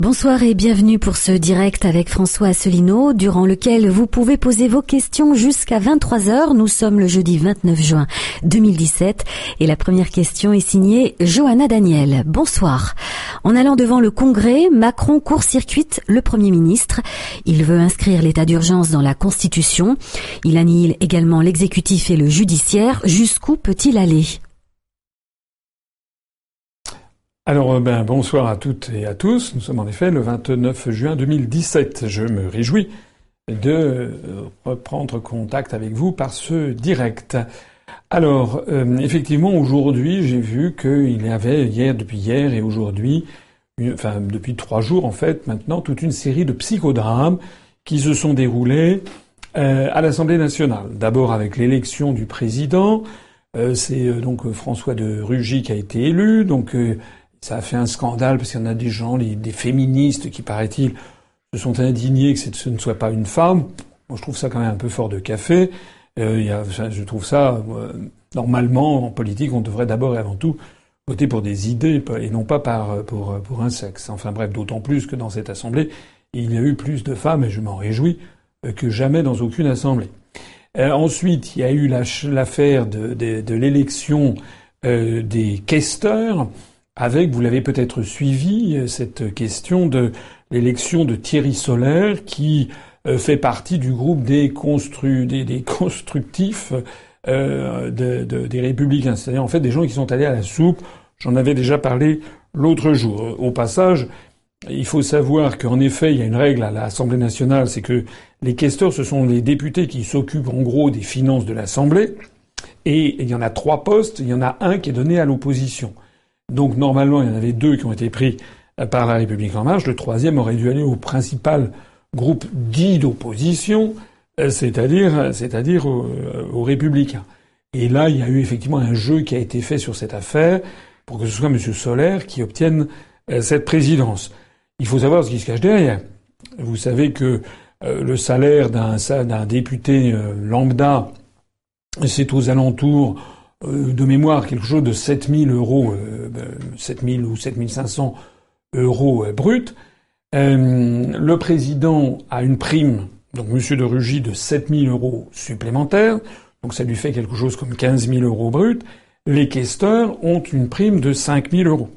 Bonsoir et bienvenue pour ce direct avec François Asselineau, durant lequel vous pouvez poser vos questions jusqu'à 23h. Nous sommes le jeudi 29 juin 2017 et la première question est signée Johanna Daniel. Bonsoir. En allant devant le Congrès, Macron court-circuite le Premier ministre. Il veut inscrire l'état d'urgence dans la Constitution. Il annihile également l'exécutif et le judiciaire. Jusqu'où peut-il aller? Alors, euh, ben, bonsoir à toutes et à tous. Nous sommes en effet le 29 juin 2017. Je me réjouis de euh, reprendre contact avec vous par ce direct. Alors, euh, effectivement, aujourd'hui, j'ai vu qu'il y avait hier, depuis hier et aujourd'hui, enfin depuis trois jours en fait, maintenant, toute une série de psychodrames qui se sont déroulés à l'Assemblée nationale. D'abord avec l'élection du président. c'est donc François de Rugy qui a été élu. Donc ça a fait un scandale parce qu'il y en a des gens, des féministes qui, paraît-il, se sont indignés que ce ne soit pas une femme. Moi, je trouve ça quand même un peu fort de café. Euh, y a, je trouve ça euh, normalement en politique, on devrait d'abord et avant tout voter pour des idées et non pas par, pour, pour un sexe. Enfin bref, d'autant plus que dans cette assemblée, il y a eu plus de femmes, et je m'en réjouis, euh, que jamais dans aucune assemblée. Euh, ensuite, il y a eu l'affaire de, de, de l'élection euh, des questeurs avec, vous l'avez peut-être suivi, euh, cette question de l'élection de Thierry Solaire, qui euh, fait partie du groupe des, constru des, des constructifs euh, de, de, des républicains, c'est-à-dire en fait des gens qui sont allés à la soupe. J'en avais déjà parlé l'autre jour. Au passage, il faut savoir qu'en effet, il y a une règle à l'Assemblée nationale, c'est que les questeurs, ce sont les députés qui s'occupent en gros des finances de l'Assemblée. Et il y en a trois postes, il y en a un qui est donné à l'opposition. Donc normalement, il y en avait deux qui ont été pris euh, par la République en marche. Le troisième aurait dû aller au principal groupe dit d'opposition, euh, c'est-à-dire, c'est-à-dire euh, aux, Républicains. Et là, il y a eu effectivement un jeu qui a été fait sur cette affaire pour que ce soit M. Solaire qui obtienne cette présidence. Il faut savoir ce qui se cache derrière. Vous savez que le salaire d'un, député lambda, c'est aux alentours euh, de mémoire quelque chose de 7000 euros, 7000 euh, ou 7500 euros euh, bruts. le président a une prime, donc Monsieur de Rugy, de 7000 euros supplémentaires. Donc ça lui fait quelque chose comme 15 000 euros bruts. Les questeurs ont une prime de 5 000 euros.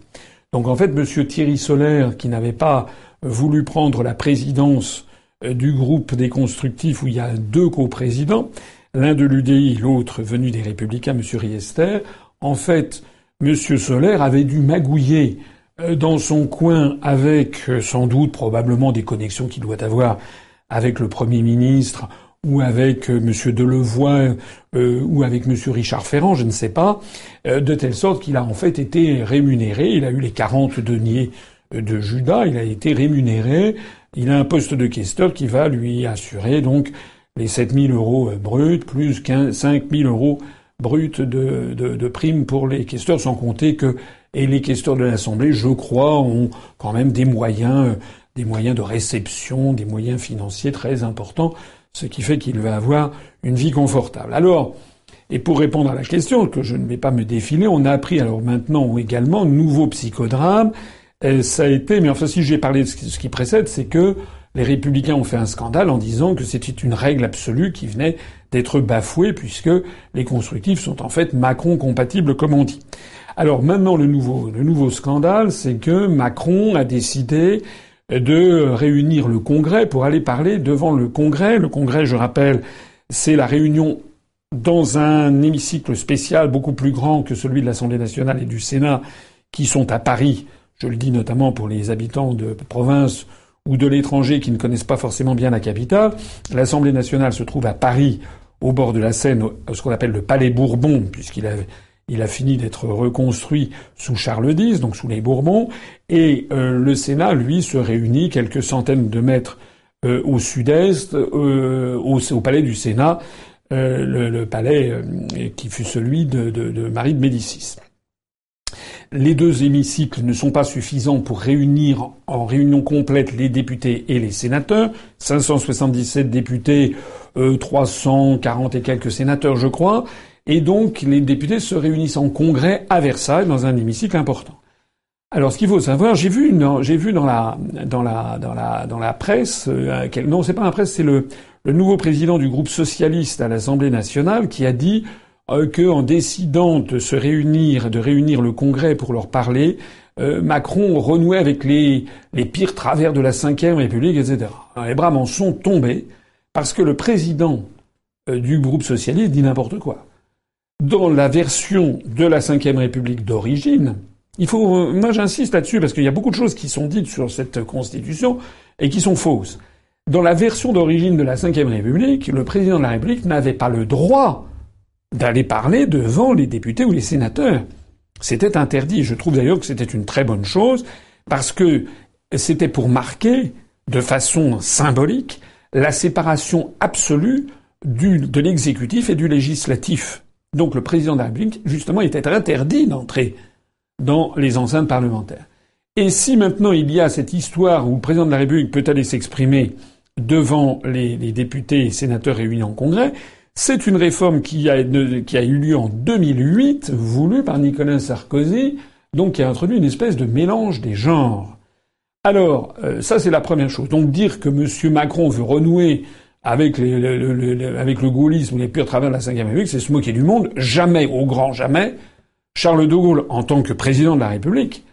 Donc en fait, Monsieur Thierry Solaire, qui n'avait pas voulu prendre la présidence du groupe des constructifs où il y a deux coprésidents, l'un de l'UDI, l'autre venu des Républicains, M. Riester. En fait, M. Solaire avait dû magouiller euh, dans son coin avec euh, sans doute probablement des connexions qu'il doit avoir avec le Premier ministre ou avec euh, M. Delevoye ou avec M. Richard Ferrand, je ne sais pas, de telle sorte qu'il a en fait été rémunéré. Il a eu les 40 deniers de Judas, il a été rémunéré. Il a un poste de questeur qui va lui assurer donc les 7 000 euros bruts, plus 5 000 euros bruts de, de, de primes pour les questeurs, sans compter que et les questeurs de l'Assemblée, je crois, ont quand même des moyens, des moyens de réception, des moyens financiers très importants, ce qui fait qu'il va avoir une vie confortable. Alors, et pour répondre à la question que je ne vais pas me défiler, on a appris alors maintenant également nouveau psychodrame. ça a été, mais enfin si j'ai parlé de ce qui précède, c'est que les républicains ont fait un scandale en disant que c'était une règle absolue qui venait d'être bafouée puisque les constructifs sont en fait Macron compatibles comme on dit. Alors maintenant le nouveau, le nouveau scandale, c'est que Macron a décidé de réunir le Congrès pour aller parler devant le Congrès. Le Congrès, je rappelle, c'est la réunion dans un hémicycle spécial beaucoup plus grand que celui de l'Assemblée nationale et du Sénat qui sont à Paris. Je le dis notamment pour les habitants de province ou de l'étranger qui ne connaissent pas forcément bien la capitale. L'Assemblée nationale se trouve à Paris, au bord de la Seine, ce qu'on appelle le Palais Bourbon, puisqu'il a, fini d'être reconstruit sous Charles X, donc sous les Bourbons. Et euh, le Sénat, lui, se réunit quelques centaines de mètres euh, au sud-est, euh, au, palais du Sénat, le, le, palais qui fut celui de Marie de Médicis. Les deux hémicycles ne sont pas suffisants pour réunir en réunion complète les députés et les sénateurs. 577 députés, euh, 340 et quelques sénateurs, je crois. Et donc, les députés se réunissent en congrès à Versailles, dans un hémicycle important. Alors, ce qu'il faut savoir, j'ai vu, j'ai vu dans la, presse, euh, non, c'est pas la presse, c'est le nouveau président du groupe socialiste à l'Assemblée nationale qui a dit euh, qu'en décidant de se réunir, de réunir le Congrès pour leur parler, euh, Macron renouait avec les, pires travers de la Ve République, etc. les bras m'en sont tombés parce que le président euh, du groupe socialiste dit n'importe quoi. Dans la version de la Ve République d'origine, il faut, moi j'insiste là-dessus parce qu'il y a beaucoup de choses qui sont dites sur cette constitution et qui sont fausses. Dans la version d'origine de la Ve République, le président de la République n'avait pas le droit d'aller parler devant les députés ou les sénateurs. C'était interdit. Je trouve d'ailleurs que c'était une très bonne chose parce que c'était pour marquer de façon symbolique la séparation absolue du, de l'exécutif et du législatif. Donc le président de la République, justement, était interdit d'entrer dans les enceintes parlementaires. Et si maintenant il y a cette histoire où le président de la République peut aller s'exprimer devant les, les, députés et sénateurs réunis en congrès, c'est une réforme qui a, eu lieu en 2008, voulue par Nicolas Sarkozy, donc qui a introduit une espèce de mélange des genres. Alors, euh, ça c'est la première chose. Donc dire que M. Macron veut renouer avec, le, le gaullisme ou les purs travers de la Ve République, c'est se moquer du monde. Jamais, au grand jamais, Charles de Gaulle, en tant que président de la République,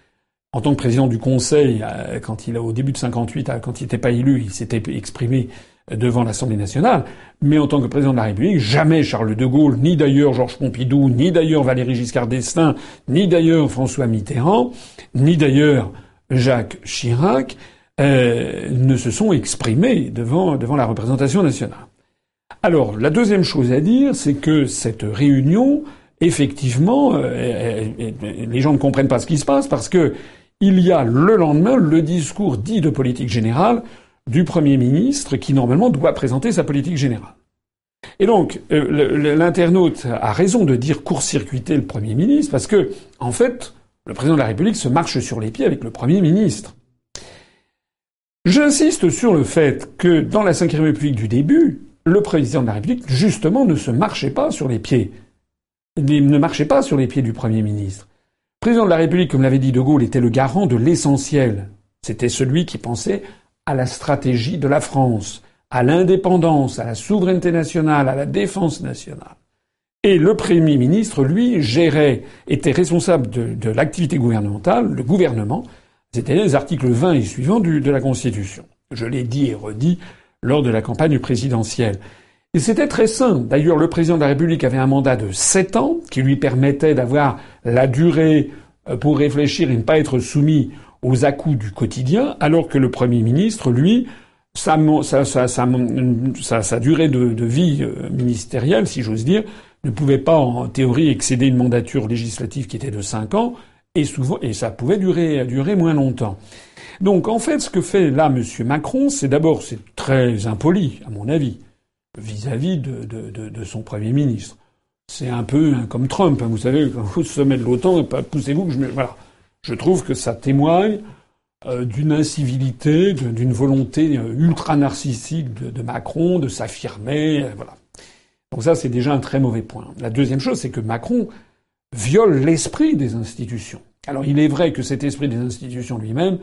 en tant que président du Conseil, euh, quand il a, au début de 58, euh, quand il n'était pas élu, il s'était exprimé devant l'Assemblée nationale, mais en tant que président de la République, jamais Charles de Gaulle, ni d'ailleurs Georges Pompidou, ni d'ailleurs Valéry Giscard d'Estaing, ni d'ailleurs François Mitterrand, ni d'ailleurs Jacques Chirac, euh, ne se sont exprimés devant, devant la représentation nationale. Alors, la deuxième chose à dire, c'est que cette réunion effectivement, euh, les gens ne comprennent pas ce qui se passe parce que il y a le lendemain le discours dit de politique générale du Premier ministre qui normalement doit présenter sa politique générale. Et donc, euh, l'internaute a raison de dire court-circuiter le Premier ministre parce que, en fait, le président de la République se marche sur les pieds avec le Premier ministre. J'insiste sur le fait que dans la Ve République du début, le président de la République, justement, ne se marchait pas sur les pieds il ne marchait pas sur les pieds du Premier ministre. Le président de la République, comme l'avait dit De Gaulle, était le garant de l'essentiel. C'était celui qui pensait à la stratégie de la France, à l'indépendance, à la souveraineté nationale, à la défense nationale. Et le Premier ministre, lui, gérait, était responsable de, l'activité gouvernementale, le gouvernement, c'était les articles 20 et suivants de la Constitution. Je l'ai dit et redit lors de la campagne présidentielle. Et c'était très simple. D'ailleurs, le président de la République avait un mandat de sept ans qui lui permettait d'avoir la durée euh, pour réfléchir et ne pas être soumis aux à-coups du quotidien, alors que le Premier ministre, lui, sa, durée de, vie euh, ministérielle, si j'ose dire, ne pouvait pas en théorie excéder une mandature législative qui était de cinq ans, et souvent, et ça pouvait durer, durer moins longtemps. Donc, en fait, ce que fait là M. Macron, c'est d'abord, c'est très impoli, à mon avis vis-à-vis de, son Premier ministre. C'est un peu comme Trump, hein, vous savez, au sommet de l'OTAN, poussez-vous que je me... Voilà. Je trouve que ça témoigne euh, d'une incivilité, d'une volonté euh, ultra narcissique de, Macron de s'affirmer. Euh, voilà. Donc ça, c'est déjà un très mauvais point. La deuxième chose, c'est que Macron viole l'esprit des institutions. Alors il est vrai que cet esprit des institutions lui-même,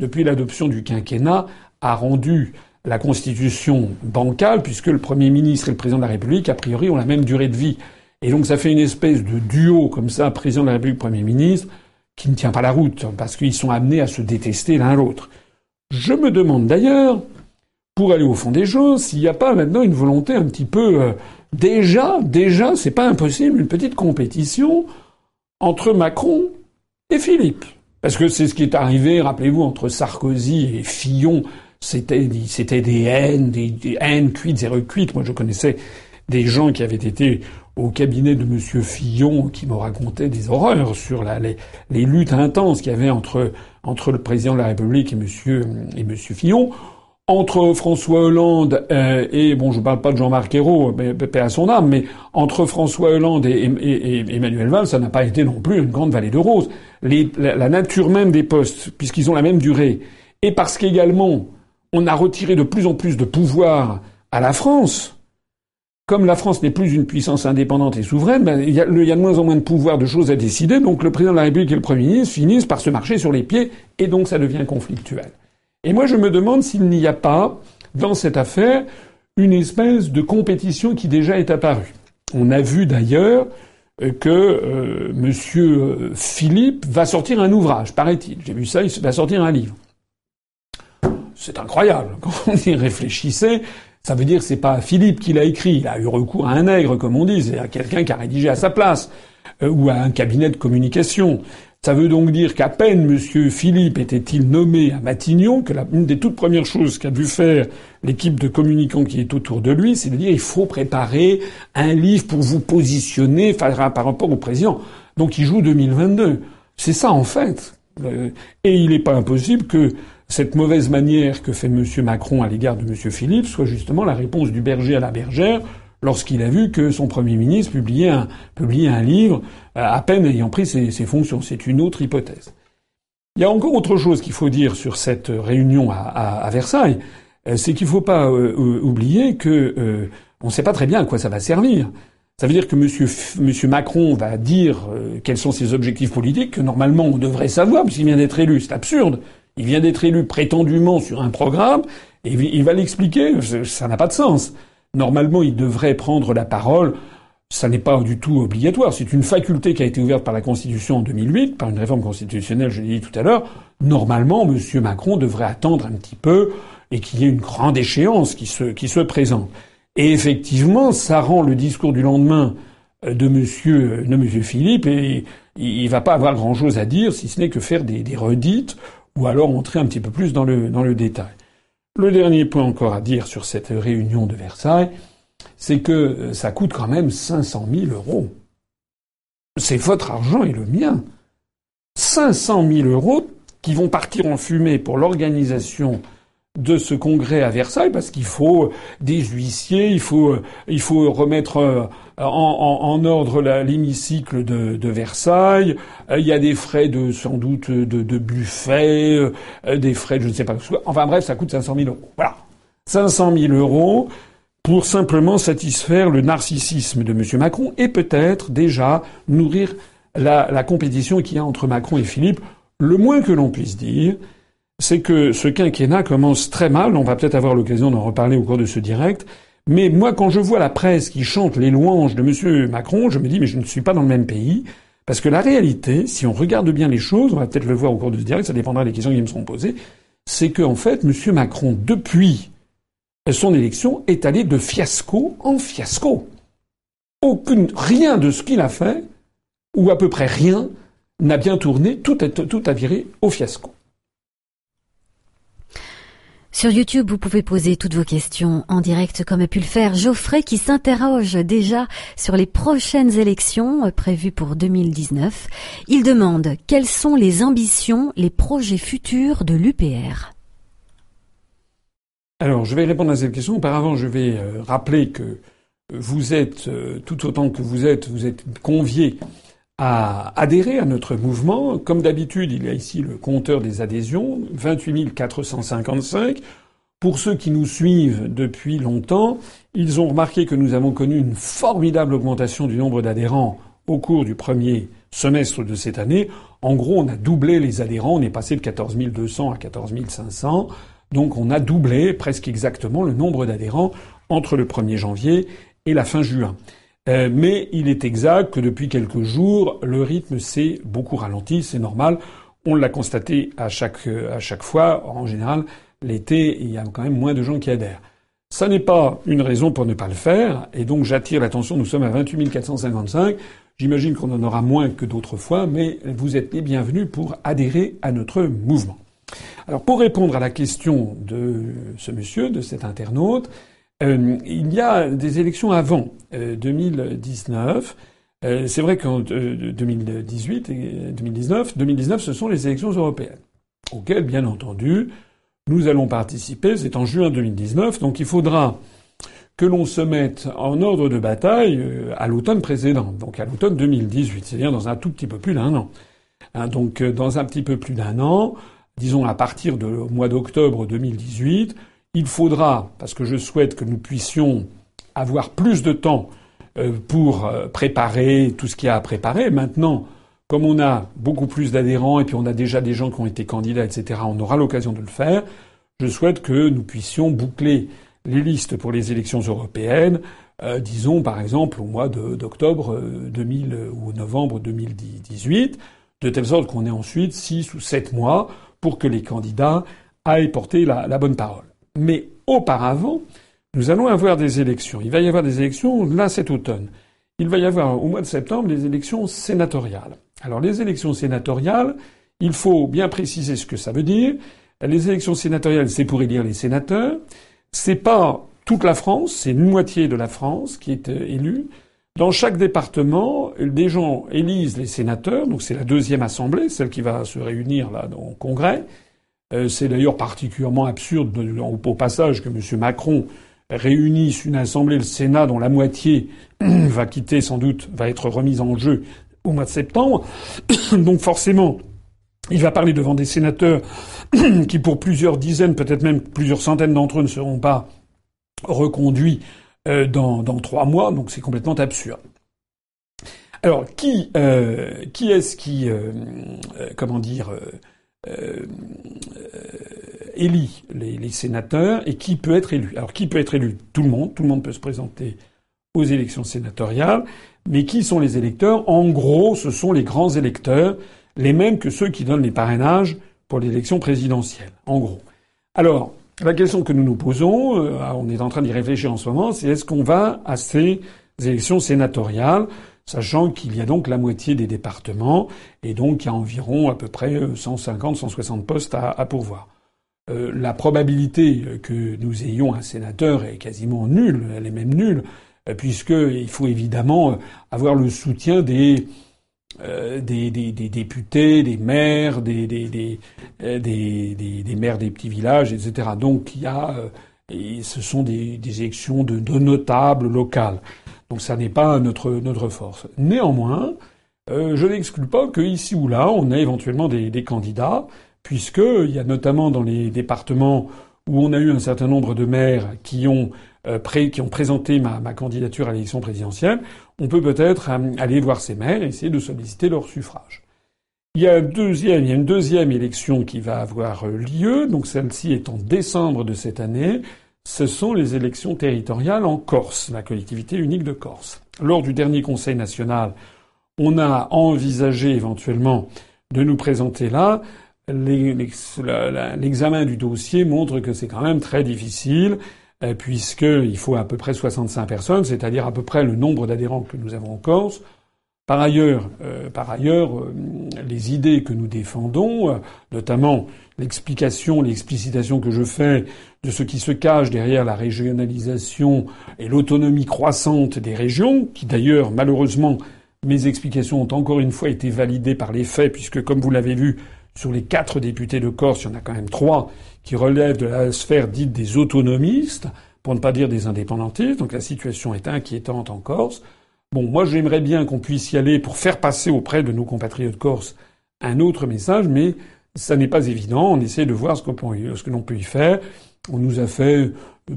depuis l'adoption du quinquennat, a rendu la constitution bancale, puisque le Premier ministre et le président de la République, a priori, ont la même durée de vie. Et donc ça fait une espèce de duo comme ça, président de la République, Premier ministre, qui ne tient pas la route, parce qu'ils sont amenés à se détester l'un l'autre. Je me demande d'ailleurs, pour aller au fond des choses, s'il n'y a pas maintenant une volonté un petit peu euh, déjà, déjà, c'est pas impossible, une petite compétition entre Macron et Philippe. Parce que c'est ce qui est arrivé, rappelez-vous, entre Sarkozy et Fillon c'était des haines, des, haines cuites et recuites. Moi, je connaissais des gens qui avaient été au cabinet de Monsieur Fillon qui me racontaient des horreurs sur la, les, les, luttes intenses qu'il y avait entre entre le président de la République et Monsieur et Monsieur Fillon. Entre François Hollande euh, et bon, je ne parle pas de Jean-Marc Ayrault, mais paix à son âme, mais entre François Hollande et, et, et Emmanuel Valls, ça n'a pas été non plus une grande vallée de roses. Les, la, la nature même des postes, puisqu'ils ont la même durée, et parce qu'également on a retiré de plus en plus de pouvoir à la France. Comme la France n'est plus une puissance indépendante et souveraine, ben, il, y a, de moins en moins de pouvoir, de choses à décider, donc le président de la République et le Premier ministre finissent par se marcher sur les pieds, et donc ça devient conflictuel. Et moi je me demande s'il n'y a pas, dans cette affaire, une espèce de compétition qui déjà est apparue. On a vu d'ailleurs euh, que euh, Monsieur euh, Philippe va sortir un ouvrage, paraît-il. J'ai vu ça, il va sortir un livre. C'est incroyable. Quand on y réfléchissait, ça veut dire que c'est pas Philippe qui l'a écrit. Il a eu recours à un nègre, comme on dit, c'est à quelqu'un qui a rédigé à sa place, euh, ou à un cabinet de communication. Ça veut donc dire qu'à peine M. Philippe était-il nommé à Matignon, que l'une des toutes premières choses qu'a dû faire l'équipe de communicants qui est autour de lui, c'est de dire il faut préparer un livre pour vous positionner par rapport au président. Donc il joue 2022. C'est ça en fait. Euh, et il n'est pas impossible que cette mauvaise manière que fait M. Macron à l'égard de M. Philippe soit justement la réponse du berger à la bergère lorsqu'il a vu que son Premier ministre publiait un, livre euh, à peine ayant pris ses, fonctions. C'est une autre hypothèse. Il y a encore autre chose qu'il faut dire sur cette réunion à, Versailles, euh, c'est qu'il ne faut pas euh, oublier que on ne sait pas très bien à quoi ça va servir. Ça veut dire que monsieur Macron va dire quels sont ses objectifs politiques, que normalement on devrait savoir, puisqu'il vient d'être élu. C'est absurde. Il vient d'être élu prétendument sur un programme et il va l'expliquer. Ça n'a pas de sens. Normalement, il devrait prendre la parole. Ça n'est pas du tout obligatoire. C'est une faculté qui a été ouverte par la Constitution en 2008, par une réforme constitutionnelle, je l'ai dit tout à l'heure. Normalement, M. Macron devrait attendre un petit peu et qu'il y ait une grande échéance qui se, qui se présente. Et effectivement, ça rend le discours du lendemain euh, de Monsieur, de Monsieur Philippe et il va pas avoir grand chose à dire si ce n'est que faire des, des redites ou alors entrer un petit peu plus dans le, dans le détail. Le dernier point encore à dire sur cette réunion de Versailles, c'est que euh, ça coûte quand même 500 000 euros. C'est votre argent et le mien. 500 000 euros qui vont partir en fumée pour l'organisation de ce congrès à Versailles parce qu'il faut des huissiers, il faut il faut remettre euh, en, ordre l'hémicycle de, de, Versailles. Euh, il y a des frais de sans doute de, de buffet, euh, des frais de je ne sais pas. Enfin bref, ça coûte 500 000 euros. Voilà, 500 000 euros pour simplement satisfaire le narcissisme de M. Macron et peut-être déjà nourrir la compétition qu'il y a entre Macron et Philippe. Le moins que l'on puisse dire, c'est que ce quinquennat commence très mal. On va peut-être avoir l'occasion d'en reparler au cours de ce direct. Mais moi, quand je vois la presse qui chante les louanges de M. Macron, je me dis, mais je ne suis pas dans le même pays. Parce que la réalité, si on regarde bien les choses, on va peut-être le voir au cours de ce direct, ça dépendra des questions qui me seront posées, c'est qu'en fait, M. Macron, depuis son élection, est allé de fiasco en fiasco. Rien de ce qu'il a fait, ou à peu près rien, n'a bien tourné, tout a, tout a viré au fiasco. Sur YouTube, vous pouvez poser toutes vos questions en direct comme a pu le faire Geoffrey qui s'interroge déjà sur les prochaines élections euh, prévues pour 2019. Il demande quelles sont les ambitions, les projets futurs de l'UPR. Alors, je vais répondre à cette question. Auparavant, je vais euh, rappeler que vous êtes, euh, tout autant que vous êtes, vous êtes conviés à adhérer à notre mouvement. Comme d'habitude, il y a ici le compteur des adhésions, 28 455. Pour ceux qui nous suivent depuis longtemps, ils ont remarqué que nous avons connu une formidable augmentation du nombre d'adhérents au cours du premier semestre de cette année. En gros, on a doublé les adhérents, on est passé de 14 200 à 14 500. Donc on a doublé presque exactement le nombre d'adhérents entre le 1er janvier et la fin juin. Euh, mais il est exact que depuis quelques jours, le rythme s'est beaucoup ralenti, c'est normal. On l'a constaté à chaque, à chaque fois. En général, l'été, il y a quand même moins de gens qui adhèrent. Ça n'est pas une raison pour ne pas le faire, et donc j'attire l'attention, nous sommes à 28 455. J'imagine qu'on en aura moins que d'autres fois, mais vous êtes les bienvenus pour adhérer à notre mouvement. Alors pour répondre à la question de ce monsieur, de cet internaute, euh, il y a des élections avant 2019. Euh, euh, c'est vrai qu'en 2018 et 2019, 2019, ce sont les élections européennes, auxquelles, bien entendu, nous allons participer. C'est en juin 2019, donc il faudra que l'on se mette en ordre de bataille à l'automne précédent, donc à l'automne 2018, c'est-à-dire dans un tout petit peu plus d'un an. Hein, donc dans un petit peu plus d'un an, disons à partir du mois d'octobre 2018, il faudra, parce que je souhaite que nous puissions avoir plus de temps euh, pour euh, préparer tout ce qu'il y a à préparer. Maintenant, comme on a beaucoup plus d'adhérents et puis on a déjà des gens qui ont été candidats, etc., on aura l'occasion de le faire. Je souhaite que nous puissions boucler les listes pour les élections européennes, euh, disons par exemple au mois d'octobre 2000 ou novembre 2018, de telle sorte qu'on ait ensuite six ou sept mois pour que les candidats aillent porter la, la bonne parole. Mais auparavant, nous allons avoir des élections. Il va y avoir des élections là cet automne. Il va y avoir au mois de septembre des élections sénatoriales. Alors les élections sénatoriales, il faut bien préciser ce que ça veut dire. Les élections sénatoriales, c'est pour élire les sénateurs. C'est pas toute la France, c'est une moitié de la France qui est euh, élue. Dans chaque département, des gens élisent les sénateurs, donc c'est la deuxième assemblée, celle qui va se réunir là dans le Congrès. Euh, c'est d'ailleurs particulièrement absurde au passage que M. Macron réunissent une assemblée, le Sénat, dont la moitié va quitter sans doute, va être remise en jeu au mois de septembre. Donc forcément, il va parler devant des sénateurs qui, pour plusieurs dizaines, peut-être même plusieurs centaines d'entre eux, ne seront pas reconduits euh, dans, trois mois. Donc c'est complètement absurde. Alors qui euh, qui est-ce qui comment dire élit les, sénateurs et qui peut être élu. Alors qui peut être élu? Tout le monde. Tout le monde peut se présenter aux élections sénatoriales. Mais qui sont les électeurs? En gros, ce sont les grands électeurs, les mêmes que ceux qui donnent les parrainages pour l'élection présidentielle. En gros. Alors, la question que nous nous posons, euh, on est en train d'y réfléchir en ce moment, c'est est-ce qu'on va à ces élections sénatoriales? Sachant qu'il y a donc la moitié des départements et donc il y a environ à peu près 150, 160 postes à, pourvoir. Euh, la probabilité que nous ayons un sénateur est quasiment nulle, elle est même nulle, euh, puisqu'il faut évidemment euh, avoir le soutien des, députés, des maires, des, des, maires des petits villages, etc. Donc il y a, ce sont des, élections de, de, notables locales. Donc ça n'est pas notre, notre force. Néanmoins, je n'exclus pas qu'ici ou là, on a éventuellement des, candidats puisqu'il y a notamment dans les départements où on a eu un certain nombre de maires qui ont, euh, qui ont présenté ma, ma candidature à l'élection présidentielle, on peut peut-être euh, aller voir ces maires et essayer de solliciter leur suffrage. Il y a, deuxième, il y a une deuxième élection qui va avoir euh, lieu, donc celle-ci est en décembre de cette année. Ce sont les élections territoriales en Corse, la collectivité unique de Corse. Lors du dernier Conseil national, on a envisagé éventuellement de nous présenter là l'examen du dossier montre que c'est quand même très difficile, euh, puisqu'il faut à peu près 65 personnes, c'est-à-dire à peu près le nombre d'adhérents que nous avons en Corse. Par ailleurs, euh, par ailleurs, euh, les idées que nous défendons, notamment l'explication, l'explicitation que je fais de ce qui se cache derrière la régionalisation et l'autonomie croissante des régions, qui d'ailleurs, malheureusement, mes explications ont encore une fois été validées par les faits, puisque, comme vous l'avez vu, sur les quatre députés de Corse, il y en a quand même trois qui relèvent de la sphère dite des autonomistes, pour ne pas dire des indépendantistes. Donc la situation est inquiétante en Corse. Bon, moi j'aimerais bien qu'on puisse y aller pour faire passer auprès de nos compatriotes corses un autre message, mais ça n'est pas évident. On essaie de voir ce, que l'on peut y faire. On nous a fait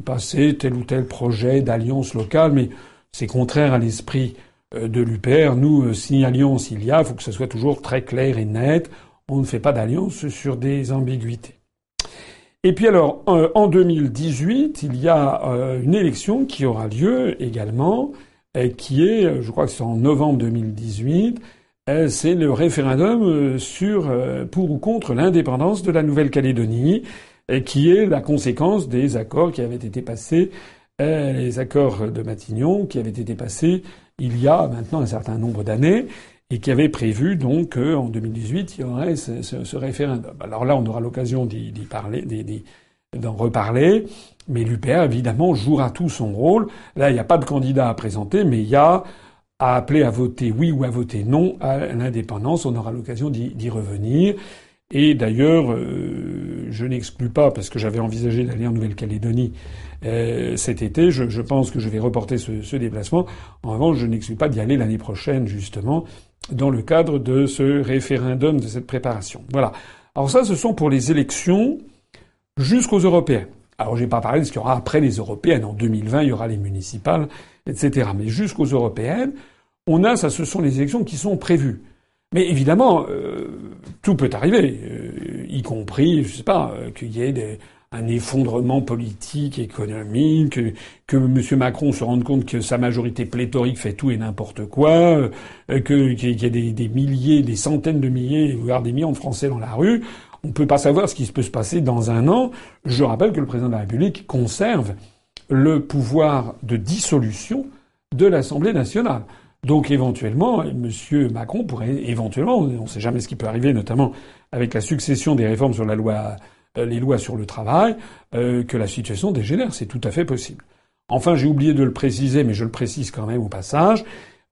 passer tel ou tel projet d'alliance locale, mais c'est contraire à l'esprit euh, de l'UPR. Nous, euh, si alliance il y a, il faut que ce soit toujours très clair et net on ne fait pas d'alliance sur des ambiguïtés. Et puis alors, euh, en 2018, il y a euh, une élection qui aura lieu également, qui est, je crois que c'est en novembre 2018, c'est le référendum euh, sur pour ou contre l'indépendance de la Nouvelle-Calédonie, qui est la conséquence des accords qui avaient été passés, les accords de Matignon qui avaient été passés il y a maintenant un certain nombre d'années et qui avait prévu donc qu'en 2018 il y aurait ce, ce, référendum. Alors là, on aura l'occasion d'y parler, d'en reparler, mais l'UPR évidemment jouera tout son rôle. Là, il n'y a pas de candidat à présenter, mais il y a à appeler à voter oui ou à voter non à l'indépendance. On aura l'occasion d'y revenir. Et d'ailleurs, euh, je n'exclus pas, parce que j'avais envisagé d'aller en Nouvelle-Calédonie euh, cet été, je, pense que je vais reporter ce, ce déplacement. En revanche, je n'exclus pas d'y aller l'année prochaine, justement, dans le cadre de ce référendum, de cette préparation. Voilà. Alors ça, ce sont pour les élections jusqu'aux européennes. Alors j'ai pas parlé de ce qu'il y aura après les européennes. En 2020, il y aura les municipales, etc. Mais jusqu'aux européennes, on a ça, ce sont les élections qui sont prévues. Mais évidemment, euh, tout peut arriver, euh, y compris, je sais pas, euh, qu'il y ait des, un effondrement politique, économique, que, que M. Macron se rende compte que sa majorité pléthorique fait tout et n'importe quoi, que qu'il y ait des, des, milliers, des centaines de milliers, voire des millions de Français dans la rue. On ne peut pas savoir ce qui peut se passer dans un an. Je rappelle que le président de la République conserve le pouvoir de dissolution de l'Assemblée nationale. Donc éventuellement, M. Macron pourrait éventuellement, on ne sait jamais ce qui peut arriver, notamment avec la succession des réformes sur la loi, euh, les lois sur le travail, euh, que la situation dégénère. C'est tout à fait possible. Enfin, j'ai oublié de le préciser, mais je le précise quand même au passage.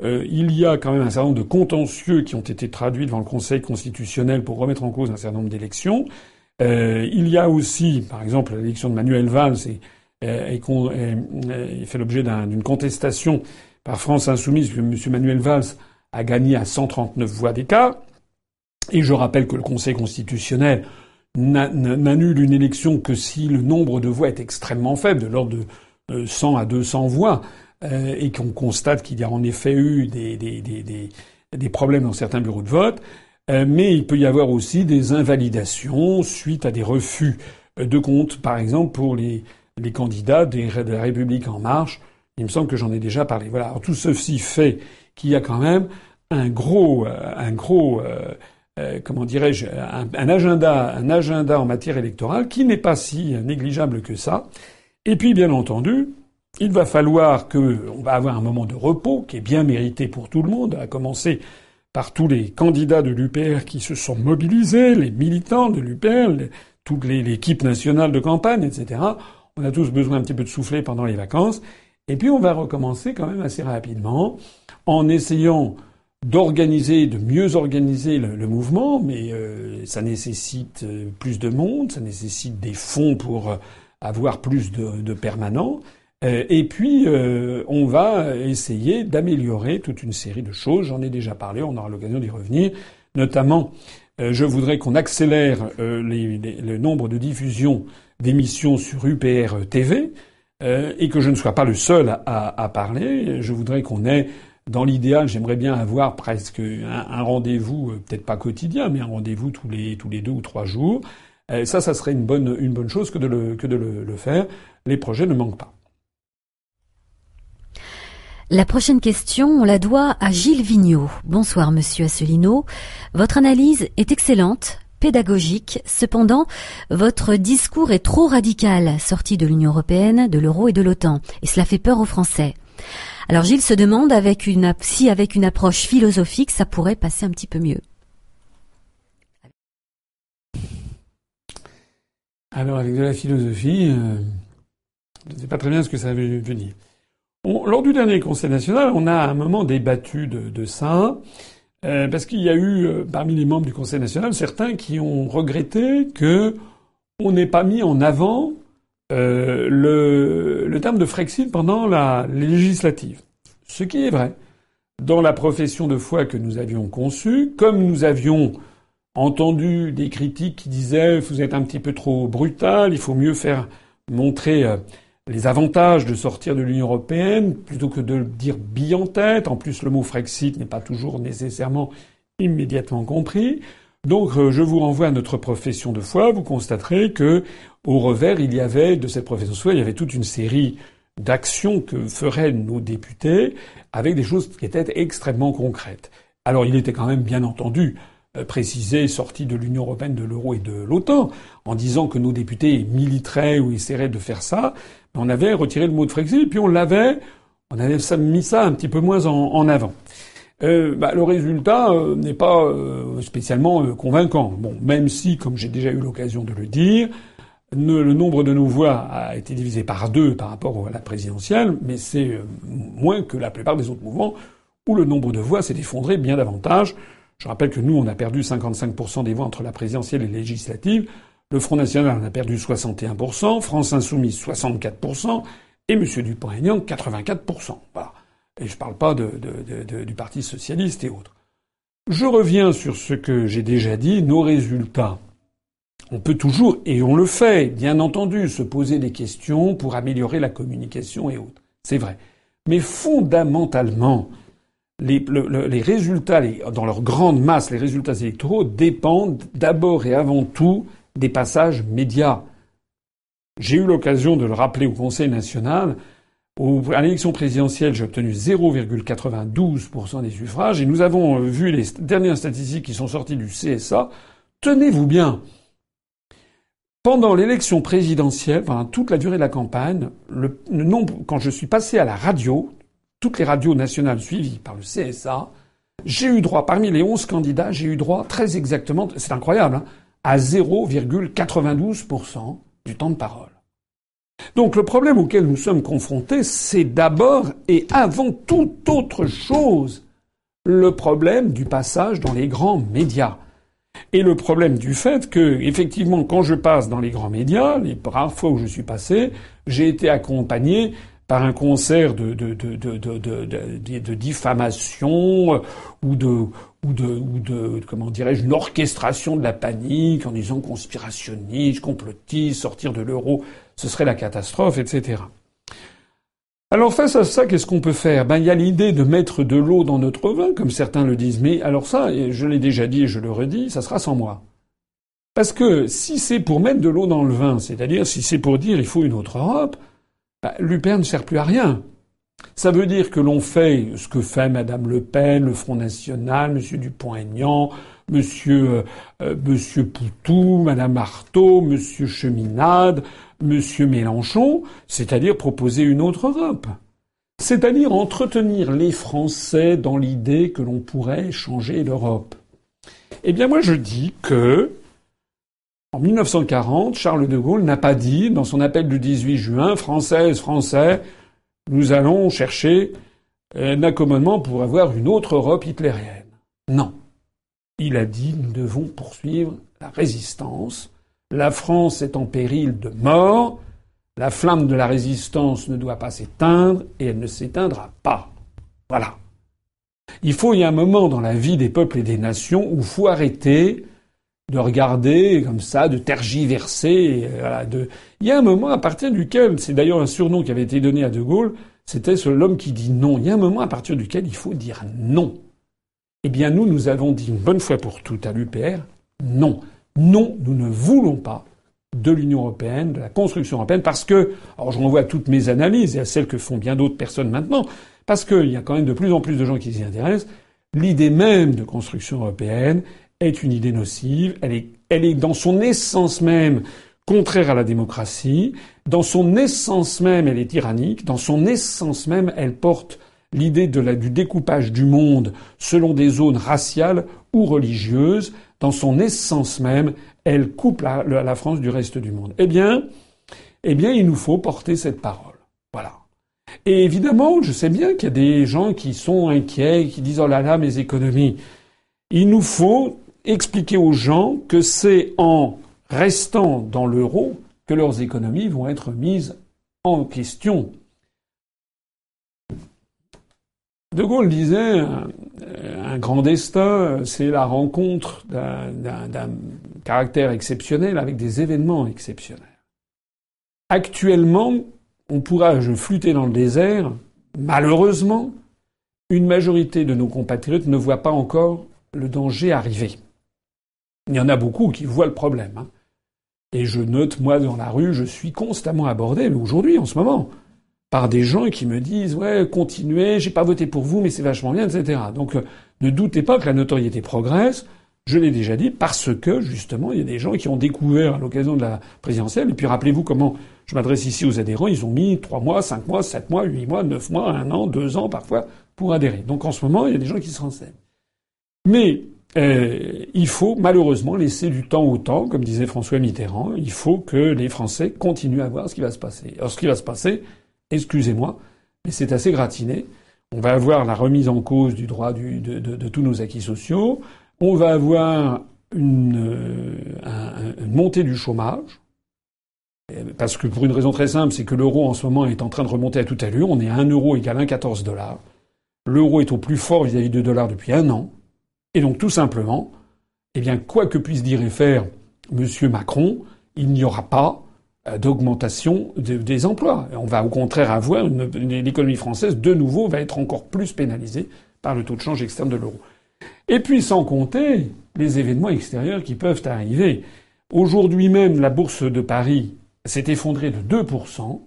Euh, il y a quand même un certain nombre de contentieux qui ont été traduits devant le Conseil constitutionnel pour remettre en cause un certain nombre d'élections. il y a aussi, par exemple, l'élection de Manuel Valls et, et fait l'objet d'une contestation par France Insoumise, que M. Manuel Valls a gagné à 139 voix d'écart. Et je rappelle que le Conseil constitutionnel n'annule une élection que si le nombre de voix est extrêmement faible, de l'ordre de 100 à 200 voix, euh, et qu'on constate qu'il y a en effet eu des, des, des, des, problèmes dans certains bureaux de vote. Euh, mais il peut y avoir aussi des invalidations suite à des refus de compte, par exemple pour les, les candidats de la République en marche il me semble que j'en ai déjà parlé. Voilà. Tout ceci fait qu'il y a quand même un gros, euh, un gros, comment dirais-je, un, agenda, un agenda en matière électorale qui n'est pas si négligeable que ça. Et puis, bien entendu, il va falloir que, on va avoir un moment de repos qui est bien mérité pour tout le monde, à commencer par tous les candidats de l'UPR qui se sont mobilisés, les militants de l'UPR, toute l'équipe nationale de campagne, etc. On a tous besoin un petit peu de souffler pendant les vacances. Et puis on va recommencer quand même assez rapidement en essayant d'organiser, de mieux organiser le, mouvement, mais euh, ça nécessite euh, plus de monde, ça nécessite des fonds pour euh, avoir plus de permanents. Et puis on va essayer d'améliorer toute une série de choses. J'en ai déjà parlé, on aura l'occasion d'y revenir. Notamment, je voudrais qu'on accélère le nombre de diffusions d'émissions sur UPR TV. Euh, et que je ne sois pas le seul à, à parler. Je voudrais qu'on ait, dans l'idéal, j'aimerais bien avoir presque un, rendez-vous, euh, peut-être pas quotidien, mais un rendez-vous tous les tous les deux ou trois jours. Euh, ça, ça serait une bonne une bonne chose que de le que de le, le faire. Les projets ne manquent pas. La prochaine question, on la doit à Gilles Vigneault. Bonsoir, monsieur Asselineau. Votre analyse est excellente pédagogique. Cependant, votre discours est trop radical, sorti de l'Union européenne, de l'euro et de l'OTAN, et cela fait peur aux Français. Alors Gilles se demande avec une, si avec une approche philosophique, ça pourrait passer un petit peu mieux. Alors avec de la philosophie, euh, je ne sais pas très bien ce que ça veut dire. Lors du dernier Conseil national, on a à un moment débattu de, ça. Euh, parce qu'il y a eu euh, parmi les membres du Conseil national certains qui ont regretté que on n'ait pas mis en avant euh, le, le, terme de Frexit pendant la législative. Ce qui est vrai. Dans la profession de foi que nous avions conçue, comme nous avions entendu des critiques qui disaient vous êtes un petit peu trop brutal, il faut mieux faire montrer les avantages de sortir de l'Union européenne plutôt que de dire bille en tête. En plus, le mot Frexit n'est pas toujours nécessairement immédiatement compris. Donc, euh, je vous renvoie à notre profession de foi. Vous constaterez que, au revers, il y avait de cette profession de foi, il y avait toute une série d'actions que feraient nos députés avec des choses qui étaient extrêmement concrètes. Alors, il était quand même bien entendu euh, précisé, sorti de l'Union européenne, de l'euro et de l'OTAN, en disant que nos députés militeraient ou essaieraient de faire ça on avait retiré le mot de Frexit puis on l'avait, on avait mis ça un petit peu moins en, avant. Euh, bah, le résultat euh, n'est pas euh, spécialement convaincant. Bon, même si, comme j'ai déjà eu l'occasion de le dire, le nombre de nos voix a été divisé par deux par rapport à la présidentielle, mais c'est moins que la plupart des autres mouvements où le nombre de voix s'est effondré bien davantage. Je rappelle que nous, on a perdu 55% des voix entre la présidentielle et les législatives. Le Front National a perdu 61%, France Insoumise 64%, et M. Dupont-Aignan 84%. Voilà. Et je ne parle pas du Parti Socialiste et autres. Je reviens sur ce que j'ai déjà dit. Nos résultats on peut toujours, et on le fait, bien entendu, se poser des questions pour améliorer la communication et autres. C'est vrai. Mais fondamentalement, les résultats, dans leur grande masse, les résultats électoraux dépendent d'abord et avant tout des passages médias. J'ai eu l'occasion de le rappeler au Conseil national. à l'élection présidentielle, j'ai obtenu 0,92% des suffrages et nous avons vu les dernières statistiques qui sont sorties du CSA. Tenez-vous bien. Pendant l'élection présidentielle, pendant toute la durée de la campagne, quand je suis passé à la radio, toutes les radios nationales suivies par le CSA, j'ai eu droit, parmi les 11 candidats, j'ai eu droit très exactement, c'est incroyable, hein, à 0,92% du temps de parole. Donc le problème auquel nous sommes confrontés, c'est d'abord et avant toute autre chose le problème du passage dans les grands médias. Et le problème du fait que, effectivement, quand je passe dans les grands médias, les rares fois où je suis passé, j'ai été accompagné par un concert de, de, de, de diffamation ou de, ou de, ou de comment dirais-je, une orchestration de la panique en disant conspirationniste, complotiste, sortir de l'euro, ce serait la catastrophe, etc. Alors face à ça, qu'est-ce qu'on peut faire? Ben il y a l'idée de mettre de l'eau dans notre vin, comme certains le disent. Mais alors ça, je l'ai déjà dit et je le redis, ça sera sans moi. Parce que si c'est pour mettre de l'eau dans le vin, c'est-à-dire si c'est pour dire il faut une autre Europe, ben, l'UPR ne sert plus à rien. Ça veut dire que l'on fait ce que fait Madame Le Pen, le Front National, Monsieur Dupont-Aignan, Monsieur, euh, Monsieur Poutou, Madame Marteau, Monsieur Cheminade, Monsieur Mélenchon, c'est-à-dire proposer une autre Europe. C'est-à-dire entretenir les Français dans l'idée que l'on pourrait changer l'Europe. Eh bien, moi, je dis que, en 1940, Charles de Gaulle n'a pas dit, dans son appel du 18 juin, Françaises, Français, nous allons chercher un accommodement pour avoir une autre Europe hitlérienne. Non. Il a dit nous devons poursuivre la résistance. La France est en péril de mort. La flamme de la résistance ne doit pas s'éteindre et elle ne s'éteindra pas. Voilà. Il faut, y a un moment dans la vie des peuples et des nations où faut arrêter de regarder comme ça, de tergiverser. De... Il y a un moment à partir duquel, c'est d'ailleurs un surnom qui avait été donné à De Gaulle, c'était l'homme qui dit non. Il y a un moment à partir duquel il faut dire non. Eh bien, nous, nous avons dit une bonne fois pour toutes à l'UPR, non. Non, nous ne voulons pas de l'Union européenne, de la construction européenne, parce que, alors je renvoie à toutes mes analyses et à celles que font bien d'autres personnes maintenant, parce qu'il y a quand même de plus en plus de gens qui s'y intéressent, l'idée même de construction européenne, est une idée nocive, elle est, elle est dans son essence même contraire à la démocratie, dans son essence même elle est tyrannique, dans son essence même elle porte l'idée du découpage du monde selon des zones raciales ou religieuses, dans son essence même elle coupe la, la France du reste du monde. Eh bien, eh bien, il nous faut porter cette parole. Voilà. Et évidemment, je sais bien qu'il y a des gens qui sont inquiets, qui disent oh là là, mes économies. Il nous faut expliquer aux gens que c'est en restant dans l'euro que leurs économies vont être mises en question. De Gaulle disait un grand destin, c'est la rencontre d'un caractère exceptionnel avec des événements exceptionnels. Actuellement, on pourra je flûter dans le désert. Malheureusement, une majorité de nos compatriotes ne voit pas encore le danger arriver. Il y en a beaucoup qui voient le problème. Hein. Et je note, moi, dans la rue, je suis constamment abordé, mais aujourd'hui, en ce moment, par des gens qui me disent Ouais, continuez, j'ai pas voté pour vous, mais c'est vachement bien, etc. Donc, euh, ne doutez pas que la notoriété progresse. Je l'ai déjà dit, parce que, justement, il y a des gens qui ont découvert à l'occasion de la présidentielle. Et puis, rappelez-vous comment je m'adresse ici aux adhérents. Ils ont mis trois mois, cinq mois, sept mois, huit mois, neuf mois, un an, deux ans, parfois, pour adhérer. Donc, en ce moment, il y a des gens qui se renseignent. Mais euh, il faut malheureusement laisser du temps au temps, comme disait François Mitterrand. Il faut que les Français continuent à voir ce qui va se passer. Alors ce qui va se passer, excusez-moi, mais c'est assez gratiné. On va avoir la remise en cause du droit de, tous nos acquis sociaux. On va avoir une, euh, montée du chômage. Parce que pour une raison très simple, c'est que l'euro en ce moment est en train de remonter à toute allure. On est à 1 euro égale 1,14 dollars. L'euro est au plus fort vis-à-vis de dollars depuis un an. Et donc tout simplement, eh bien, quoi que puissent dire et faire Monsieur Macron, il n'y aura pas euh, d'augmentation des emplois. On va au contraire avoir l'économie française de nouveau va être encore plus pénalisée par le taux de change externe de l'euro. Et puis sans compter les événements extérieurs qui peuvent arriver. Aujourd'hui même, la bourse de Paris s'est effondrée de 2%.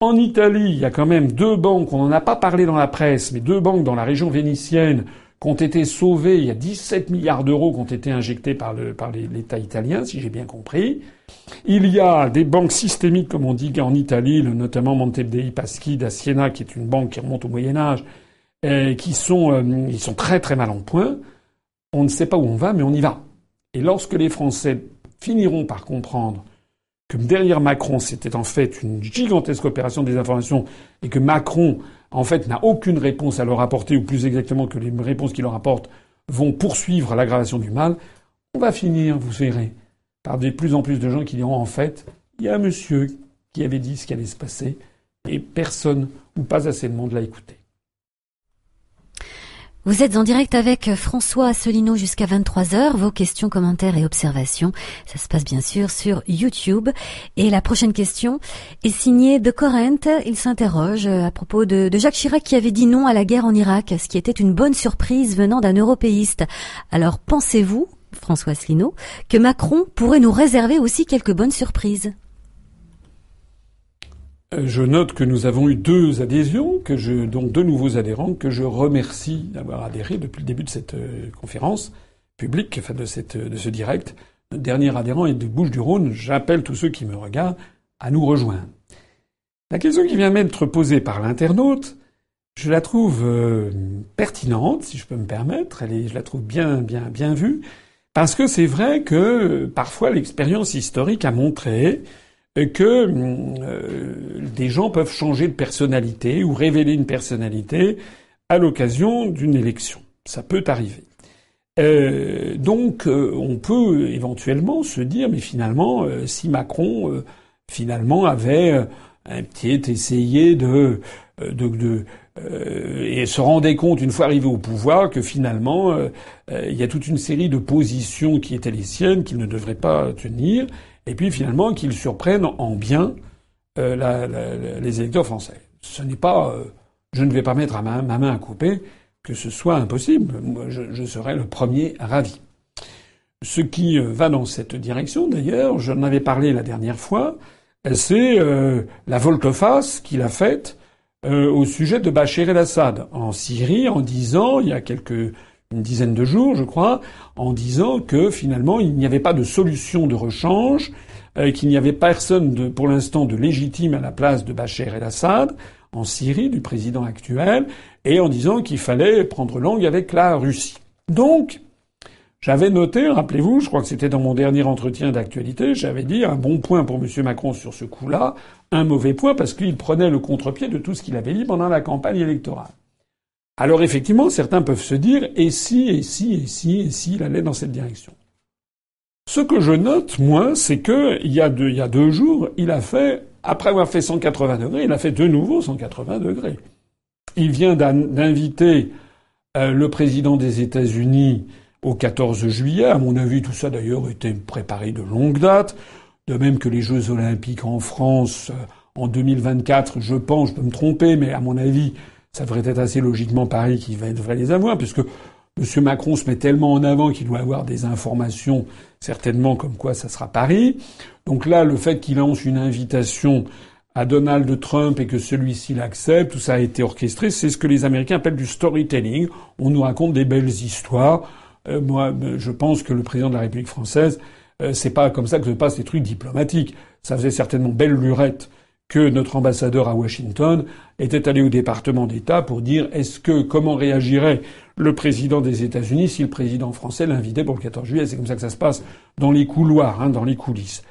En Italie, il y a quand même deux banques, on n'en a pas parlé dans la presse, mais deux banques dans la région vénitienne qui ont été sauvées. Il y a 17 milliards d'euros qui ont été injectés par l'État italien, si j'ai bien compris. Il y a des banques systémiques, comme on dit en Italie, notamment Monte dei Paschi da Siena, qui est une banque qui remonte au Moyen Âge, et qui sont, euh, ils sont très très mal en point. On ne sait pas où on va, mais on y va. Et lorsque les Français finiront par comprendre que derrière Macron, c'était en fait une gigantesque opération des informations et que Macron, en fait, n'a aucune réponse à leur apporter, ou plus exactement que les réponses qu'il leur apporte vont poursuivre l'aggravation du mal, on va finir, vous verrez, par de plus en plus de gens qui diront en fait, il y a un monsieur qui avait dit ce qui allait se passer et personne ou pas assez de monde l'a écouté. Vous êtes en direct avec François Asselineau jusqu'à 23h. Vos questions, commentaires et observations, ça se passe bien sûr sur YouTube. Et la prochaine question est signée de Corinth. Il s'interroge à propos de, de, Jacques Chirac qui avait dit non à la guerre en Irak, ce qui était une bonne surprise venant d'un européiste. Alors pensez-vous François Asselineau, que Macron pourrait nous réserver aussi quelques bonnes surprises? Euh, je note que nous avons eu deux adhésions, que je, donc deux nouveaux adhérents, que je remercie d'avoir adhéré depuis le début de cette euh, conférence publique, enfin de, cette, de ce direct. Notre dernier adhérent est de Bouches-du-Rhône. J'appelle tous ceux qui me regardent à nous rejoindre. La question qui vient d'être posée par l'internaute, je la trouve euh, pertinente, si je peux me permettre. Elle est, je la trouve bien, bien, bien vue. Parce que c'est vrai que parfois l'expérience historique a montré que euh, des gens peuvent changer de personnalité ou révéler une personnalité à l'occasion d'une élection. Ça peut arriver. Euh, donc euh, on peut éventuellement se dire, mais finalement, si Macron finalement avait un petit essayé de, de, de euh, et se rendait compte une fois arrivé au pouvoir que finalement euh, euh, il y a toute une série de positions qui étaient les siennes qu'il ne devrait pas tenir, et puis finalement qu'il surprenne en bien la, les électeurs français. Ce n'est pas, je ne vais pas mettre ma, ma, main à couper que ce soit impossible. Moi, je, serais le premier ravi. Ce qui va dans cette direction, d'ailleurs, j'en avais parlé la dernière fois, c'est la volte-face qu'il a faite euh, au sujet de Bachar el-Assad en Syrie en disant, il y a quelques une dizaine de jours, je crois, en disant que finalement il n'y avait pas de solution de rechange, euh, qu'il n'y avait personne pour l'instant de légitime à la place de Bachar el-Assad en Syrie, du président actuel, et en disant qu'il fallait prendre langue avec la Russie. Donc, j'avais noté, rappelez-vous, je crois que c'était dans mon dernier entretien d'actualité, j'avais dit un bon point pour M. Macron sur ce coup-là, un mauvais point parce qu'il prenait le contre-pied de tout ce qu'il avait dit pendant la campagne électorale. Alors effectivement, certains peuvent se dire et si, et si, et si, et si il allait dans cette direction. Ce que je note, moi, c'est que il y, a deux, jours, il a fait, après avoir fait 180 degrés, il a fait de nouveau 180 degrés. Il vient d'inviter euh, le président des États-Unis au 14 juillet. À mon avis, tout ça d'ailleurs était préparé de longue date. De même que les Jeux Olympiques en France euh, en 2024, je pense, je peux me tromper, mais à mon avis, ça devrait être assez logiquement Paris qui devrait les avoir, puisque M. Macron se met tellement en avant qu'il doit avoir des informations, certainement comme quoi ça sera Paris. Donc là, le fait qu'il lance une invitation à Donald Trump et que celui-ci l'accepte, tout ça a été orchestré, c'est ce que les Américains appellent du storytelling. On nous raconte des belles histoires. Euh, moi, je pense que le président de la République française, euh, c'est pas comme ça que se passent les trucs diplomatiques. Ça faisait certainement belle lurette que notre ambassadeur à Washington était allé au département d'État pour dire est-ce que comment réagirait le président des États-Unis si le président français l'invitait pour le 14 juillet? C'est comme ça que ça se passe dans les couloirs, hein, dans les coulisses.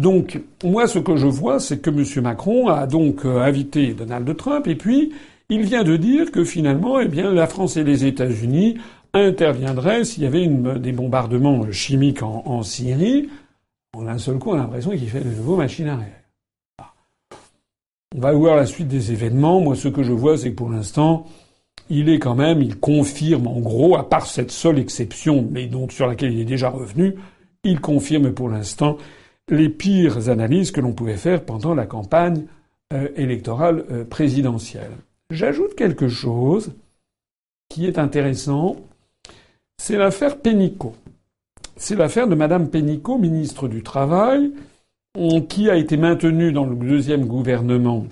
Donc moi, ce que je vois, c'est que M. Macron a donc euh, invité Donald Trump et puis il vient de dire que finalement, eh bien, la France et les États-Unis interviendrait s'il y avait des bombardements chimiques en, Syrie. En un seul coup, on a l'impression qu'il fait de nouveaux machines à On va voir la suite des événements. Moi, ce que je vois, c'est que pour l'instant, il est quand même, il confirme en gros, à part cette seule exception, mais dont sur laquelle il est déjà revenu, il confirme pour l'instant les pires analyses que l'on pouvait faire pendant la campagne euh, électorale euh, présidentielle. J'ajoute quelque chose qui est intéressant, c'est l'affaire Pénicaud. C'est l'affaire de Madame Pénicaud, ministre du Travail, qui a été maintenue dans le deuxième gouvernement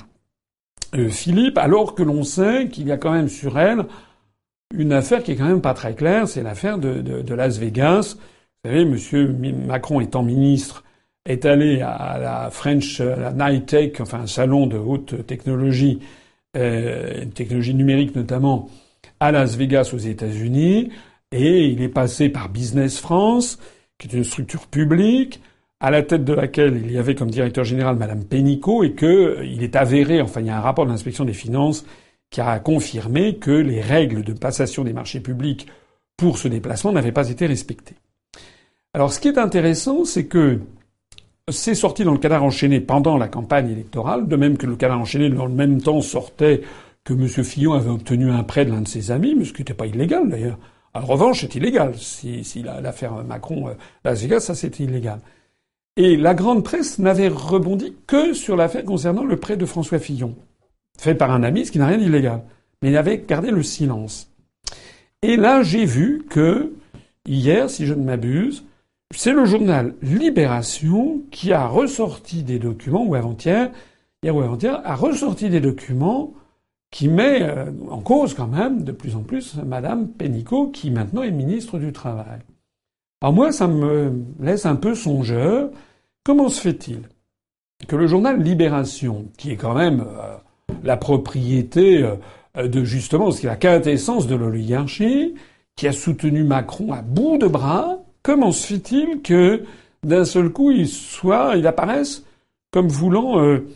euh, Philippe, alors que l'on sait qu'il y a quand même sur elle une affaire qui est quand même pas très claire, c'est l'affaire de, Las Vegas. Vous savez, Monsieur Macron étant ministre, est allé à la French la Night Tech, enfin un salon de haute technologie, euh, technologie numérique notamment, à Las Vegas aux États-Unis, et il est passé par Business France, qui est une structure publique, à la tête de laquelle il y avait comme directeur général Madame Pénicaud, et que il est avéré, enfin il y a un rapport de l'inspection des finances qui a confirmé que les règles de passation des marchés publics pour ce déplacement n'avaient pas été respectées. Alors ce qui est intéressant, c'est que c'est sorti dans le canard enchaîné pendant la campagne électorale, de même que le canard enchaîné dans le même temps sortait que M. Fillon avait obtenu un prêt de l'un de ses amis, mais ce qui n'était pas illégal d'ailleurs. En revanche, c'est illégal. Si, l'affaire Macron, euh, Vegas, ça c'était illégal. Et la grande presse n'avait rebondi que sur l'affaire concernant le prêt de François Fillon fait par un ami, ce qui n'a rien d'illégal. Mais il avait gardé le silence. Et là, j'ai vu que, hier, si je ne m'abuse, c'est le journal Libération qui a ressorti des documents, ou avant-hier, hier ou avant-hier, a ressorti des documents qui met euh, en cause quand même de plus en plus Madame Pénicaud, qui maintenant est ministre du Travail. Alors moi, ça me laisse un peu songeur. Comment se fait-il que le journal Libération, qui est quand même euh, la propriété euh, de justement ce qui est la quintessence de l'oligarchie, qui a soutenu Macron à bout de bras, comment se fait-il que d'un seul coup il soit, il apparaisse comme voulant euh,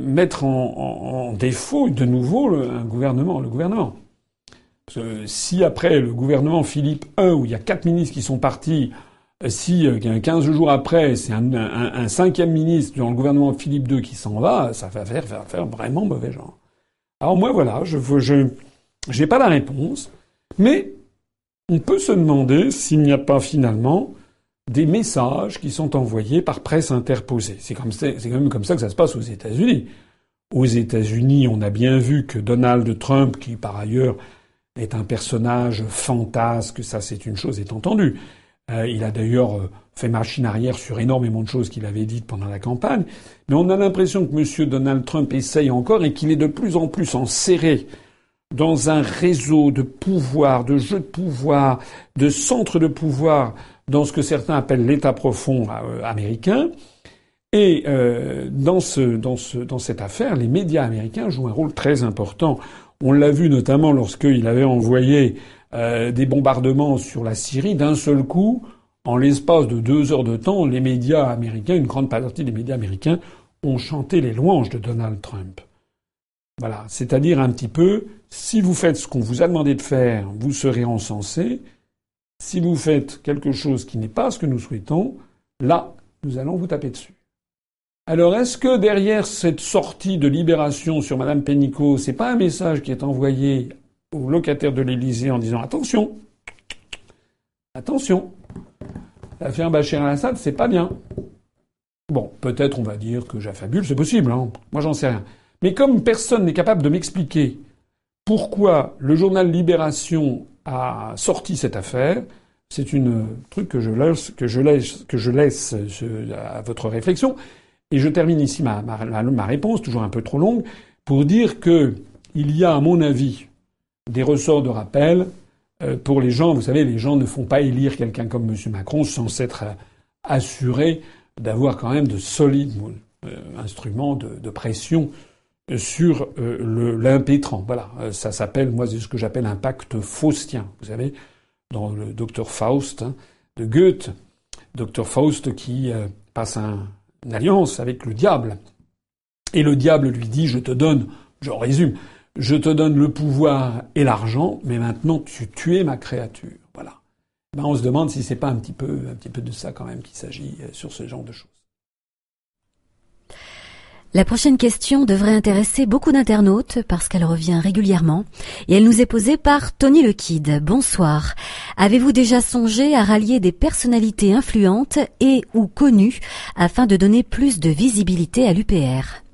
mettre en, défaut de nouveau un gouvernement, le gouvernement? Parce que si après le gouvernement Philippe I, où il y a quatre ministres qui sont partis, si 15 jours après, c'est un, cinquième ministre dans le gouvernement Philippe II qui s'en va, ça va faire, vraiment mauvais genre. Alors moi, voilà, je j'ai pas la réponse, mais on peut se demander s'il n'y a pas finalement des messages qui sont envoyés par presse interposée. C'est quand même comme ça que ça se passe aux États-Unis. Aux États-Unis, on a bien vu que Donald Trump, qui par ailleurs est un personnage fantasque, ça c'est une chose est entendue, euh, il a d'ailleurs euh, fait machine arrière sur énormément de choses qu'il avait dites pendant la campagne. Mais on a l'impression que M. Donald Trump essaye encore et qu'il est de plus en plus enserré dans un réseau de pouvoir, de jeux de pouvoir, de centres de pouvoir dans ce que certains appellent l'État profond euh, américain. Et dans, ce, dans, ce, dans cette affaire, les médias américains jouent un rôle très important. On l'a vu notamment lorsqu'il avait envoyé euh, des bombardements sur la Syrie, d'un seul coup, en l'espace de deux heures de temps, les médias américains, une grande partie des médias américains, ont chanté les louanges de Donald Trump. Voilà, c'est-à-dire un petit peu, si vous faites ce qu'on vous a demandé de faire, vous serez encensé. Si vous faites quelque chose qui n'est pas ce que nous souhaitons, là, nous allons vous taper dessus. Alors, est-ce que derrière cette sortie de libération sur Madame Pénicaud, c'est pas un message qui est envoyé aux locataires de l'Élysée en disant attention, attention, l'affaire Bachir al-Assad, c'est pas bien. Bon, peut-être on va dire que j'affabule, c'est possible, hein. moi j'en sais rien. Mais comme personne n'est capable de m'expliquer pourquoi le journal Libération a sorti cette affaire, c'est une truc que je laisse, laisse à votre réflexion. Et je termine ici ma, ma, réponse, toujours un peu trop longue, pour dire que il y a, à mon avis, des ressorts de rappel euh, pour les gens. Vous savez, les gens ne font pas élire quelqu'un comme M. Macron sans s'être euh, assurés d'avoir quand même de solides euh, instruments de, pression sur l'impétrant. Voilà, ça s'appelle, moi, c'est ce que j'appelle un pacte faustien. Vous savez, dans le docteur Faust hein, de Goethe, docteur Faust qui passe une alliance avec le diable. Et le diable lui dit, je te donne, je résume, je te donne le pouvoir et l'argent, mais maintenant tu, tu es ma créature. Voilà. Ben, on se demande si c'est pas un petit peu, un petit peu de ça quand même qu'il s'agit euh, sur ce genre de choses. La prochaine question devrait intéresser beaucoup d'internautes parce qu'elle revient régulièrement et elle nous est posée par Tony Le Kid. Bonsoir. Avez-vous déjà songé à rallier des personnalités influentes et ou connues afin de donner plus de visibilité à l'UPR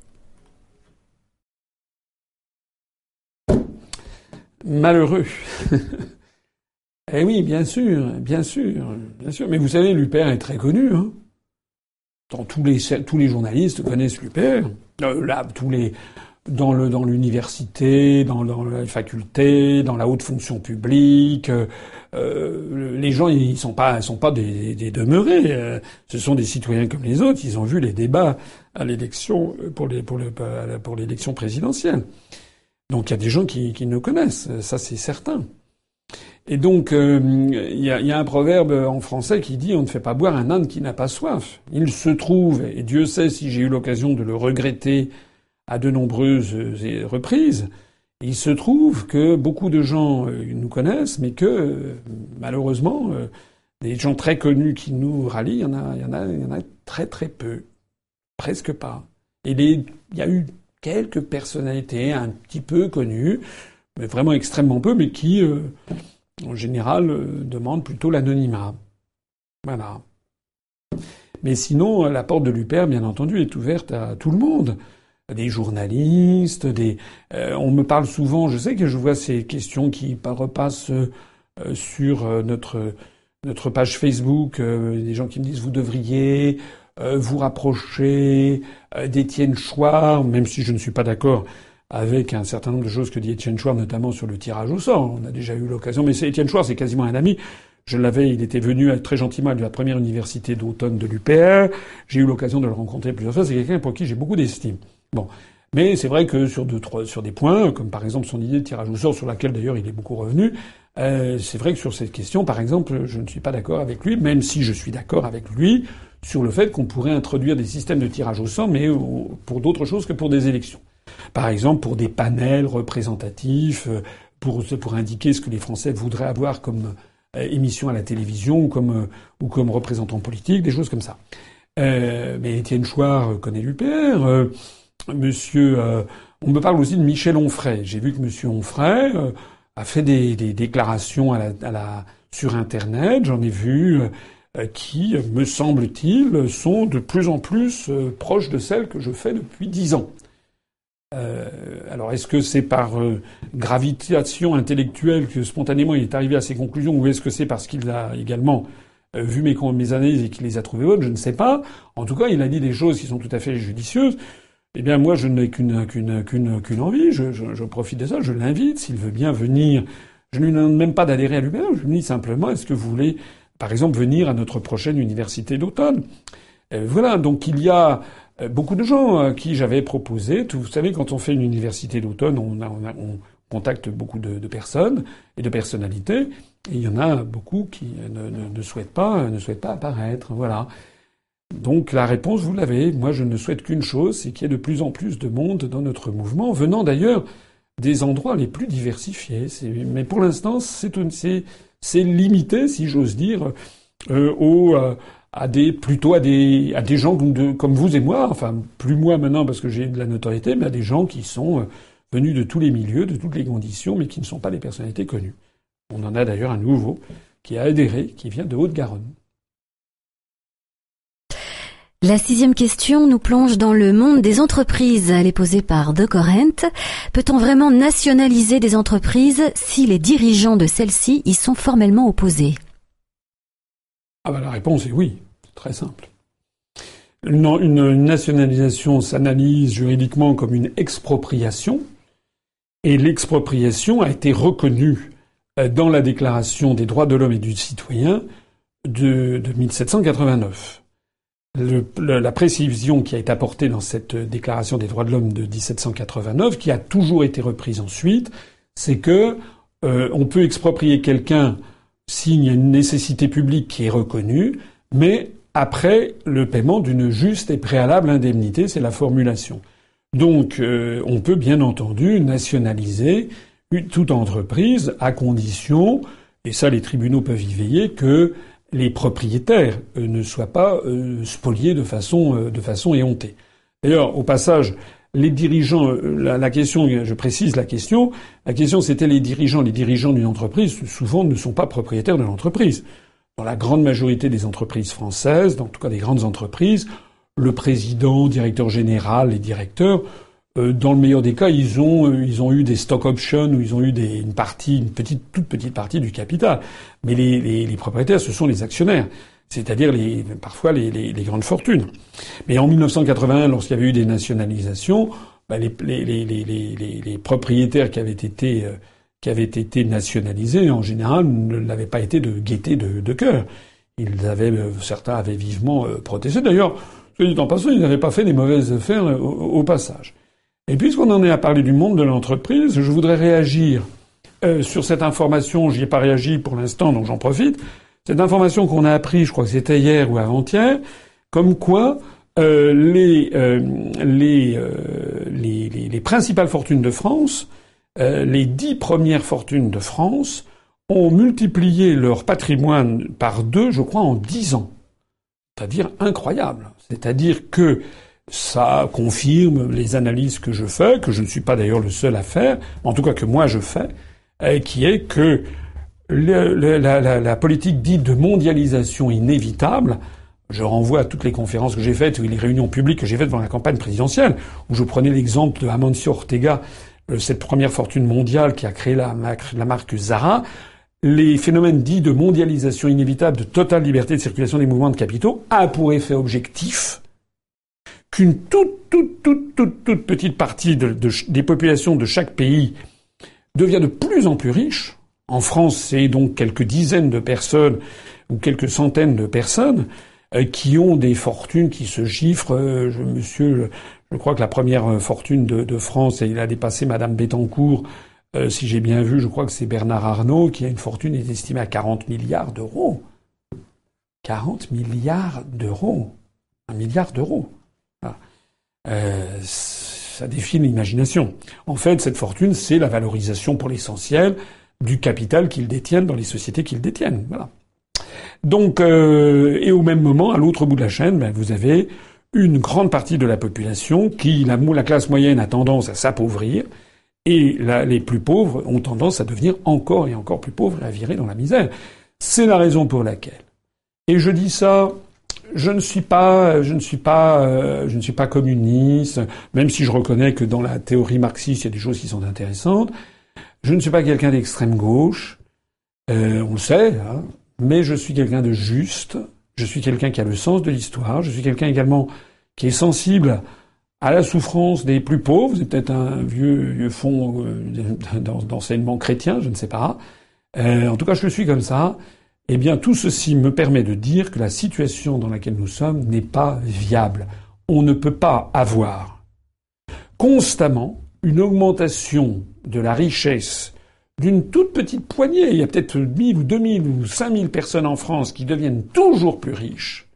Malheureux. eh oui, bien sûr, bien sûr, bien sûr. Mais vous savez, l'UPR est très connu. Hein tous les tous les journalistes connaissent l'UPR. Euh, là, tous les dans le dans l'université, dans, dans la faculté, dans la haute fonction publique, euh, euh les gens ils sont pas ils sont pas des, des demeurés. Euh, ce sont des citoyens comme les autres. Ils ont vu les débats à l'élection pour les pour le pour l'élection présidentielle. Donc il y a des gens qui, qui nous connaissent, ça c'est certain. Et donc, euh, il y, a, un proverbe en français qui dit on ne fait pas boire un âne qui n'a pas soif. Il se trouve, et Dieu sait si j'ai eu l'occasion de le regretter à de nombreuses euh, reprises, il se trouve que beaucoup de gens euh, nous connaissent, mais que malheureusement, des gens très connus qui nous rallient, il y en a, très très peu, presque pas. Il y a eu quelques personnalités un petit peu connues, mais vraiment extrêmement peu, mais qui en général, euh, demande plutôt l'anonymat. Voilà. Mais sinon, la porte de l'UPR, bien entendu, est ouverte à tout le monde. Des journalistes, des. Euh, on me parle souvent. Je sais que je vois ces questions qui repassent euh, sur notre notre page Facebook. des gens qui me disent vous devriez vous rapprocher d'Étienne Chouard, même si je ne suis pas d'accord avec un certain nombre de choses que dit Étienne Chouard, notamment sur le tirage au sort. On a déjà eu l'occasion, mais Étienne Chouard, c'est quasiment un ami. Je l'avais, il était venu très gentiment à la première université d'automne de l'UPR. J'ai eu l'occasion de le rencontrer plusieurs fois. C'est quelqu'un pour qui j'ai beaucoup d'estime. Bon. Mais c'est vrai que sur deux, trois, sur des points, comme par exemple son idée de tirage au sort, sur laquelle d'ailleurs il est beaucoup revenu, euh, c'est vrai que sur cette question, par exemple, je ne suis pas d'accord avec lui, même si je suis d'accord avec lui sur le fait qu'on pourrait introduire des systèmes de tirage au sort, mais pour d'autres choses que pour des élections. Par exemple, pour des panels représentatifs, euh, pour, indiquer ce que les Français voudraient avoir comme euh, émission à la télévision ou comme, euh, ou comme représentant politique, des choses comme ça. Mais Étienne Chouard connaît l'UPR. monsieur, on me parle aussi de Michel Onfray. J'ai vu que Monsieur Onfray a fait des, déclarations sur Internet. J'en ai vu qui, me semble-t-il, sont de plus en plus proches de celles que je fais depuis dix ans. Euh, alors, est-ce que c'est par euh, gravitation intellectuelle que spontanément il est arrivé à ces conclusions, ou est-ce que c'est parce qu'il a également euh, vu mes, mes, analyses et qu'il les a trouvées bonnes? Je ne sais pas. En tout cas, il a dit des choses qui sont tout à fait judicieuses. Eh bien, moi, je n'ai qu'une qu'une qu'une qu'une envie. Je, je, je, profite de ça. Je l'invite, s'il veut bien venir. Je ne lui demande même pas d'adhérer à lui-même. Je lui dis simplement, est-ce que vous voulez, par exemple, venir à notre prochaine université d'automne? Voilà. Donc, il y a euh, beaucoup de gens à qui j'avais proposé. Vous savez, quand on fait une université d'automne, on, on, contacte beaucoup de, personnes et de personnalités, et il y en a beaucoup qui ne, souhaitent pas, ne souhaitent pas apparaître. Voilà. Donc la réponse, vous l'avez. Moi, je ne souhaite qu'une chose, c'est qu'il y ait de plus en plus de monde dans notre mouvement, venant d'ailleurs des endroits les plus diversifiés. Mais pour l'instant, c'est limité, si j'ose dire, euh, au euh, à des plutôt à des à des gens comme vous et moi, enfin plus moi maintenant parce que j'ai de la notoriété, mais à des gens qui sont euh, venus de tous les milieux, de toutes les conditions, mais qui ne sont pas des personnalités connues. On en a d'ailleurs un nouveau qui a adhéré, qui vient de Haute-Garonne. La sixième question nous plonge dans le monde des entreprises. Elle est posée par De Corrent. Peut-on vraiment nationaliser des entreprises si les dirigeants de celles-ci y sont formellement opposés? Ah bah la réponse est oui, très simple. Une, nationalisation s'analyse juridiquement comme une expropriation, et l'expropriation a été reconnue euh, dans la Déclaration des droits de l'homme et du citoyen de, de 1789. Le, la précision qui a été apportée dans cette Déclaration des droits de l'homme de 1789, qui a toujours été reprise ensuite, c'est que euh, on peut exproprier quelqu'un signe une nécessité publique qui est reconnue, mais après le paiement d'une juste et préalable indemnité, c'est la formulation. Donc euh, on peut bien entendu nationaliser toute entreprise à condition, et ça les tribunaux peuvent y veiller, que les propriétaires euh, ne soient pas euh, spoliés de façon, de façon éhontée. D'ailleurs, au passage, les dirigeants, euh, la, question, je précise la question, la question c'était les dirigeants. Les dirigeants d'une entreprise, souvent, ne sont pas propriétaires de l'entreprise. Dans la grande majorité des entreprises françaises, dans tout cas des grandes entreprises, le président, directeur général, les directeurs, euh, dans le meilleur des cas, ils ont euh, ils ont eu des stock options ou ils ont eu des, une partie, une petite toute petite partie du capital. Mais les, les, les propriétaires, ce sont les actionnaires, c'est-à-dire les, parfois les, les, grandes fortunes. Mais en 1981, lorsqu'il y avait eu des nationalisations, bah les, les, propriétaires qui avaient été euh, qui avaient été nationalisés, en général, ne l'avaient pas été de gaieté de, de cœur. Ils avaient, certains avaient vivement protesté. D'ailleurs, en passant, ils n'avaient pas fait des mauvaises affaires au passage. Et puisqu'on en est à parler du monde de l'entreprise, je voudrais réagir euh, sur cette information. J'y ai pas réagi pour l'instant, donc j'en profite. Cette information qu'on a appris, je crois que c'était hier ou avant-hier, comme quoi euh, les, euh, les, euh, les, les, les, principales fortunes de France, euh, les dix premières fortunes de France, ont multiplié leur patrimoine par deux, je crois, en dix ans. C'est-à-dire incroyable. C'est-à-dire que ça confirme les analyses que je fais, que je ne suis pas d'ailleurs le seul à faire, en tout cas que moi je fais, qui est que la, politique dite de mondialisation inévitable, je renvoie à toutes les conférences que j'ai faites ou les réunions publiques que j'ai faites dans la campagne présidentielle, où je prenais l'exemple de Amancio Ortega, euh, cette première fortune mondiale qui a créé la, marque Zara. Les phénomènes dits de mondialisation inévitable, de totale liberté de circulation des mouvements de capitaux, a pour effet objectif qu'une toute, toute, toute, toute, toute petite partie de, des populations de chaque pays devient de plus en plus riche. En France, c'est donc quelques dizaines de personnes ou quelques centaines de personnes euh, qui ont des fortunes qui se chiffrent. Euh, je, monsieur, je, crois que la première euh, fortune de, France, et il a dépassé Madame Bettencourt. si j'ai bien vu, je crois que c'est Bernard Arnault qui a une fortune est estimée à 40 milliards d'euros. 40 milliards d'euros. Un milliard d'euros. Ça défie l'imagination. En fait, cette fortune, c'est la valorisation pour l'essentiel du capital qu'ils détiennent dans les sociétés qu'ils détiennent. Voilà. Donc, euh, et au même moment, à l'autre bout de la chaîne, ben, vous avez une grande partie de la population qui, la, la classe moyenne, a tendance à s'appauvrir, et les plus pauvres ont tendance à devenir encore et encore plus pauvres et à virer dans la misère. C'est la raison pour laquelle. Et je dis ça je ne suis pas, je ne suis pas, euh, je ne suis pas communiste, même si je reconnais que dans la théorie marxiste, il y a des choses qui sont intéressantes. Je ne suis pas quelqu'un d'extrême gauche, euh, on le sait, hein, mais je suis quelqu'un de juste. Je suis quelqu'un qui a le sens de l'histoire. Je suis quelqu'un également qui est sensible à la souffrance des plus pauvres. C'est peut-être un vieux, vieux fond euh, d'enseignement chrétien, je ne sais pas. en tout cas, je suis comme ça. Eh bien, tout ceci me permet de dire que la situation dans laquelle nous sommes n'est pas viable. On ne peut pas avoir constamment une augmentation de la richesse d'une toute petite poignée. Il y a peut-être 1000 ou 2000 ou 5000 personnes en France qui deviennent toujours plus riches.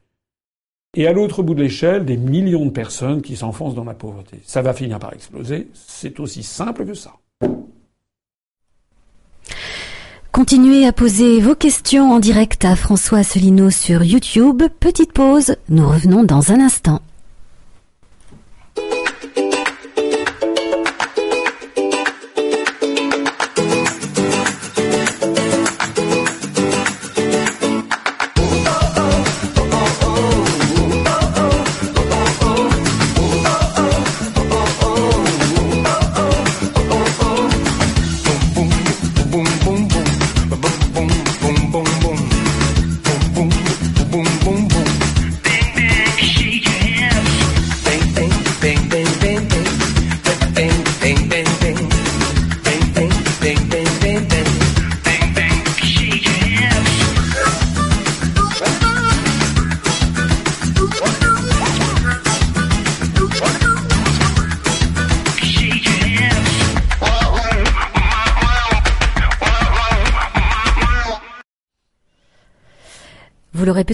Et à l'autre bout de l'échelle, des millions de personnes qui s'enfoncent dans la pauvreté. Ça va finir par exploser. C'est aussi simple que ça. Continuez à poser vos questions en direct à François Asselineau sur YouTube. Petite pause, nous revenons dans un instant.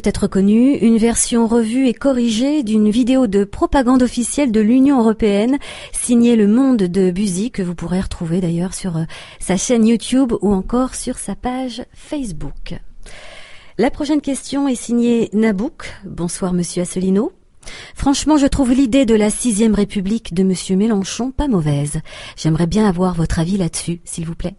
Peut-être connu, une version revue et corrigée d'une vidéo de propagande officielle de l'Union européenne signée Le Monde de Buzy que vous pourrez retrouver d'ailleurs sur euh, sa chaîne YouTube ou encore sur sa page Facebook. La prochaine question est signée Nabouk. Bonsoir Monsieur Asselineau. Franchement, je trouve l'idée de la sixième République de Monsieur Mélenchon pas mauvaise. J'aimerais bien avoir votre avis là-dessus, s'il vous plaît.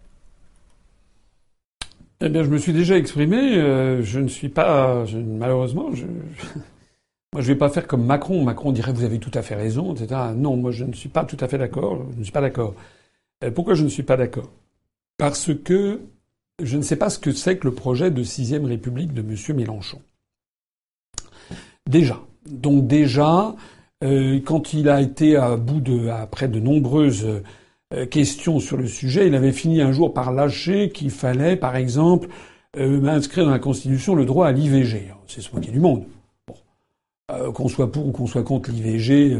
Eh bien, je me suis déjà exprimé. Euh, je ne suis pas, malheureusement, je, moi, je vais pas faire comme Macron. Macron dirait vous avez tout à fait raison, etc. Non, moi, je ne suis pas tout à fait d'accord. Je ne suis pas d'accord. Euh, pourquoi je ne suis pas d'accord? Parce que je ne sais pas ce que c'est que le projet de sixième République de M. Mélenchon. Déjà. Donc déjà, euh, quand il a été à bout de, après de nombreuses euh, questions sur le sujet, il avait fini un jour par lâcher qu'il fallait, par exemple, euh, inscrire dans la Constitution le droit à l'IVG. C'est ce moquer du monde. Bon. qu'on soit pour ou qu'on soit contre l'IVG,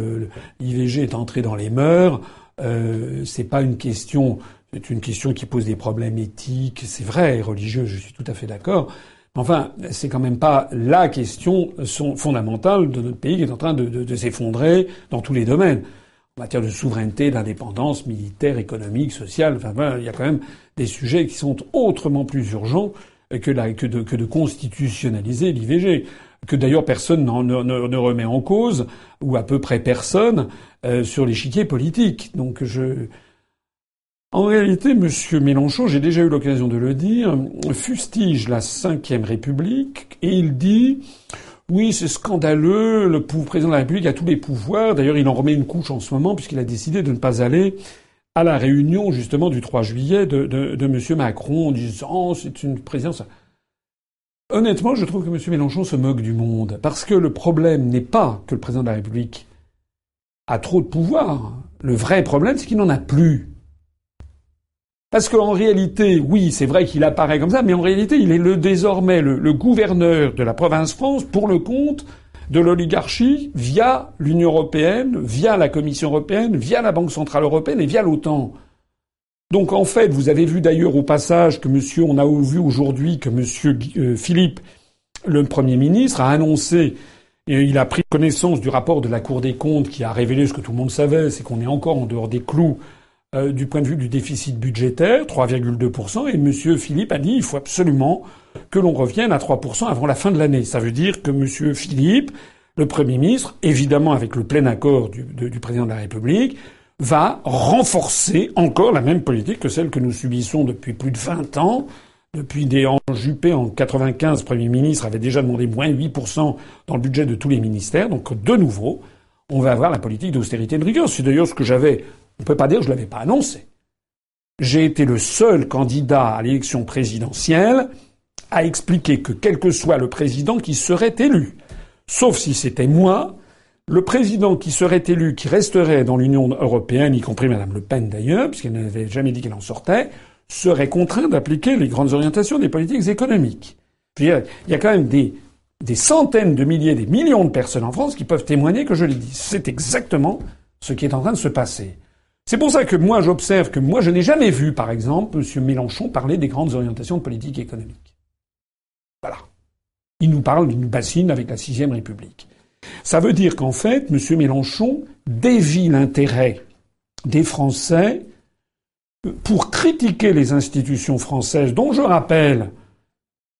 l'IVG est entré dans les mœurs. c'est pas une question c'est une question qui pose des problèmes éthiques, c'est vrai, religieux, je suis tout à fait d'accord. Enfin, c'est quand même pas la question fondamentale de notre pays qui est en train de, s'effondrer dans tous les domaines. En matière de souveraineté, d'indépendance militaire, économique, sociale, enfin, il y a quand même des sujets qui sont autrement plus urgents que, de, constitutionnaliser l'IVG que d'ailleurs personne ne, remet en cause, ou à peu près personne, euh, sur l'échiquier politique. Donc je, en réalité, M. Mélenchon, j'ai déjà eu l'occasion de le dire, fustige la Ve République et il dit oui, c'est scandaleux, le président de la République a tous les pouvoirs. D'ailleurs, il en remet une couche en ce moment puisqu'il a décidé de ne pas aller à la réunion justement du 3 juillet de, de, M. Macron en disant oh, c'est une présidence. Honnêtement, je trouve que M. Mélenchon se moque du monde parce que le problème n'est pas que le président de la République a trop de pouvoir. Le vrai problème, c'est qu'il n'en a plus. Parce qu'en réalité, oui, c'est vrai qu'il apparaît comme ça, mais en réalité, il est le, désormais le, gouverneur de la province France pour le compte de l'oligarchie via l'Union européenne, via la Commission européenne, via la Banque centrale européenne et via l'OTAN. Donc en fait, vous avez vu d'ailleurs au passage que monsieur, on a vu aujourd'hui que monsieur euh, Philippe, le Premier ministre, a annoncé et il a pris connaissance du rapport de la Cour des comptes qui a révélé ce que tout le monde savait, c'est qu'on est encore en dehors des clous euh, du point de vue du déficit budgétaire, 3,2%, et M. Philippe a dit il faut absolument que l'on revienne à 3% avant la fin de l'année. Ça veut dire que M. Philippe, le Premier ministre, évidemment avec le plein accord du, président de la République, va renforcer encore la même politique que celle que nous subissons depuis plus de 20 ans. Depuis des en Juppé en 95, Premier ministre avait déjà demandé moins 8% dans le budget de tous les ministères. Donc de nouveau, on va avoir la politique d'austérité de rigueur. C'est d'ailleurs ce que j'avais on ne peut pas dire que je ne l'avais pas annoncé. J'ai été le seul candidat à l'élection présidentielle à expliquer que quel que soit le président qui serait élu, sauf si c'était moi, le président qui serait élu, qui resterait dans l'Union européenne, y compris Mme Le Pen d'ailleurs, puisqu'elle n'avait jamais dit qu'elle en sortait, serait contraint d'appliquer les grandes orientations des politiques économiques. Il y a quand même des, des centaines de milliers, des millions de personnes en France qui peuvent témoigner que je l'ai dit. C'est exactement ce qui est en train de se passer. C'est pour ça que moi j'observe que moi je n'ai jamais vu, par exemple, M. Mélenchon parler des grandes orientations de politique économique. Voilà. Il nous parle, il nous bassine avec la sixième République. Ça veut dire qu'en fait, M. Mélenchon dévie l'intérêt des Français pour critiquer les institutions françaises, dont je rappelle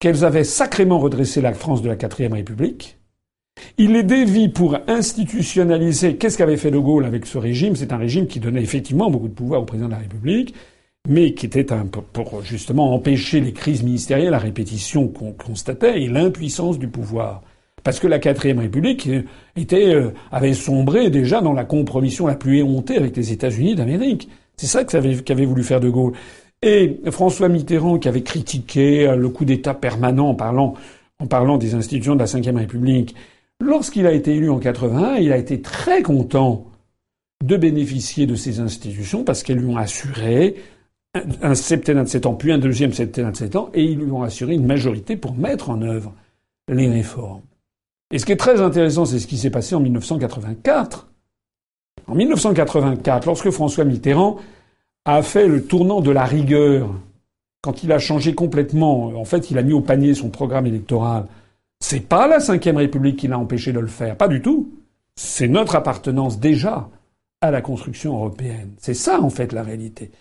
qu'elles avaient sacrément redressé la France de la quatrième République, il les dévie pour institutionnaliser. Qu'est-ce qu'avait fait De Gaulle avec ce régime? C'est un régime qui donnait effectivement beaucoup de pouvoir au président de la République, mais qui était pour justement empêcher les crises ministérielles, la répétition qu'on constatait et l'impuissance du pouvoir. Parce que la quatrième République était, euh, avait sombré déjà dans la compromission la plus éhontée avec les États-Unis d'Amérique. C'est ça qu'avait voulu faire De Gaulle. Et François Mitterrand, qui avait critiqué euh, le coup d'État permanent en parlant, en parlant des institutions de la Ve République, Lorsqu'il a été élu en 81, il a été très content de bénéficier de ces institutions parce qu'elles lui ont assuré un septennat de sept ans, puis un deuxième septennat de sept ans, et ils lui ont assuré une majorité pour mettre en œuvre les réformes. Et ce qui est très intéressant, c'est ce qui s'est passé en 1984. En 1984, lorsque François Mitterrand a fait le tournant de la rigueur, quand il a changé complètement, en fait, il a mis au panier son programme électoral c'est pas la Ve République qui l'a empêché de le faire, pas du tout. C'est notre appartenance déjà à la construction européenne. C'est ça en fait la réalité.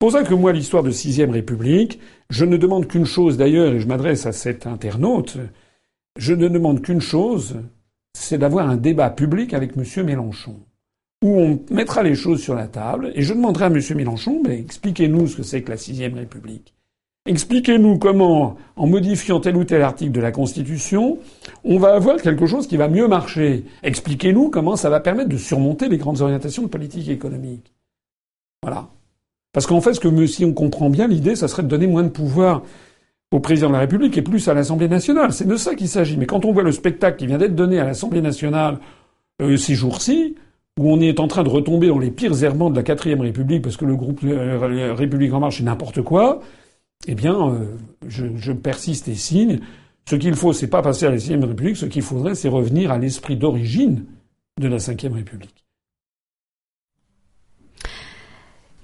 Pour ça que moi l'histoire de Sixième République, je ne demande qu'une chose d'ailleurs, et je m'adresse à cet internaute, je ne demande qu'une chose, c'est d'avoir un débat public avec M. Mélenchon, où on mettra les choses sur la table, et je demanderai à M. Mélenchon, mais expliquez-nous ce que c'est que la sixième République. Expliquez-nous comment, en modifiant tel ou tel article de la Constitution, on va avoir quelque chose qui va mieux marcher. Expliquez-nous comment ça va permettre de surmonter les grandes orientations de politique économique. Voilà. Parce qu'en fait, ce que, si on comprend bien l'idée, ça serait de donner moins de pouvoir au président de la République et plus à l'Assemblée nationale. C'est de ça qu'il s'agit. Mais quand on voit le spectacle qui vient d'être donné à l'Assemblée nationale euh, ces jours-ci, où on est en train de retomber dans les pires errements de la quatrième République parce que le groupe euh, République en marche est n'importe quoi, eh bien, euh, je, je, persiste et signe. Ce qu'il faut, c'est pas passer à la sixième République. Ce qu'il faudrait, c'est revenir à l'esprit d'origine de la cinquième République.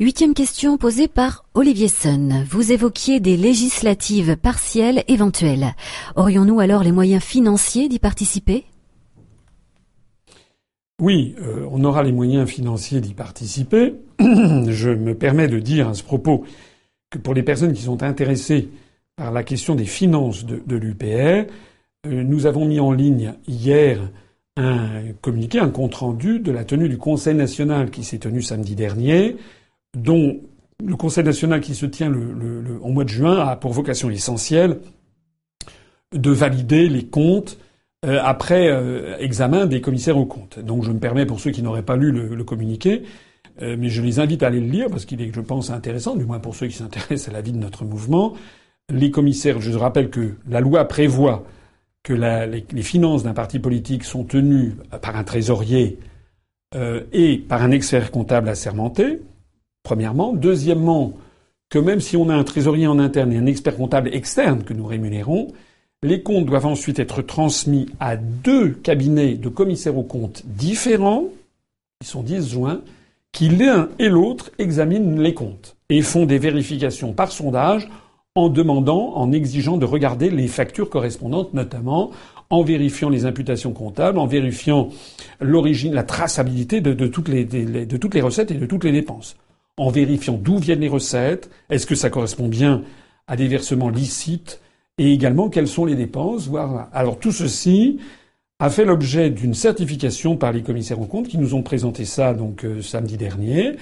Huitième question posée par Olivier Sun. Vous évoquiez des législatives partielles éventuelles. Aurions-nous alors les moyens financiers d'y participer? Oui, euh, on aura les moyens financiers d'y participer. Je me permets de dire à ce propos que pour les personnes qui sont intéressées par la question des finances de, l'UPR, euh, nous avons mis en ligne hier un communiqué, un compte rendu de la tenue du Conseil national qui s'est tenu samedi dernier, dont le Conseil national qui se tient le, le, en mois de juin a pour vocation essentielle de valider les comptes euh, après euh, examen des commissaires aux comptes. Donc je me permets, pour ceux qui n'auraient pas lu le, communiqué, euh, mais je les invite à aller le lire parce qu'il est, je pense, intéressant, du moins pour ceux qui s'intéressent à la vie de notre mouvement. Les commissaires, je rappelle que la loi prévoit que les, les, finances d'un parti politique sont tenues par un trésorier et par un expert comptable assermenté premièrement. Deuxièmement, que même si on a un trésorier en interne et un expert comptable externe que nous rémunérons, les comptes doivent ensuite être transmis à deux cabinets de commissaires aux comptes différents, qui sont disjoints, qui l'un et l'autre examinent les comptes et font des vérifications par sondage en demandant, en exigeant de regarder les factures correspondantes, notamment en vérifiant les imputations comptables, en vérifiant l'origine, la traçabilité de, toutes les, toutes les recettes et de toutes les dépenses en vérifiant d'où viennent les recettes, est-ce que ça correspond bien à des versements licites, et également quelles sont les dépenses. Voire... Alors tout ceci a fait l'objet d'une certification par les commissaires aux comptes qui nous ont présenté ça donc euh, samedi dernier.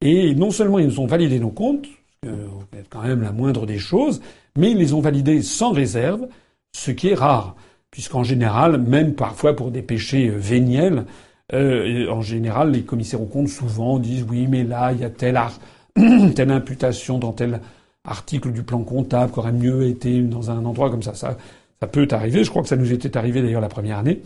Et non seulement ils nous ont validé nos comptes, est quand même la moindre des choses, mais ils les ont validés sans réserve, ce qui est rare, puisqu'en général, même parfois pour des péchés euh, véniels, euh, en général, les commissaires aux comptes souvent disent oui, mais là, il y a telle, telle imputation dans tel article du plan comptable qui aurait mieux été dans un endroit comme. Ça, ça peut arriver. Je crois que ça nous était arrivé d'ailleurs la première année.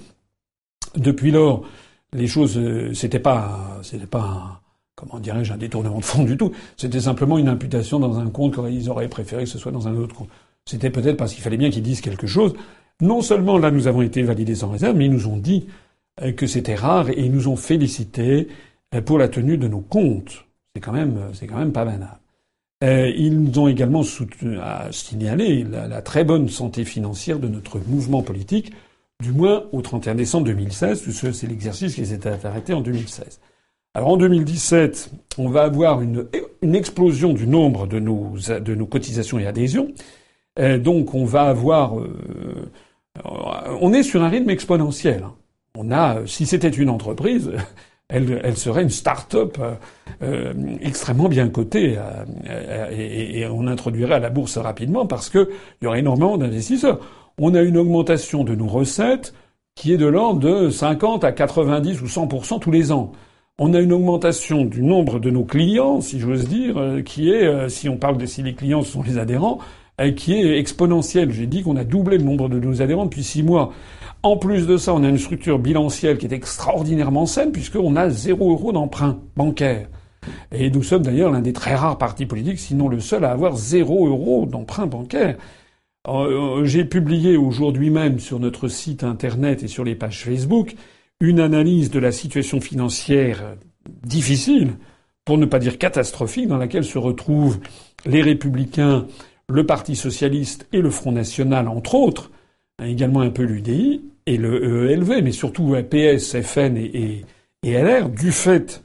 Depuis lors, les choses, euh, c'était pas, c'était pas un, comment dirais-je, un détournement de fond du tout. C'était simplement une imputation dans un compte qu'ils auraient préféré que ce soit dans un autre compte. C'était peut-être parce qu'il fallait bien qu'ils disent quelque chose. Non seulement là, nous avons été validés sans réserve, mais ils nous ont dit euh, que c'était rare et ils nous ont félicité euh, pour la tenue de nos comptes. C'est quand même, c'est quand même pas banal. Euh, ils nous ont également soutenu, à signaler la, très bonne santé financière de notre mouvement politique, du moins au 31 décembre 2016, puisque c'est l'exercice qui s'est arrêté en 2016. Alors en 2017, on va avoir une, une explosion du nombre de nos, de nos cotisations et adhésions. Euh, donc on va avoir, euh, on est sur un rythme exponentiel. Hein on a, si c'était une entreprise, elle, serait une start-up euh, euh extrêmement bien cotée euh, et, et, on introduirait à la bourse rapidement parce qu'il y aurait énormément d'investisseurs. On a une augmentation de nos recettes qui est de l'ordre de 50 à 90 ou 100% tous les ans. On a une augmentation du nombre de nos clients, si j'ose dire, euh, qui est, si on parle de si les clients sont les adhérents, qui est exponentielle. J'ai dit qu'on a doublé le nombre de nos adhérents depuis six mois. En plus de ça, on a une structure bilancielle qui est extraordinairement saine puisqu'on a zéro euro d'emprunt bancaire. Et nous sommes d'ailleurs l'un des très rares partis politiques, sinon le seul à avoir zéro euro d'emprunt bancaire. Euh, j'ai publié aujourd'hui même sur notre site internet et sur les pages Facebook une analyse de la situation financière difficile, pour ne pas dire catastrophique, dans laquelle se retrouvent les républicains, le Parti socialiste et le Front national, entre autres, également un peu l'UDI, et le EELV, mais surtout PS, FN et, LR, du fait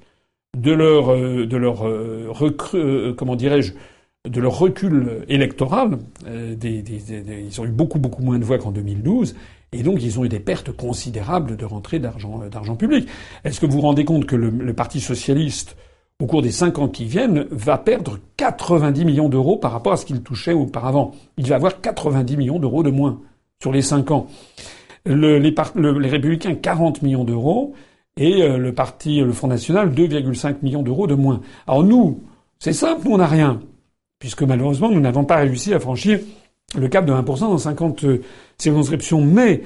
de leur, euh, de leur euh, euh, comment dirais-je, de leur recul électoral, ils ont eu beaucoup beaucoup moins de voix qu'en 2012, Et donc, ils ont eu des pertes considérables de rentrée d'argent, d'argent public. Est-ce que vous vous rendez compte que le, le Parti socialiste, au cours des cinq ans qui viennent, va perdre 90 millions d'euros par rapport à ce qu'il touchait auparavant? Il va avoir 90 millions d'euros de moins sur les cinq ans. Le, les, les, Républicains, 40 millions d'euros. Et euh, le parti, le Front National, 2,5 millions d'euros de moins. Alors nous, c'est simple, nous on n'a rien. Puisque malheureusement, nous n'avons pas réussi à franchir le cap de 1% dans 50 euh, circonscriptions. Mais,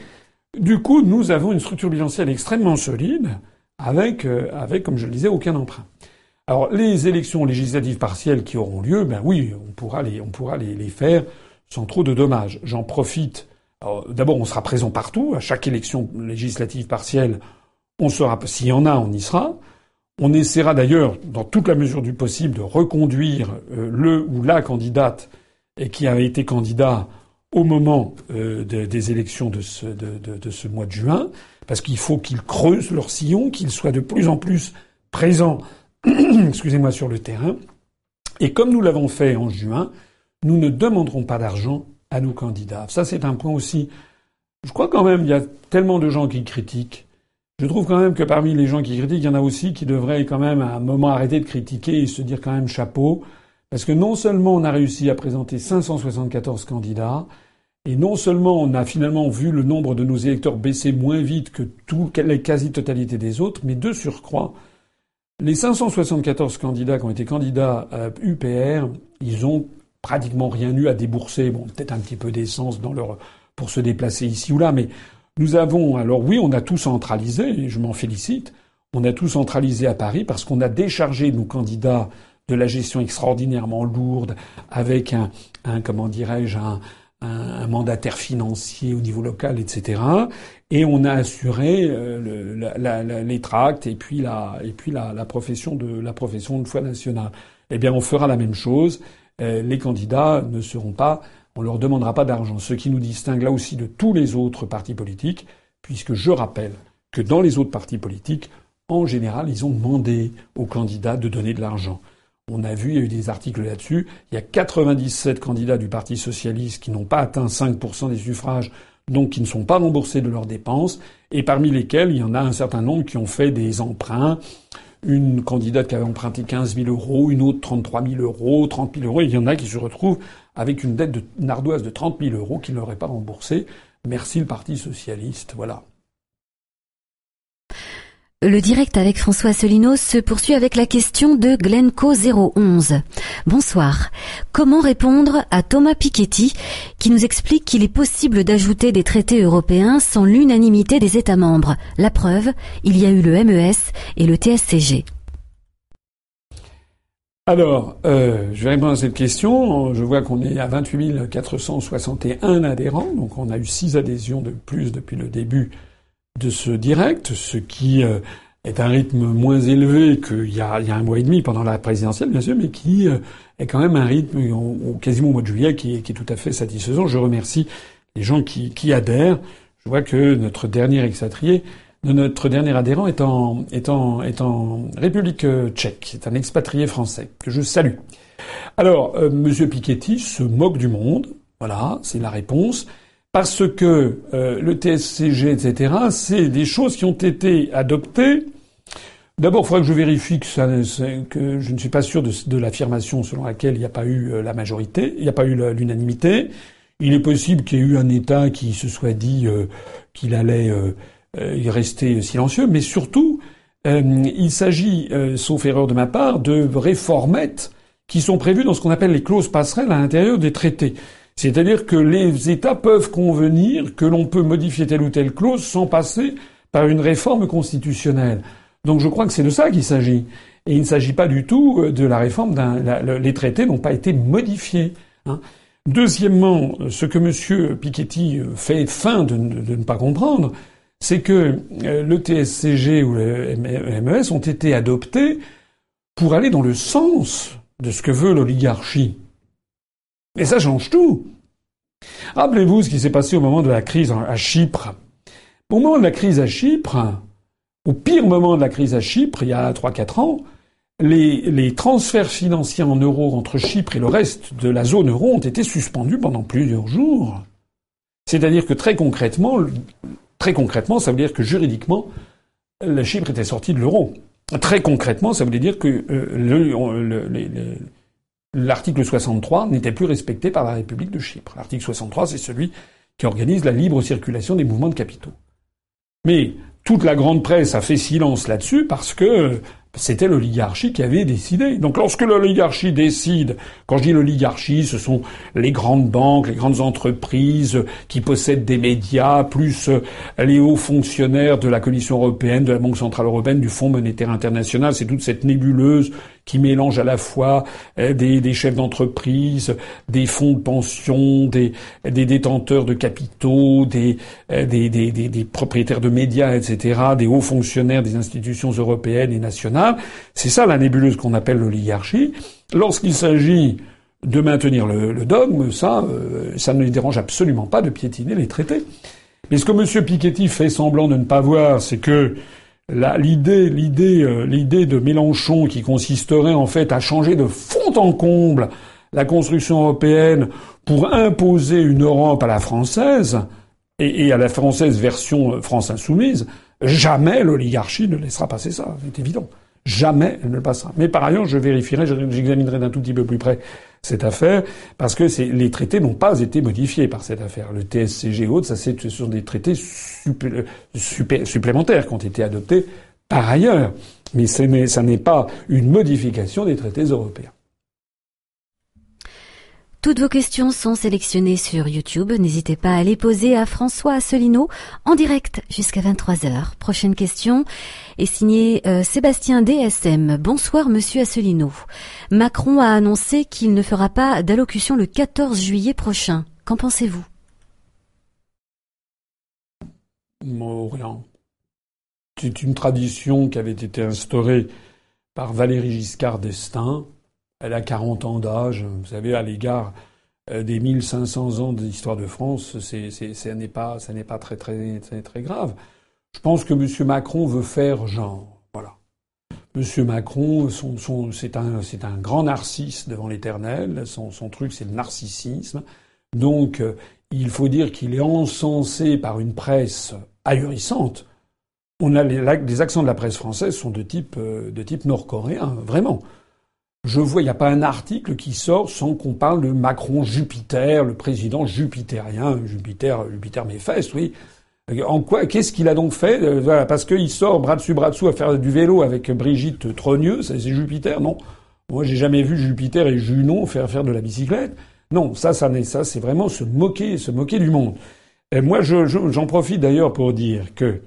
du coup, nous avons une structure bilancielle extrêmement solide, avec, euh, avec, comme je le disais, aucun emprunt. Alors, les élections législatives partielles qui auront lieu, ben oui, on pourra les, on pourra les, les faire sans trop de dommages. J'en profite D'abord, on sera présent partout. À chaque élection législative partielle, on sera, s'il y en a, on y sera. On essaiera d'ailleurs, dans toute la mesure du possible, de reconduire euh, le ou la candidate qui a été candidat au moment euh, des élections de ce, de, de ce, mois de juin, parce qu'il faut qu'ils creusent leur sillon, qu'ils soient de plus en plus présents, excusez-moi, sur le terrain. Et comme nous l'avons fait en juin, nous ne demanderons pas d'argent à nos candidats. Ça, c'est un point aussi. Je crois quand même, il y a tellement de gens qui critiquent. Je trouve quand même que parmi les gens qui critiquent, il y en a aussi qui devraient quand même à un moment arrêter de critiquer et se dire quand même chapeau. Parce que non seulement on a réussi à présenter 574 candidats, et non seulement on a finalement vu le nombre de nos électeurs baisser moins vite que toute la quasi-totalité des autres, mais de surcroît, les 574 candidats qui ont été candidats à UPR, ils ont pratiquement rien eu à débourser. Bon, peut-être un petit peu d'essence dans leur pour se déplacer ici ou là, mais nous avons alors oui, on a tout centralisé, et je m'en félicite. On a tout centralisé à Paris parce qu'on a déchargé nos candidats de la gestion extraordinairement lourde, avec un, un comment dirais-je, un, un, mandataire financier au niveau local, etc. Et on a assuré euh, la, la, les tracts et puis la et puis la, la profession de la profession de foi nationale. Eh bien, on fera la même chose. Euh, les candidats ne seront pas, on leur demandera pas d'argent. Ce qui nous distingue là aussi de tous les autres partis politiques, puisque je rappelle que dans les autres partis politiques, en général, ils ont demandé aux candidats de donner de l'argent. On a vu, il y a eu des articles là-dessus. Il y a 97 candidats du Parti socialiste qui n'ont pas atteint 5% des suffrages, donc qui ne sont pas remboursés de leurs dépenses, et parmi lesquels il y en a un certain nombre qui ont fait des emprunts une candidate qui avait emprunté 15 000 euros, une autre 33 000 euros, 30 000 euros. il y en a qui se retrouvent avec une dette de nardoise de 30 000 euros qu'ils n'auraient pas remboursée. Merci le Parti socialiste. Voilà. Le direct avec François Asselineau se poursuit avec la question de Glenco 011. Bonsoir. Comment répondre à Thomas Piketty qui nous explique qu'il est possible d'ajouter des traités européens sans l'unanimité des États membres? La preuve, il y a eu le MES et le TSCG. Alors, euh, je vais répondre à cette question. Je vois qu'on est à 28 461 adhérents, donc on a eu six adhésions de plus depuis le début de ce direct, ce qui euh, est un rythme moins élevé qu'il y, a, un mois et demi pendant la présidentielle, bien sûr, mais qui euh, est quand même un rythme quasiment au mois de juillet qui est, tout à fait satisfaisant. Je remercie les gens qui, adhèrent. Je vois que notre dernier expatrié, notre dernier adhérent est en, République tchèque. C'est un expatrié français que je salue. Alors, euh, Monsieur Piketty se moque du monde. Voilà, c'est la réponse parce que euh, le TSCG, etc., c'est des choses qui ont été adoptées. D'abord, il faudra que je vérifie que, ça, que je ne suis pas sûr de, l'affirmation selon laquelle il n'y a pas eu euh, la majorité, il n'y a pas eu l'unanimité. Il est possible qu'il y ait eu un État qui se soit dit euh, qu'il allait y rester silencieux, mais surtout, il s'agit, sauf erreur de ma part, de réformettes qui sont prévues dans ce qu'on appelle les clauses passerelles à l'intérieur des traités. C'est-à-dire que les États peuvent convenir que l'on peut modifier telle ou telle clause sans passer par une réforme constitutionnelle. Donc je crois que c'est de ça qu'il s'agit. Et il ne s'agit pas du tout euh, de la réforme d'un. Les traités n'ont pas été modifiés. Hein. Deuxièmement, ce que M. Piketty euh, fait fin de, ne pas comprendre, c'est que euh, le TSCG ou le MES ont été adoptés pour aller dans le sens de ce que veut l'oligarchie. Et ça change tout. Rappelez-vous ce qui s'est passé au moment de la crise à Chypre. Au moment de la crise à Chypre, au pire moment de la crise à Chypre, il y a 3-4 ans, les, les, transferts financiers en euros entre Chypre et le reste de la zone euro ont été suspendus pendant plusieurs jours. C'est-à-dire que très concrètement, très concrètement, ça veut dire que juridiquement, la Chypre était sortie de l'euro. Très concrètement, ça voulait dire que euh, l'article 63 n'était plus respecté par la République de Chypre. L'article 63, c'est celui qui organise la libre circulation des mouvements de capitaux. Mais toute la grande presse a fait silence là-dessus parce que c'était l'oligarchie qui avait décidé. Donc lorsque l'oligarchie décide, quand je dis l'oligarchie, ce sont les grandes banques, les grandes entreprises qui possèdent des médias, plus les hauts fonctionnaires de la Commission européenne, de la Banque centrale européenne, du Fonds monétaire international, c'est toute cette nébuleuse qui mélange à la fois euh, des, des chefs d'entreprise, des fonds de pension, des, des détenteurs de capitaux, des, euh, des, des, propriétaires de médias, etc., des hauts fonctionnaires des institutions européennes et nationales. C'est ça la nébuleuse qu'on appelle l'oligarchie. Lorsqu'il s'agit de maintenir le, le dogme, ça, euh, ça ne les dérange absolument pas de piétiner les traités. Mais ce que M. Piketty fait semblant de ne pas voir, c'est que l'idée, l'idée, euh, l'idée de Mélenchon qui consisterait en fait à changer de fond en comble la construction européenne pour imposer une Europe à la française et, à la française version euh, France insoumise, jamais l'oligarchie ne laissera passer ça, c'est évident. Jamais elle ne le passera. Mais par ailleurs, je vérifierai, j'examinerai d'un tout petit peu plus près cette affaire, parce que les traités n'ont pas été modifiés par cette affaire. Le TSCG autres, ça, ce sont des traités supplémentaires qui ont été adoptés par ailleurs. Mais ça n'est pas une modification des traités européens. Toutes vos questions sont sélectionnées sur YouTube. N'hésitez pas à les poser à François Asselineau en direct jusqu'à 23h. Prochaine question est signée euh, Sébastien DSM. Bonsoir Monsieur Asselineau. Macron a annoncé qu'il ne fera pas d'allocution le 14 juillet prochain. Qu'en pensez-vous? Rien. C'est une tradition qui avait été instaurée par Valéry Giscard d'Estaing elle a 40 ans d'âge. Vous savez, à l'égard euh, des 1500 ans d'histoire de France, c'est, c'est, ça n'est pas, ça n'est pas très, grave. Je pense que M. Macron veut faire genre. Voilà. M. Macron, c'est un, grand narcisse devant l'éternel. Son, truc, c'est le narcissisme. Donc, euh, il faut dire qu'il est encensé par une presse ahurissante. On a les, accents de la presse française sont de type, euh, de type nord-coréen, vraiment. Je vois, il n'y a pas un article qui sort sans qu'on parle de Macron Jupiter, le président jupitérien, Jupiter, Jupiter mes oui. En quoi, qu'est-ce qu'il a donc fait euh, Voilà, parce qu'il sort bras dessus bras dessous à faire du vélo avec Brigitte Trogneux, c'est Jupiter, non Moi, j'ai jamais vu Jupiter et Junon faire faire de la bicyclette. Non, ça, ça n'est ça, c'est vraiment se moquer, se moquer du monde. Et moi, j'en profite d'ailleurs pour dire que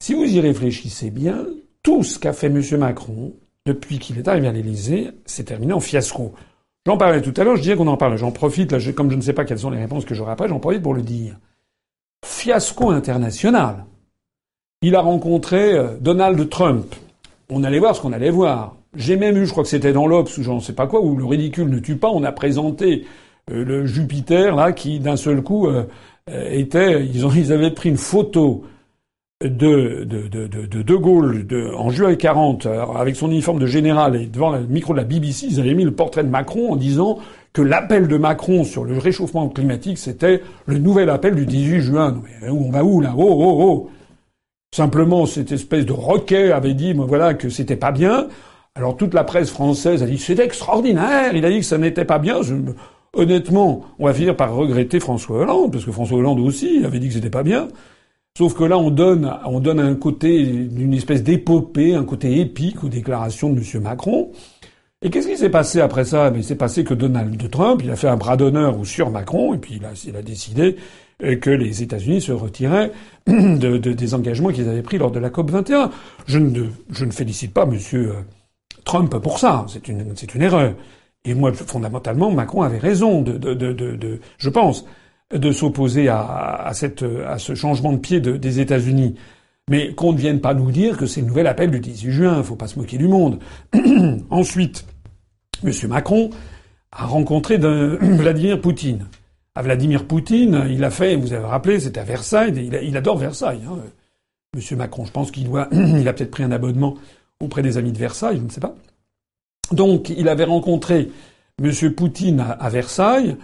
si vous y réfléchissez bien, tout ce qu'a fait M. Macron, depuis qu'il est arrivé à l'Élysée, c'est terminé en fiasco. J'en parlais tout à l'heure, je disais qu'on en parle. J'en profite, comme je ne sais pas quelles sont les réponses que j'aurai après, j'en profite pour le dire. Fiasco international. Il a rencontré euh, Donald Trump. On allait voir ce qu'on allait voir. J'ai même eu, je crois que c'était dans l'Obs ou j'en sais pas quoi, où le ridicule ne tue pas, on a présenté euh, le Jupiter, là, qui d'un seul coup euh, était, ils, ont, ils avaient pris une photo de, de, de, de, de Gaulle de, en juin 40, avec son uniforme de général et devant le micro de la BBC, ils avaient mis le portrait de Macron en disant que l'appel de Macron sur le réchauffement climatique, c'était le nouvel appel du 18 juin. On va où là? Oh, oh, oh Simplement, cette espèce de roquet avait dit, voilà, que c'était pas bien. Alors toute la presse française a dit c'est extraordinaire. Il a dit que ça n'était pas bien. Honnêtement, on va finir par regretter François Hollande, parce que François Hollande aussi avait dit que c'était pas bien. Sauf que là, on donne, on donne un côté d'une espèce d'épopée, un côté épique aux déclarations de M. Macron. Et qu'est-ce qui s'est passé après ça? Il s'est passé que Donald Trump, il a fait un bras d'honneur sur Macron, et puis il a, il a décidé euh, que les États-Unis se retiraient de, des engagements qu'ils avaient pris lors de la COP 21. Je ne, je ne félicite pas M. Trump pour ça. C'est une, erreur. Et moi, fondamentalement, Macron avait raison de, de je pense de s'opposer à, ce changement de pied des États-Unis. Mais qu'on ne vienne pas nous dire que c'est le nouvel appel du 18 juin. Faut pas se moquer du monde. Ensuite, M. Macron a rencontré Vladimir Poutine. À Vladimir Poutine, il a fait, vous avez rappelé, c'était à Versailles. Il, adore Versailles. Hein, M. Macron, je pense qu'il doit, il a peut-être pris un abonnement auprès des amis de Versailles, je ne sais pas. Donc, il avait rencontré M. Poutine à Versailles.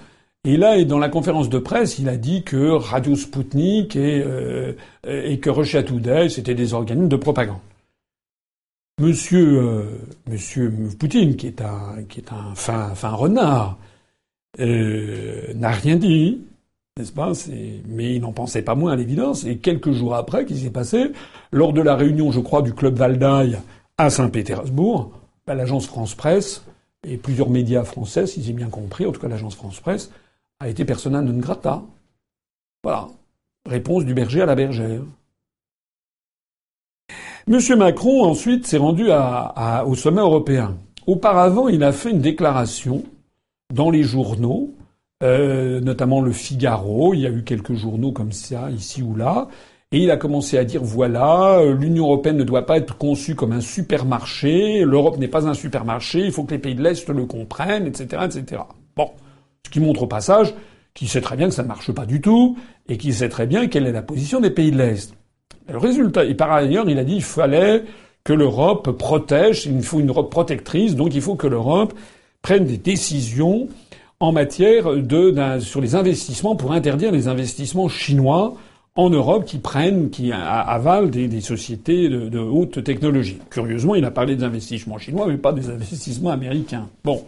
Et là, dans la conférence de presse, il a dit que Radio Sputnik et, euh, et que Russia Today, c'était des organismes de propagande. Monsieur, euh, Monsieur Poutine, qui est un, qui est un fin, fin renard, euh, n'a rien dit, n'est-ce pas? Mais il n'en pensait pas moins à l'évidence. Et quelques jours après, qu'est-ce qui s'est passé? Lors de la réunion, je crois, du club Valdaï à Saint-Pétersbourg, bah, l'agence France Presse et plusieurs médias français, si j'ai bien compris, en tout cas l'agence France Presse, a été persona non grata. Voilà. Réponse du berger à la bergère. Monsieur Macron, ensuite, s'est rendu au sommet européen. Auparavant, il a fait une déclaration dans les journaux, euh, notamment le Figaro. Il y a eu quelques journaux comme ça, ici ou là. Et il a commencé à dire voilà, l'Union européenne ne doit pas être conçue comme un supermarché, l'Europe n'est pas un supermarché, il faut que les pays de l'Est le comprennent, etc., etc. Bon. Ce qui montre au passage qu'il sait très bien que ça ne marche pas du tout et qu'il sait très bien quelle est la position des pays de l'Est. Le résultat, et par ailleurs, il a dit qu'il fallait que l'Europe protège, il faut une Europe protectrice, donc il faut que l'Europe prenne des décisions en matière de, sur les investissements pour interdire les investissements chinois en Europe qui prennent, qui avalent des, sociétés de, de, haute technologie. Curieusement, il a parlé des investissements chinois, mais pas des investissements américains. Bon.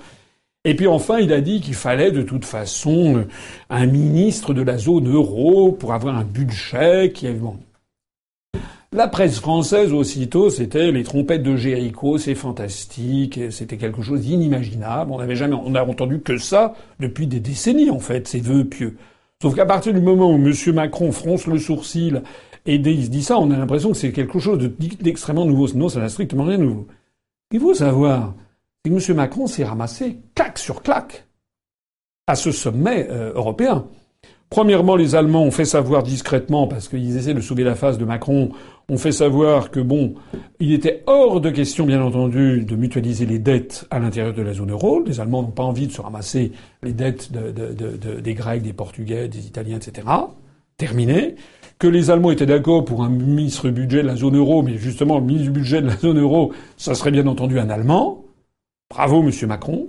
Et puis enfin, il a dit qu'il fallait de toute façon euh, un ministre de la zone euro pour avoir un budget qui est. La presse française aussitôt, c'était les trompettes de Jéricho, c'est fantastique, c'était quelque chose d'inimaginable. On n'avait jamais, on a entendu que ça depuis des décennies en fait, ces vœux pieux. Sauf qu'à partir du moment où M. Macron fronce le sourcil et dit ça, on a l'impression que c'est quelque chose d'extrêmement nouveau. Sinon, ça n'a strictement rien de nouveau. Il faut savoir et M. Macron s'est ramassé claque sur claque à ce sommet euh, européen. Premièrement, les Allemands ont fait savoir discrètement, parce qu'ils essaient de sauver la face de Macron, ont fait savoir que bon, il était hors de question, bien entendu, de mutualiser les dettes à l'intérieur de la zone euro. Les Allemands n'ont pas envie de se ramasser les dettes des Grecs, des Portugais, des Italiens, etc. Terminé. Que les Allemands étaient d'accord pour un ministre budget de la zone euro, mais justement, le ministre budget de la zone euro, ça serait bien entendu un Allemand. Bravo, Monsieur Macron.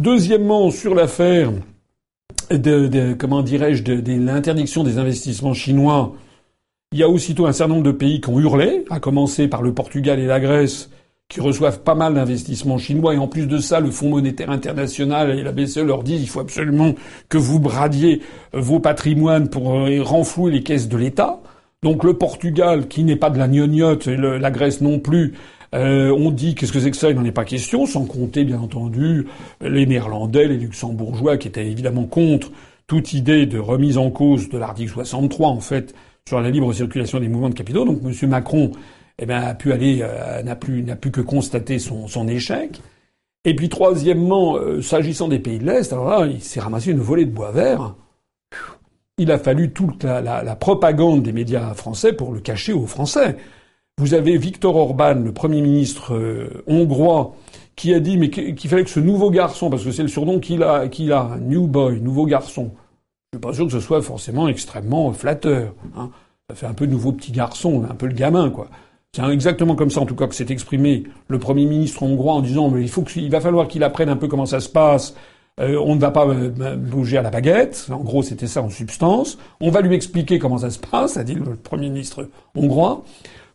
Deuxièmement, sur l'affaire de, comment dirais-je, l'interdiction des investissements chinois, il y a aussitôt un certain nombre de pays qui ont hurlé, à commencer par le Portugal et la Grèce, qui reçoivent pas mal d'investissements chinois, et en plus de ça, le Fonds monétaire international et la BCE leur disent il faut absolument que vous bradiez vos patrimoines pour euh, renflouer les caisses de l'État. Donc le Portugal, qui n'est pas de la gnognotte, et la Grèce non plus, euh, on dit qu'est-ce que c'est que ça? Il n'en est pas question, sans compter bien entendu les Néerlandais, les Luxembourgeois, qui étaient évidemment contre toute idée de remise en cause de l'article 63 en fait sur la libre circulation des mouvements de capitaux. Donc M. Macron eh ben, a pu aller, euh, n'a plus, n'a plus que constater son, échec. Et puis troisièmement, euh, s'agissant des pays de l'Est, alors là, il s'est ramassé une volée de bois vert. Il a fallu toute la propagande des médias français pour le cacher aux Français. Vous avez Viktor Orban, le Premier ministre euh, hongrois, qui a dit mais qu'il fallait que ce nouveau garçon, parce que c'est le surnom qu'il a, qu'il a, New Boy, nouveau garçon. Je suis pas sûr que ce soit forcément extrêmement flatteur. Hein. Ça fait un peu nouveau petit garçon, un peu le gamin, quoi. C'est exactement comme ça, en tout cas, que s'est exprimé le Premier ministre hongrois en disant mais il faut qu'il va falloir qu'il apprenne un peu comment ça se passe. Euh, on ne va pas euh, bouger à la baguette. En gros, c'était ça en substance. On va lui expliquer comment ça se passe, a dit le Premier ministre hongrois.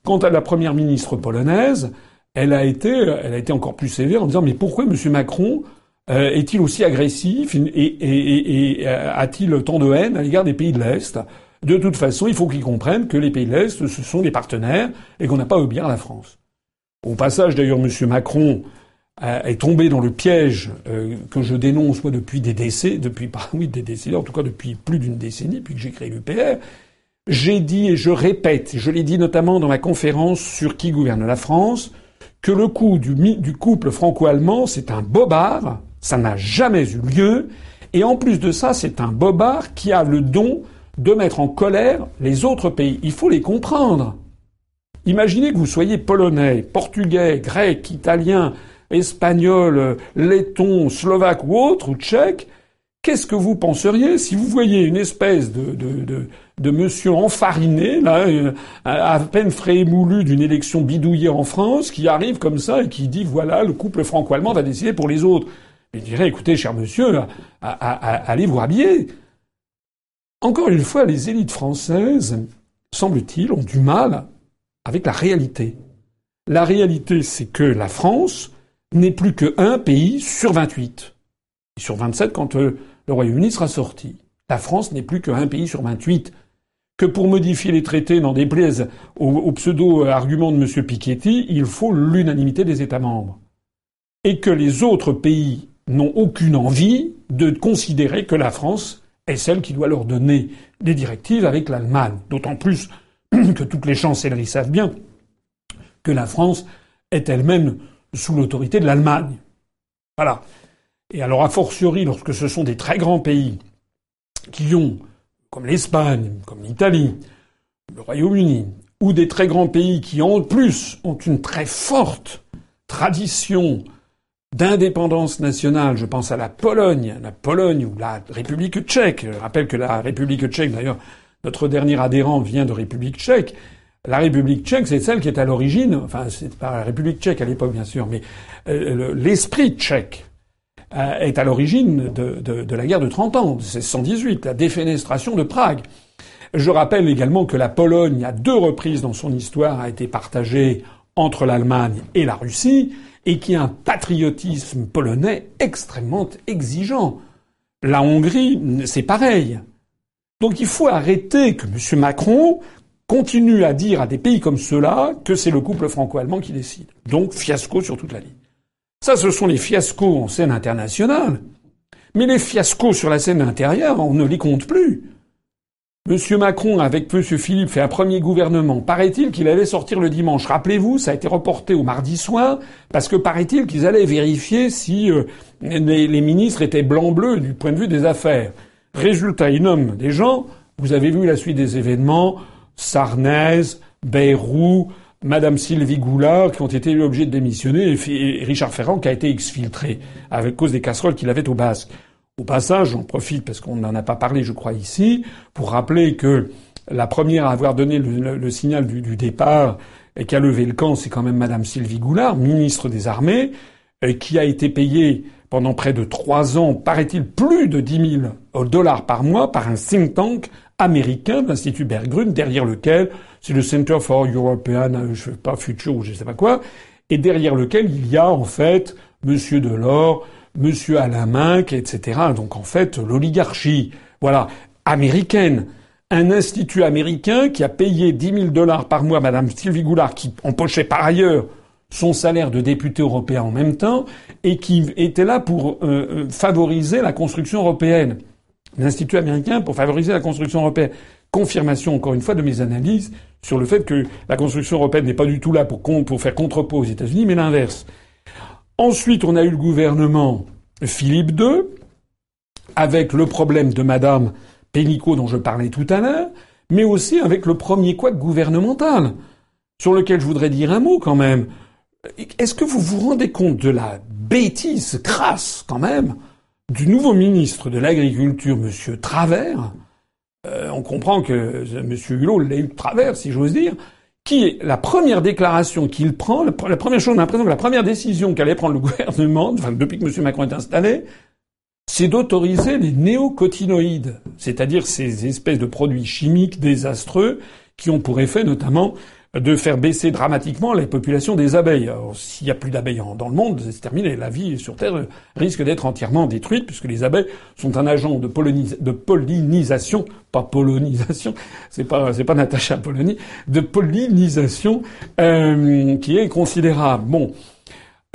Quant à la première ministre polonaise, elle a été, elle a été encore plus sévère en disant mais pourquoi M. Macron euh, est-il aussi agressif? Et, euh, a-t-il tant de haine à l'égard des pays de l'Est? De toute façon, il faut qu'ils comprennent que les pays de l'Est, ce sont des partenaires et qu'on n'a pas à la France. Au passage, d'ailleurs, M. Macron est tombé dans le piège euh, que je dénonce depuis des décès, depuis oui des décennies, en tout cas depuis plus d'une décennie, depuis que j'ai créé l'UPR, j'ai dit et je répète, je l'ai dit notamment dans ma conférence sur qui gouverne la France, que le coup du, couple franco-allemand, c'est un bobard, ça n'a jamais eu lieu, et en plus de ça, c'est un bobard qui a le don de mettre en colère les autres pays. Il faut les comprendre. Imaginez que vous soyez polonais, portugais, grec, italien, espagnol, letton, slovaque ou autre, ou tchèque, Qu'est-ce que vous penseriez si vous voyez une espèce de, de monsieur enfariné, euh, à peine frais et moulu d'une élection bidouillée en France, qui arrive comme ça et qui dit voilà, le couple franco-allemand va décider pour les autres Je dirais, écoutez, cher monsieur, allez vous habiller. Encore une fois, les élites françaises, semble-t-il, ont du mal avec la réalité. La réalité, c'est que la France n'est plus qu'un pays sur 28. Et sur 27 quand euh, le Royaume-Uni sera sorti. La France n'est plus qu'un pays sur 28. Que pour modifier les traités, n'en déplaise au, pseudo-argument de M. Piketty, il faut l'unanimité des États membres. Et que les autres pays n'ont aucune envie de considérer que la France est celle qui doit leur donner des directives avec l'Allemagne. D'autant plus que toutes les chancelleries savent bien que la France est elle-même sous l'autorité de l'Allemagne. Voilà. Et alors, a fortiori, lorsque ce sont des très grands pays qui ont, comme l'Espagne, comme l'Italie, le Royaume-Uni, ou des très grands pays qui, en plus, ont une très forte tradition d'indépendance nationale, je pense à la Pologne, la Pologne ou la République tchèque. Je rappelle que la République tchèque, d'ailleurs, notre dernier adhérent vient de République tchèque. La République tchèque, c'est celle qui est à l'origine, enfin, c'est pas la République tchèque à l'époque, bien sûr, mais euh, l'esprit tchèque est à l'origine de, de, de, la guerre de 30 ans, c'est 118, la défenestration de Prague. Je rappelle également que la Pologne, à deux reprises dans son histoire, a été partagée entre l'Allemagne et la Russie, et qui a un patriotisme polonais extrêmement exigeant. La Hongrie, c'est pareil. Donc il faut arrêter que M. Macron continue à dire à des pays comme ceux-là que c'est le couple franco-allemand qui décide. Donc fiasco sur toute la ligne. Ça, ce sont les fiascos en scène internationale. Mais les fiascos sur la scène intérieure, on ne les compte plus. Monsieur Macron, avec Monsieur Philippe, fait un premier gouvernement. Paraît-il qu'il allait sortir le dimanche. Rappelez-vous, ça a été reporté au mardi soir, parce que paraît-il qu'ils allaient vérifier si euh, les, les, ministres étaient blanc-bleu du point de vue des affaires. Résultat, ils nomment des gens. Vous avez vu la suite des événements. Sarnez, Bayrou, Madame Sylvie Goulard, qui ont été obligés de démissionner, et Richard Ferrand, qui a été exfiltré, à cause des casseroles qu'il avait au Basque. Au passage, j'en profite parce qu'on n'en a pas parlé, je crois, ici, pour rappeler que la première à avoir donné le, signal du, départ et qui a levé le camp, c'est quand même Madame Sylvie Goulard, ministre des Armées, euh, qui a été payée pendant près de trois ans, paraît-il, plus de 10 000 dollars par mois par un think tank américain, l'Institut Berggruen, derrière lequel c'est le Center for European, euh, je sais pas, Future ou je sais pas quoi, et derrière lequel il y a en fait Monsieur Delors, Monsieur Alaminck, etc. Donc en fait, l'oligarchie, voilà, américaine. Un institut américain qui a payé 10 000 dollars par mois à Madame Sylvie Goulard, qui empochait par ailleurs son salaire de député européen en même temps, et qui était là pour euh, euh, favoriser la construction européenne. L'Institut américain pour favoriser la construction européenne. Confirmation, encore une fois, de mes analyses sur le fait que la construction européenne n'est pas du tout là pour, pour faire contrepoids aux États-Unis, mais l'inverse. Ensuite, on a eu le gouvernement Philippe II, avec le problème de Madame Pénicaud dont je parlais tout à l'heure, mais aussi avec le premier couac gouvernemental, sur lequel je voudrais dire un mot quand même. Est-ce que vous vous rendez compte de la bêtise crasse quand même du nouveau ministre de l'Agriculture, M. Travers euh, On comprend que M. Hulot l'a eu de travers, si j'ose dire qui est la première déclaration qu'il prend, la, première chose, on a l'impression que la première décision qu'allait prendre le gouvernement, depuis que M. Macron est installé, c'est d'autoriser les néocotinoïdes, c'est-à-dire ces espèces de produits chimiques désastreux qui ont pour effet notamment de faire baisser dramatiquement les populations des abeilles. s'il n'y a plus d'abeilles dans le monde, c'est terminé. La vie sur Terre risque d'être entièrement détruite puisque les abeilles sont un agent de, pollinisation, pas polonisation, c'est pas c'est pas Natacha Polony, de pollinisation euh, qui est considérable. Bon,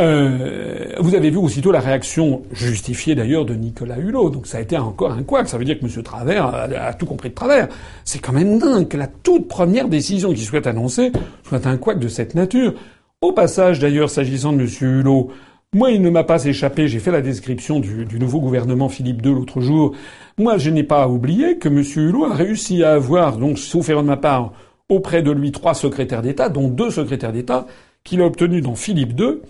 euh, vous avez vu aussitôt la réaction justifiée d'ailleurs de Nicolas Hulot. Donc ça a été encore un couac. Ça veut dire que M. Travers a, tout compris de travers. C'est quand même dingue que la toute première décision qui soit annoncée soit un couac de cette nature. Au passage d'ailleurs, s'agissant de M. Hulot, moi, il ne m'a pas échappé. J'ai fait la description du, nouveau gouvernement Philippe II l'autre jour. Moi, je n'ai pas oublié que M. Hulot a réussi à avoir, donc, erreur de ma part, auprès de lui trois secrétaires d'État, dont deux secrétaires d'État, qu'il a obtenus dans Philippe II,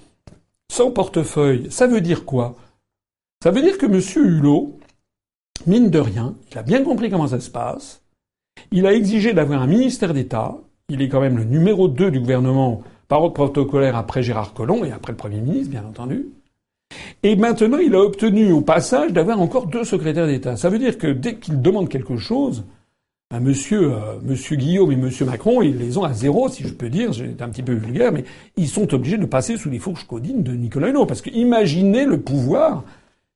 sans portefeuille, ça veut dire quoi? Ça veut dire que M. Hulot, mine de rien, il a bien compris comment ça se passe. Il a exigé d'avoir un ministère d'État. Il est quand même le numéro 2 du gouvernement par ordre protocolaire après Gérard Collomb et après le Premier ministre, bien entendu. Et maintenant, il a obtenu au passage d'avoir encore deux secrétaires d'État. Ça veut dire que dès qu'il demande quelque chose, à monsieur, euh, monsieur Guillaume et monsieur Macron, ils les ont à zéro, si je peux dire. C'est un petit peu vulgaire, mais ils sont obligés de passer sous les fourches codines de Nicolas Hulot. Parce que imaginez le pouvoir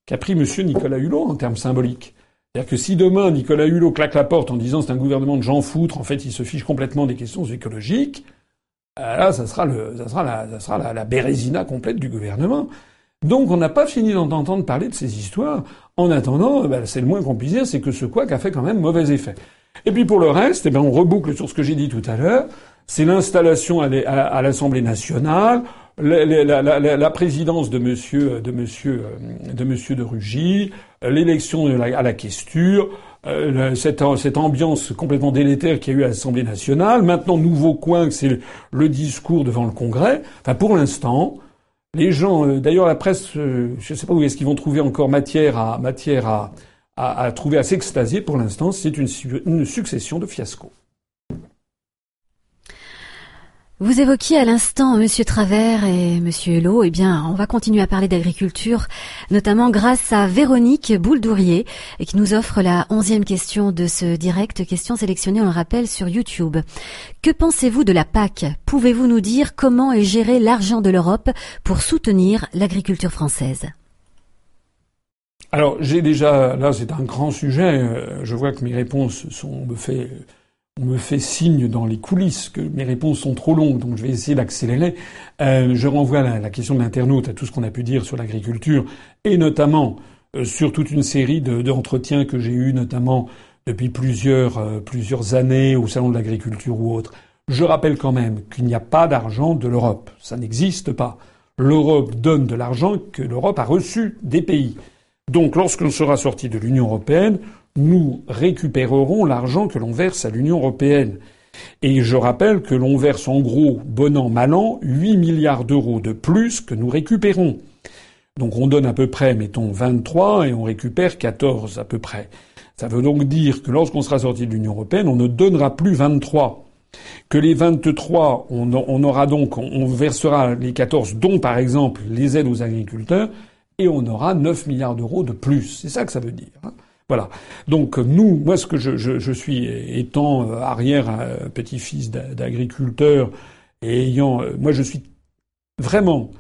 qu'a pris monsieur Nicolas Hulot en termes symboliques. C'est-à-dire que si demain Nicolas Hulot claque la porte en disant c'est un gouvernement de gens foutres, en fait il se fiche complètement des questions écologiques, euh, là ça sera le, ça la, ça la, bérésina complète du gouvernement. Donc on n'a pas fini d'entendre parler de ces histoires. En attendant, ben, c'est le moins qu'on puisse dire, c'est que ce quoi a fait quand même mauvais effet. Et puis pour le reste, eh ben, on reboucle sur ce que j'ai dit tout à l'heure. C'est l'installation à l'Assemblée nationale, la, présidence de Monsieur de Monsieur euh, de Monsieur de Rugy, euh, l'élection à la questure, euh, cette, cette, ambiance complètement délétère qu'il y a eu à l'Assemblée nationale. Maintenant, nouveau coin, c'est le discours devant le Congrès. Enfin, pour l'instant, les gens, d'ailleurs, la presse, je ne sais pas où est-ce qu'ils vont trouver encore matière à matière à, à, trouver à s'extasier. Pour l'instant, c'est une, une succession de fiascos. Vous évoquiez à l'instant Monsieur Travers et Monsieur Hulot. Eh bien, on va continuer à parler d'agriculture, notamment grâce à Véronique Bouldourier, qui nous offre la onzième question de ce direct, question sélectionnée, on le rappelle, sur YouTube. Que pensez-vous de la PAC? Pouvez-vous nous dire comment est géré l'argent de l'Europe pour soutenir l'agriculture française? Alors, j'ai déjà, là, c'est un grand sujet. Euh, je vois que mes réponses sont, me fait on me fait signe dans les coulisses que mes réponses sont trop longues, donc je vais essayer d'accélérer. Euh, je renvoie la, la question de l'internaute à tout ce qu'on a pu dire sur l'agriculture, et notamment euh, sur toute une série d'entretiens que j'ai eus, notamment depuis plusieurs, plusieurs années au Salon de l'agriculture ou autre. Je rappelle quand même qu'il n'y a pas d'argent de l'Europe. Ça n'existe pas. L'Europe donne de l'argent que l'Europe a reçu des pays. Donc lorsqu'on sera sorti de l'Union européenne, nous récupérerons l'argent que l'on verse à l'Union européenne. Et je rappelle que l'on verse en gros, bon an, mal an, 8 milliards d'euros de plus que nous récupérons. Donc on donne à peu près, mettons, 23 et on récupère 14 à peu près. Ça veut donc dire que lorsqu'on sera sorti de l'Union européenne, on ne donnera plus 23. Que les 23, on, aura donc, on versera les 14, dont par exemple les aides aux agriculteurs, et on aura 9 milliards d'euros de plus. C'est ça que ça veut dire. Hein. Voilà. Donc nous, moi, ce que je, suis étant euh, arrière euh, petit-fils d'agriculteur et ayant, euh, moi, je suis vraiment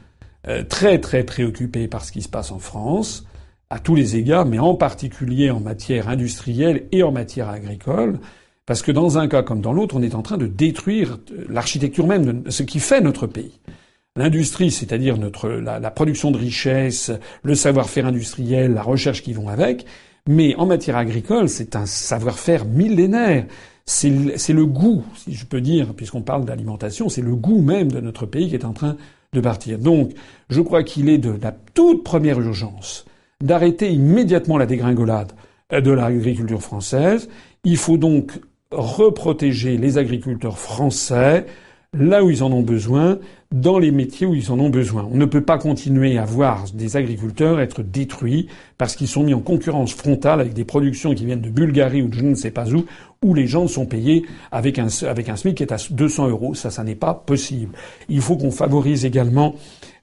très très préoccupé par ce qui se passe en France à tous les égards, mais en particulier en matière industrielle et en matière agricole. Parce que dans un cas comme dans l'autre, on est en train de détruire l'architecture même de ce qui fait notre pays. L'industrie, c'est-à-dire notre la, la, production de richesses, le savoir-faire industriel, la recherche qui vont avec, mais en matière agricole, c'est un savoir-faire millénaire. C'est le goût, si je peux dire, puisqu'on parle d'alimentation, c'est le goût même de notre pays qui est en train de partir. Donc, je crois qu'il est de la toute première urgence d'arrêter immédiatement la dégringolade de l'agriculture française. Il faut donc reprotéger les agriculteurs français là où ils en ont besoin, dans les métiers où ils en ont besoin. On ne peut pas continuer à voir des agriculteurs être détruits parce qu'ils sont mis en concurrence frontale avec des productions qui viennent de Bulgarie ou de je ne sais pas où, où les gens sont payés avec un, avec SMIC qui est à 200 euros. Ça, ça n'est pas possible. Il faut qu'on favorise également,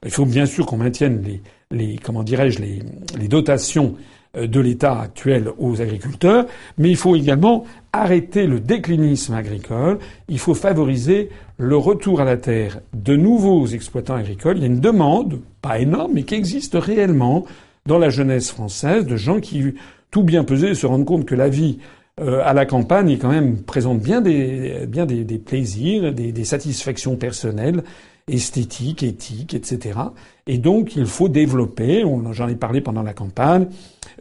il faut bien sûr qu'on maintienne les, les comment dirais-je, les, les dotations de l'État actuel aux agriculteurs, mais il faut également arrêter le déclinisme agricole, il faut favoriser le retour à la terre de nouveaux exploitants agricoles. Il y a une demande, pas énorme, mais qui existe réellement dans la jeunesse française, de gens qui, tout bien pesé, se rendent compte que la vie euh, à la campagne, quand même présente bien des, bien des, des plaisirs, des, des, satisfactions personnelles, esthétiques, éthiques, etc. Et donc, il faut développer, j'en ai parlé pendant la campagne,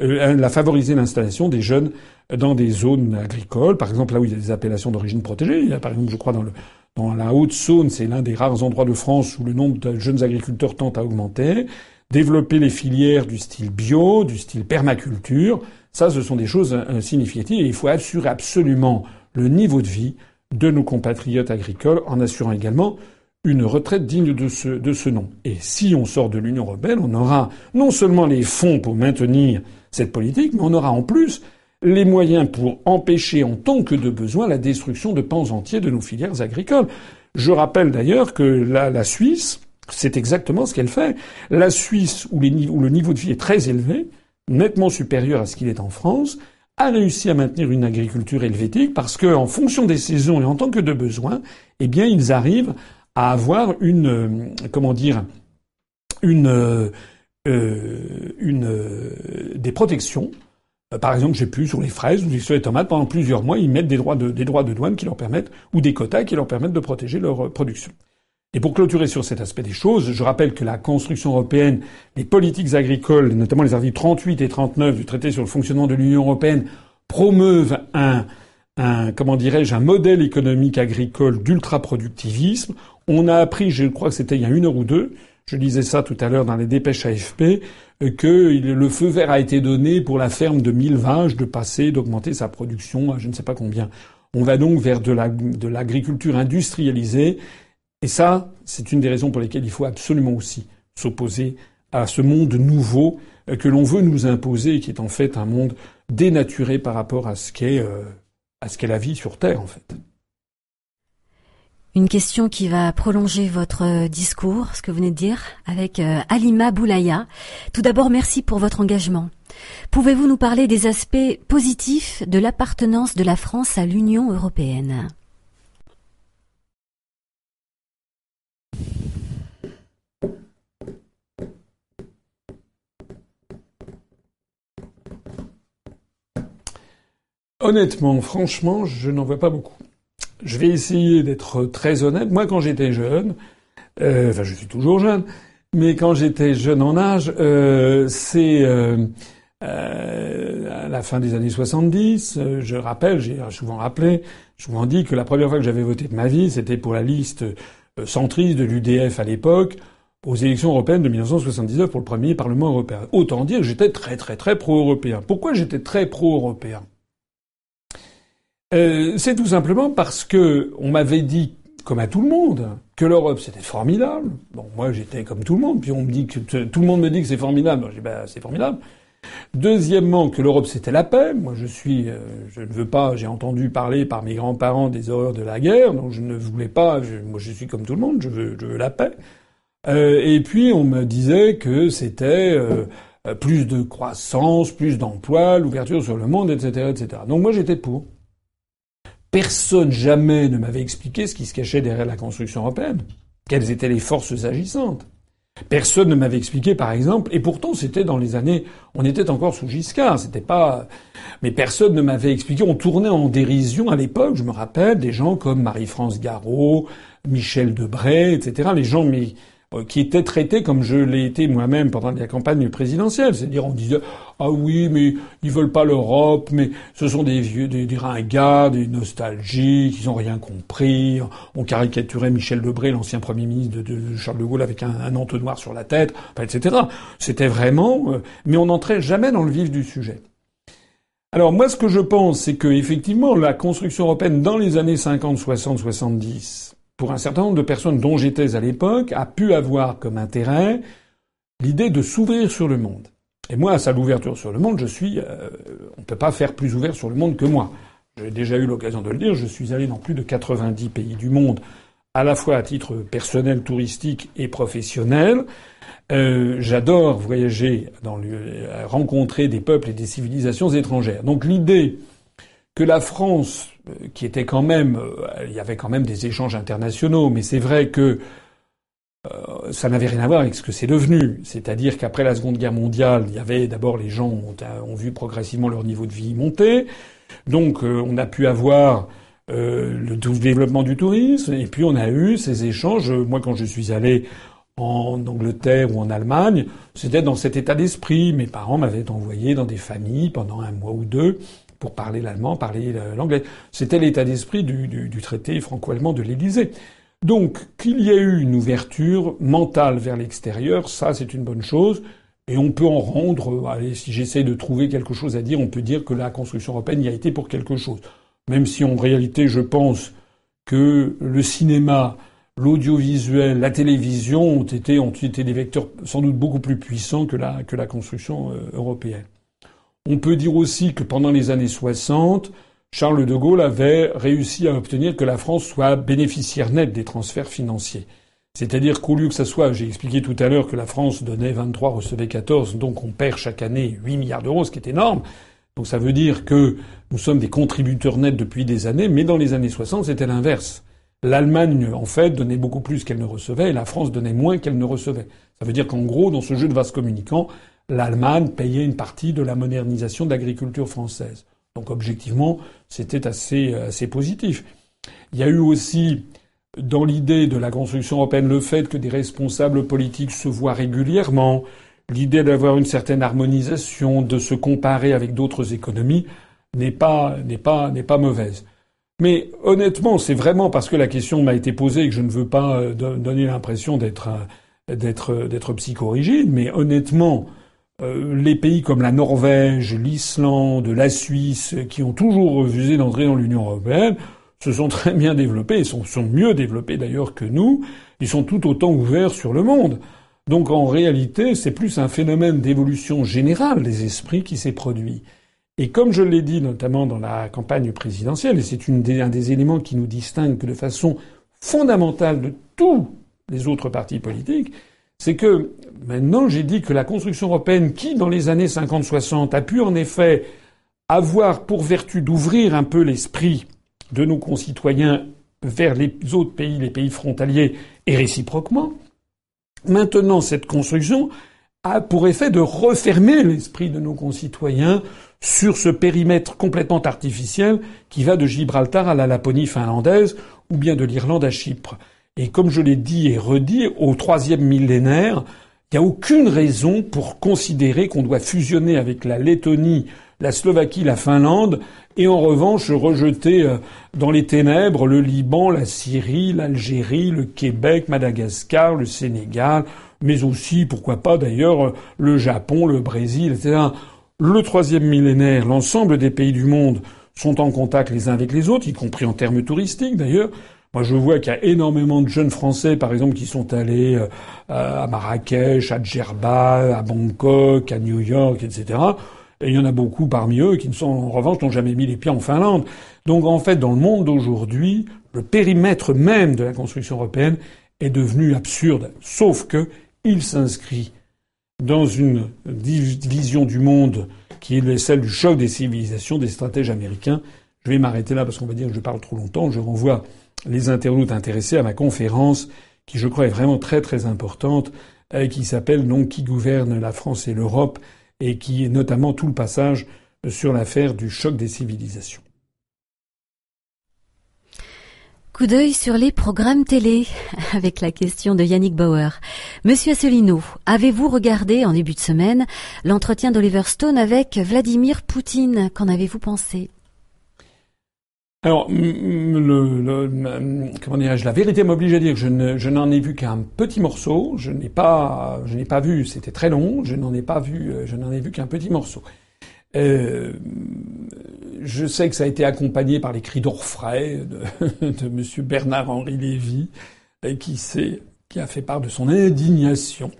euh, la favoriser l'installation des jeunes dans des zones agricoles, par exemple là où il y a des appellations d'origine protégée. Il y a par exemple, je crois, dans, le, dans la Haute-Saône, c'est l'un des rares endroits de France où le nombre de jeunes agriculteurs tend à augmenter. Développer les filières du style bio, du style permaculture, ça, ce sont des choses euh, significatives et il faut assurer absolument le niveau de vie de nos compatriotes agricoles en assurant également une retraite digne de ce, de ce nom. Et si on sort de l'Union européenne, on aura non seulement les fonds pour maintenir cette politique, mais on aura en plus les moyens pour empêcher en tant que de besoin la destruction de pans entiers de nos filières agricoles. Je rappelle d'ailleurs que la, la Suisse C'est exactement ce qu'elle fait. La Suisse, où, le niveau de vie est très élevé, nettement supérieur à ce qu'il est en France, a réussi à maintenir une agriculture helvétique parce que, en fonction des saisons et en tant que de besoins, eh bien, ils arrivent à avoir une, euh, comment dire, une, euh, une, euh, des protections. Par exemple, j'ai pu sur les fraises ou sur les tomates pendant plusieurs mois, ils mettent des droits de, droits de douane qui leur permettent ou des quotas qui leur permettent de protéger leur production. Et pour clôturer sur cet aspect des choses, je rappelle que la construction européenne, les politiques agricoles, notamment les articles 38 et 39 du traité sur le fonctionnement de l'Union européenne, promeuvent un, un comment dirais-je, un modèle économique agricole d'ultra-productivisme. On a appris, je crois que c'était il y a une heure ou deux, je lisais ça tout à l'heure dans les dépêches AFP, que le feu vert a été donné pour la ferme de mille vaches de passer, d'augmenter sa production à je ne sais pas combien. On va donc vers de l'agriculture industrialisée et ça, c'est une des raisons pour lesquelles il faut absolument aussi s'opposer à ce monde nouveau euh, que l'on veut nous imposer, qui est en fait un monde dénaturé par rapport à ce qu'est euh, la vie sur Terre, en fait. Une question qui va prolonger votre euh, discours, ce que vous venez de dire, avec Alima Boulaya. Tout d'abord, merci pour votre engagement. Pouvez-vous nous parler des aspects positifs de l'appartenance de la France à l'Union européenne? Honnêtement, franchement, je n'en vois pas beaucoup. Je vais essayer d'être très honnête. Moi, quand j'étais jeune, euh, enfin, je suis toujours jeune, mais quand j'étais jeune en âge, euh, c'est euh, à la fin des années 70. Euh, je rappelle, j'ai souvent rappelé, souvent dit que la première fois que j'avais voté de ma vie, c'était pour la liste centriste de l'UDF à l'époque aux élections européennes de 1979 pour le premier Parlement européen. Autant dire que j'étais très très très pro-européen. Pourquoi j'étais très pro-européen? Euh, c'est tout simplement parce que on m'avait dit, comme à tout le monde, que l'Europe c'était formidable. Bon, moi j'étais comme tout le monde, puis on me dit que tout le monde me dit que c'est formidable. je dis bah c'est formidable. Deuxièmement, que l'Europe c'était la paix. Moi je suis, euh, je ne veux pas. J'ai entendu parler par mes grands-parents des horreurs de la guerre, donc je ne voulais pas. moi je suis comme tout le monde. Je veux, je veux la paix. Euh, et puis on me disait que c'était euh, plus de croissance, plus d'emplois, l'ouverture sur le monde, etc., etc. Donc moi j'étais pour. Personne jamais ne m'avait expliqué ce qui se cachait derrière la construction européenne. Quelles étaient les forces agissantes. Personne ne m'avait expliqué, par exemple, et pourtant c'était dans les années, on était encore sous Giscard, c'était pas, mais personne ne m'avait expliqué. On tournait en dérision à l'époque, je me rappelle, des gens comme Marie-France Garot, Michel Debray, etc. Les gens, mais qui était traité comme je l'ai été moi-même pendant la campagne présidentielle. C'est-à-dire on disait ah oui mais ils veulent pas l'Europe, mais ce sont des vieux, des, des ringards, des nostalgiques, ils ont rien compris. On caricaturait Michel Debré, l'ancien premier ministre de, Charles de Gaulle, avec un, un, entonnoir sur la tête, etc. C'était vraiment, euh, mais on n'entrait jamais dans le vif du sujet. Alors moi, ce que je pense, c'est que effectivement, la construction européenne dans les années 50, 60, 70 pour un certain nombre de personnes dont j'étais à l'époque, a pu avoir comme intérêt l'idée de s'ouvrir sur le monde. Et moi, à l'ouverture sur le monde, je suis, euh, on ne peut pas faire plus ouvert sur le monde que moi. J'ai déjà eu l'occasion de le dire, je suis allé dans plus de 90 pays du monde, à la fois à titre personnel, touristique et professionnel. Euh, j'adore voyager, dans le, rencontrer des peuples et des civilisations étrangères. Donc l'idée la France euh, qui était quand même, euh, il y avait quand même des échanges internationaux, mais c'est vrai que euh, ça n'avait rien à voir avec ce que c'est devenu. C'est-à-dire qu'après la Seconde Guerre mondiale, il y avait d'abord les gens ont, vu progressivement leur niveau de vie monter, donc on a pu avoir le développement du tourisme, et puis on a eu ces échanges. Moi, quand je suis allé en Angleterre ou en Allemagne, c'était dans cet état d'esprit. Mes parents m'avaient envoyé dans des familles pendant un mois ou deux pour parler l'allemand, parler l'anglais. C'était l'état d'esprit du, traité franco-allemand de l'Élysée. Donc, qu'il y ait eu une ouverture mentale vers l'extérieur, ça c'est une bonne chose. Et on peut en rendre, allez, si j'essaie de trouver quelque chose à dire, on peut dire que la construction européenne y a été pour quelque chose. Même si en réalité, je pense que le cinéma, l'audiovisuel, la télévision ont été, ont été des vecteurs sans doute beaucoup plus puissants que la, que la construction euh, européenne. On peut dire aussi que pendant les années 60, Charles de Gaulle avait réussi à obtenir que la France soit bénéficiaire nette des transferts financiers. C'est-à-dire qu'au lieu que ça soit, j'ai expliqué tout à l'heure que la France donnait 23, recevait 14, donc on perd chaque année 8 milliards d'euros, ce qui est énorme. Donc ça veut dire que nous sommes des contributeurs nets depuis des années, mais dans les années 60, c'était l'inverse. L'Allemagne, en fait, donnait beaucoup plus qu'elle ne recevait, et la France donnait moins qu'elle ne recevait. Ça veut dire qu'en gros, dans ce jeu de vase communicant, l'Allemagne payait une partie de la modernisation de l'agriculture française. Donc objectivement, c'était assez, assez positif. Il y a eu aussi dans l'idée de la construction européenne le fait que des responsables politiques se voient régulièrement, l'idée d'avoir une certaine harmonisation, de se comparer avec d'autres économies n'est pas n'est pas n'est pas mauvaise. Mais honnêtement, c'est vraiment parce que la question m'a été posée et que je ne veux pas euh, donner l'impression d'être d'être d'être psychorigide, mais honnêtement, euh, les pays comme la Norvège, l'Islande, la Suisse, qui ont toujours refusé d'entrer dans l'Union européenne, se sont très bien développés, sont, sont mieux développés d'ailleurs que nous, ils sont tout autant ouverts sur le monde. Donc en réalité, c'est plus un phénomène d'évolution générale des esprits qui s'est produit. Et comme je l'ai dit notamment dans la campagne présidentielle, et c'est un des éléments qui nous distingue de façon fondamentale de tous les autres partis politiques, c'est que maintenant j'ai dit que la construction européenne, qui dans les années 50-60 a pu en effet avoir pour vertu d'ouvrir un peu l'esprit de nos concitoyens vers les autres pays, les pays frontaliers, et réciproquement. Maintenant, cette construction a pour effet de refermer l'esprit de nos concitoyens sur ce périmètre complètement artificiel qui va de Gibraltar à la Laponie finlandaise ou bien de l'Irlande à Chypre. Et comme je l'ai dit et redit, au troisième millénaire, il n'y a aucune raison pour considérer qu'on doit fusionner avec la Lettonie, la Slovaquie, la Finlande, et en revanche rejeter euh, dans les ténèbres le Liban, la Syrie, l'Algérie, le Québec, Madagascar, le Sénégal, mais aussi, pourquoi pas d'ailleurs, le Japon, le Brésil, etc. Le troisième millénaire, l'ensemble des pays du monde sont en contact les uns avec les autres, y compris en termes touristiques d'ailleurs. Moi, je vois qu'il y a énormément de jeunes Français, par exemple, qui sont allés euh, à Marrakech, à Djerba, à Bangkok, à New York, etc. Et il y en a beaucoup parmi eux qui ne sont, en revanche, n'ont jamais mis les pieds en Finlande. Donc, en fait, dans le monde d'aujourd'hui, le périmètre même de la construction européenne est devenu absurde. Sauf que il s'inscrit dans une vision du monde qui est celle du choc des civilisations des stratèges américains. Je vais m'arrêter là parce qu'on va dire que je parle trop longtemps. Je renvoie les internautes intéressés à ma conférence qui, je crois, est vraiment très très importante, euh, qui s'appelle donc Qui gouverne la France et l'Europe et qui est notamment tout le passage sur l'affaire du choc des civilisations. Coup d'œil sur les programmes télé avec la question de Yannick Bauer. Monsieur Asselineau, avez-vous regardé en début de semaine l'entretien d'Oliver Stone avec Vladimir Poutine? Qu'en avez-vous pensé? Alors, comment dirais-je La vérité m'oblige à dire que je, n'en ai vu qu'un petit morceau. Je n'ai pas, je n'ai pas vu. C'était très long. Je n'en ai pas vu. Je n'en ai vu qu'un petit morceau. Euh, je sais que ça a été accompagné par les cris d'orfraie de, de Monsieur Bernard-Henri Lévy, qui s'est, qui a fait part de son indignation,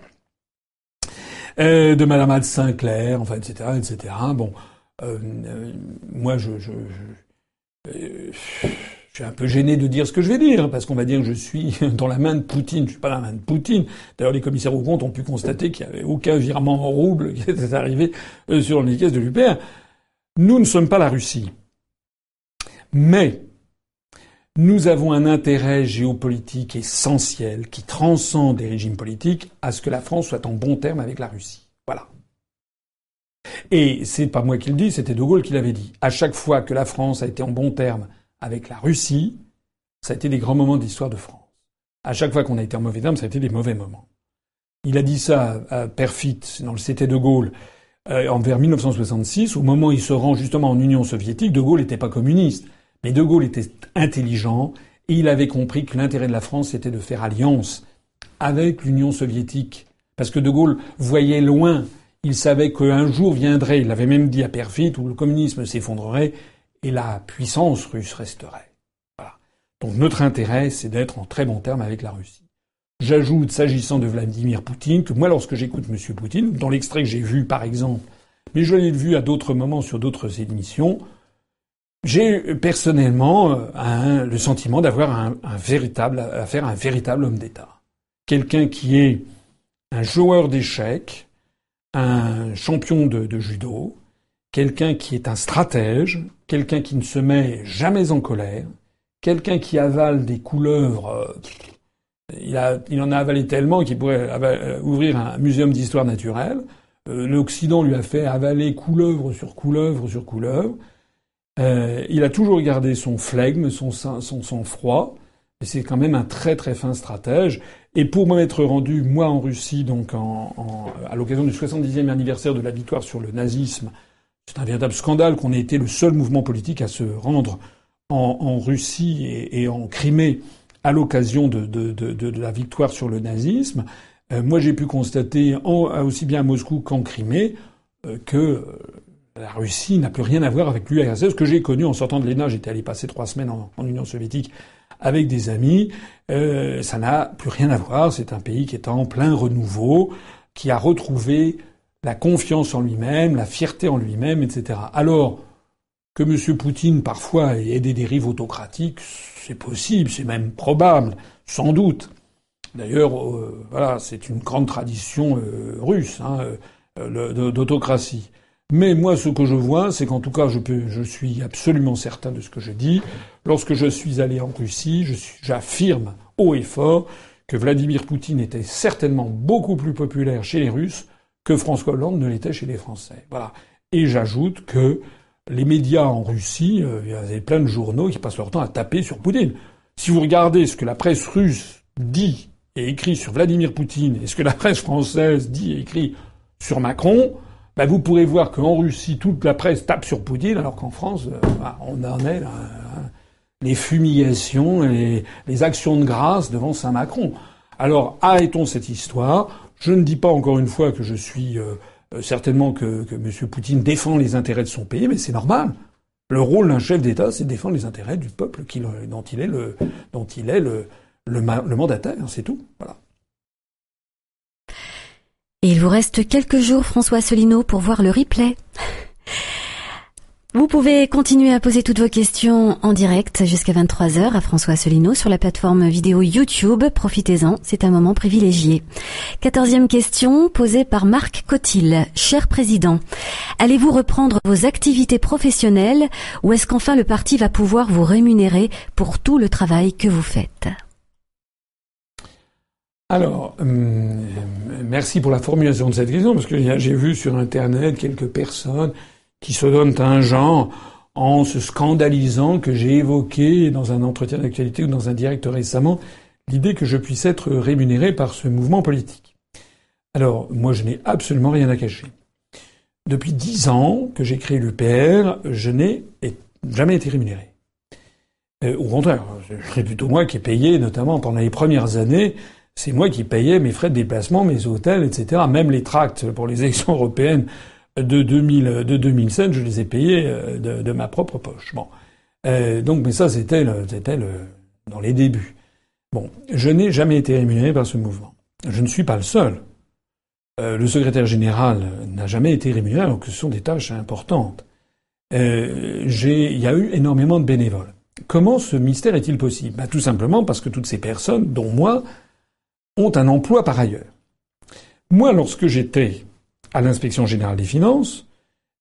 euh, de Madame Anne Sinclair, enfin, etc., etc. Bon, euh, moi, je euh, je suis un peu gêné de dire ce que je vais dire, parce qu'on va dire que je suis dans la main de Poutine. Je suis pas dans la main de Poutine. D'ailleurs, les commissaires aux comptes ont pu constater qu'il n'y avait aucun virement en rouble qui était arrivé euh, sur les caisses de l'UPR. Nous ne sommes pas la Russie. Mais nous avons un intérêt géopolitique essentiel qui transcende les régimes politiques à ce que la France soit en bon terme avec la Russie. Et c'est pas moi qui le dis, c'était De Gaulle qui l'avait dit. À chaque fois que la France a été en bon terme avec la Russie, ça a été des grands moments de l'histoire de France. À chaque fois qu'on a été en mauvais terme, ça a été des mauvais moments. Il a dit ça à Perfit, dans le CT de Gaulle, euh, en vers 1966, au moment où il se rend justement en Union soviétique. De Gaulle n'était pas communiste, mais De Gaulle était intelligent et il avait compris que l'intérêt de la France était de faire alliance avec l'Union soviétique, parce que De Gaulle voyait loin il savait qu'un jour viendrait, il l'avait même dit à Perfit, où le communisme s'effondrerait et la puissance russe resterait. Voilà. Donc notre intérêt, c'est d'être en très bon terme avec la Russie. J'ajoute, s'agissant de Vladimir Poutine, que moi, lorsque j'écoute M. Poutine, dans l'extrait que j'ai vu, par exemple, mais je l'ai vu à d'autres moments sur d'autres émissions, j'ai personnellement euh, le sentiment d'avoir un, véritable, à un véritable homme d'État. quelqu'un qui est un joueur d'échecs, un champion de, judo, quelqu'un qui est un stratège, quelqu'un qui ne se met jamais en colère, quelqu'un qui avale des couleuvres. Euh, il, en a avalé tellement qu'il pourrait euh, ouvrir un muséum d'histoire naturelle. Euh, L'Occident lui a fait avaler couleuvre sur couleuvre sur couleuvre. il a toujours gardé son flegme, son sang-froid. Et c'est quand même un très très fin stratège. Et pour m'être rendu, moi, en Russie, donc à l'occasion du 70e anniversaire de la victoire sur le nazisme, c'est un véritable scandale qu'on ait été le seul mouvement politique à se rendre en, Russie et, en Crimée à l'occasion de, la victoire sur le nazisme. Euh, moi, j'ai pu constater, aussi bien à Moscou qu'en Crimée, euh, que euh, la Russie n'a plus rien à voir avec l'URSS. Ce que j'ai connu en sortant de l'ENA, j'étais allé passer trois semaines en Union soviétique avec des amis. Euh, ça n'a plus rien à voir. C'est un pays qui est en plein renouveau, qui a retrouvé la confiance en lui-même, la fierté en lui-même, etc. Alors que M. Poutine parfois ait des dérives autocratiques, c'est possible, c'est même probable, sans doute. D'ailleurs, euh, voilà, c'est une grande tradition euh, russe hein, d'autocratie. Mais moi, ce que je vois, c'est qu'en tout cas, je, suis absolument certain de ce que je dis. Lorsque je suis allé en Russie, j'affirme haut et fort que Vladimir Poutine était certainement beaucoup plus populaire chez les Russes que François Hollande ne l'était chez les Français. Voilà. Et j'ajoute que les médias en Russie, euh, il y avait plein de journaux qui passent leur temps à taper sur Poutine. Si vous regardez ce que la presse russe dit et écrit sur Vladimir Poutine et ce que la presse française dit et écrit sur Macron, bah, vous pourrez voir qu'en Russie, toute la presse tape sur Poutine, alors qu'en France, euh, bah, on en est là, hein. les fumigations, les, les actions de grâce devant Saint-Macron. Alors arrêtons cette histoire. Je ne dis pas encore une fois que je suis euh, euh, certainement que, que M. Poutine défend les intérêts de son pays, mais c'est normal. Le rôle d'un chef d'État, c'est de défendre les intérêts du peuple dont il est le, dont il est le, le mandataire, c'est tout. Voilà. Et il vous reste quelques jours, François Asselineau, pour voir le replay. Vous pouvez continuer à poser toutes vos questions en direct jusqu'à 23h à François Asselineau sur la plateforme vidéo YouTube. Profitez-en, c'est un moment privilégié. Quatorzième question posée par Marc Cotil. Cher Président, allez-vous reprendre vos activités professionnelles ou est-ce qu'enfin le parti va pouvoir vous rémunérer pour tout le travail que vous faites? Alors, hum, merci pour la formulation de cette question, parce que j'ai vu sur Internet quelques personnes qui se donnent un genre en se scandalisant que j'ai évoqué dans un entretien d'actualité ou dans un direct récemment l'idée que je puisse être rémunéré par ce mouvement politique. Alors, moi, je n'ai absolument rien à cacher. Depuis dix ans que j'ai créé l'UPR, je n'ai jamais été rémunéré. Euh, au contraire, c'est plutôt moi qui ai payé, notamment pendant les premières années, c'est moi qui payais mes frais de déplacement, mes hôtels, etc. Même les tracts pour les élections européennes de, 2000, de 2007, je les ai payés euh, de, ma propre poche. Bon, euh, donc, mais ça, c'était dans les débuts. Bon, je n'ai jamais été rémunéré par ce mouvement. Je ne suis pas le seul. Euh, le secrétaire général n'a jamais été rémunéré, alors que ce sont des tâches importantes. Il y a eu énormément de bénévoles. Comment ce mystère est-il possible? Bah, Tout simplement parce que toutes ces personnes, dont moi, ont un emploi par ailleurs. Moi, lorsque j'étais à l'inspection générale des finances,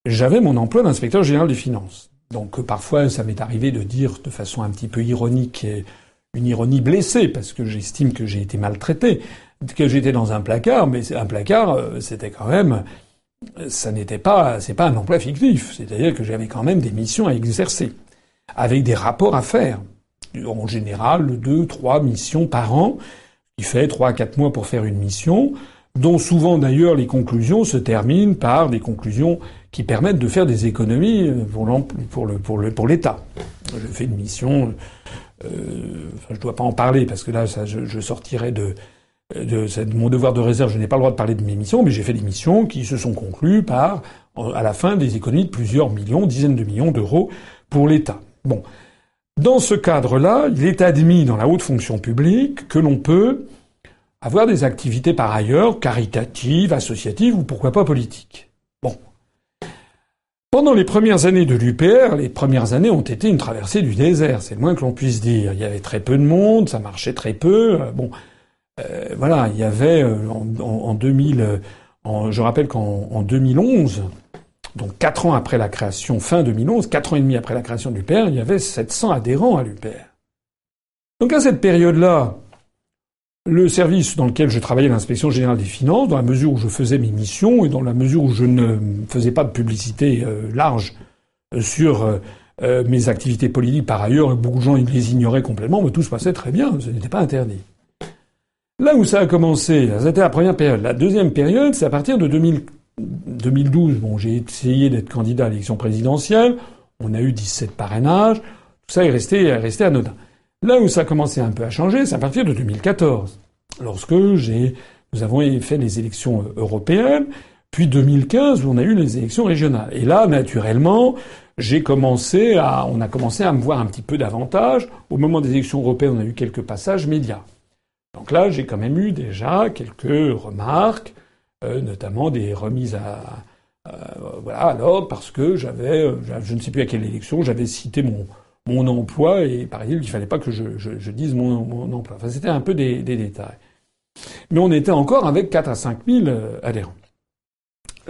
j'avais mon emploi d'inspecteur général des finances. Donc parfois, ça m'est arrivé de dire de façon un petit peu ironique, une ironie blessée, parce que j'estime que j'ai été maltraité, que j'étais dans un placard, mais un placard, euh, c'était quand même, ça n'était pas, c'est pas un emploi fictif. C'est-à-dire que j'avais quand même des missions à exercer, avec des rapports à faire. En général, deux, trois missions par an, il fait trois à quatre mois pour faire une mission, dont souvent d'ailleurs les conclusions se terminent par des conclusions qui permettent de faire des économies pour le pour le pour l'État. Je fais une mission, euh, je dois pas en parler parce que là ça, je, je sortirais de de, de mon devoir de réserve, je n'ai pas le droit de parler de mes missions, mais j'ai fait des missions qui se sont conclues par, à la fin, des économies de plusieurs millions, dizaines de millions d'euros pour l'État. Bon. Dans ce cadre-là, il est admis dans la haute fonction publique que l'on peut avoir des activités par ailleurs, caritatives, associatives ou pourquoi pas politiques. Bon. Pendant les premières années de l'UPR, les premières années ont été une traversée du désert, c'est le moins que l'on puisse dire. Il y avait très peu de monde, ça marchait très peu. Euh, bon, euh, voilà, il y avait en, 2000, je rappelle qu'en 2011, donc quatre ans après la création, fin 2011, quatre ans et demi après la création de l'UPR, il y avait 700 adhérents à l'UPR. Donc à cette période-là, le service dans lequel je travaillais, l'inspection générale des finances, dans la mesure où je faisais mes missions et dans la mesure où je ne faisais pas de publicité euh, large euh, sur euh, mes activités politiques par ailleurs, beaucoup de gens les ignoraient complètement, mais tout se passait très bien, ce n'était pas interdit. Là où ça a commencé, c'était la première période. La deuxième période, c'est à partir de 2012. Bon, j'ai essayé d'être candidat à l'élection présidentielle. On a eu 17 parrainages. Tout ça est resté, est resté anodin. Là où ça a commencé un peu à changer, c'est à partir de 2014, lorsque j'ai, nous avons fait les élections euh, européennes, puis 2015 où on a eu les élections régionales. Et là, naturellement, j'ai commencé à, on a commencé à me voir un petit peu davantage. Au moment des élections européennes, on a eu quelques passages médias. Donc là, j'ai quand même eu déjà quelques remarques, notamment des remises à, euh, voilà, alors parce que j'avais, euh, je ne sais plus à quelle élection, j'avais cité mon emploi et par exemple il fallait pas que je, dise mon, emploi. Enfin, c'était un peu des, détails. Mais on était encore avec 4 à 5 000 euh, adhérents.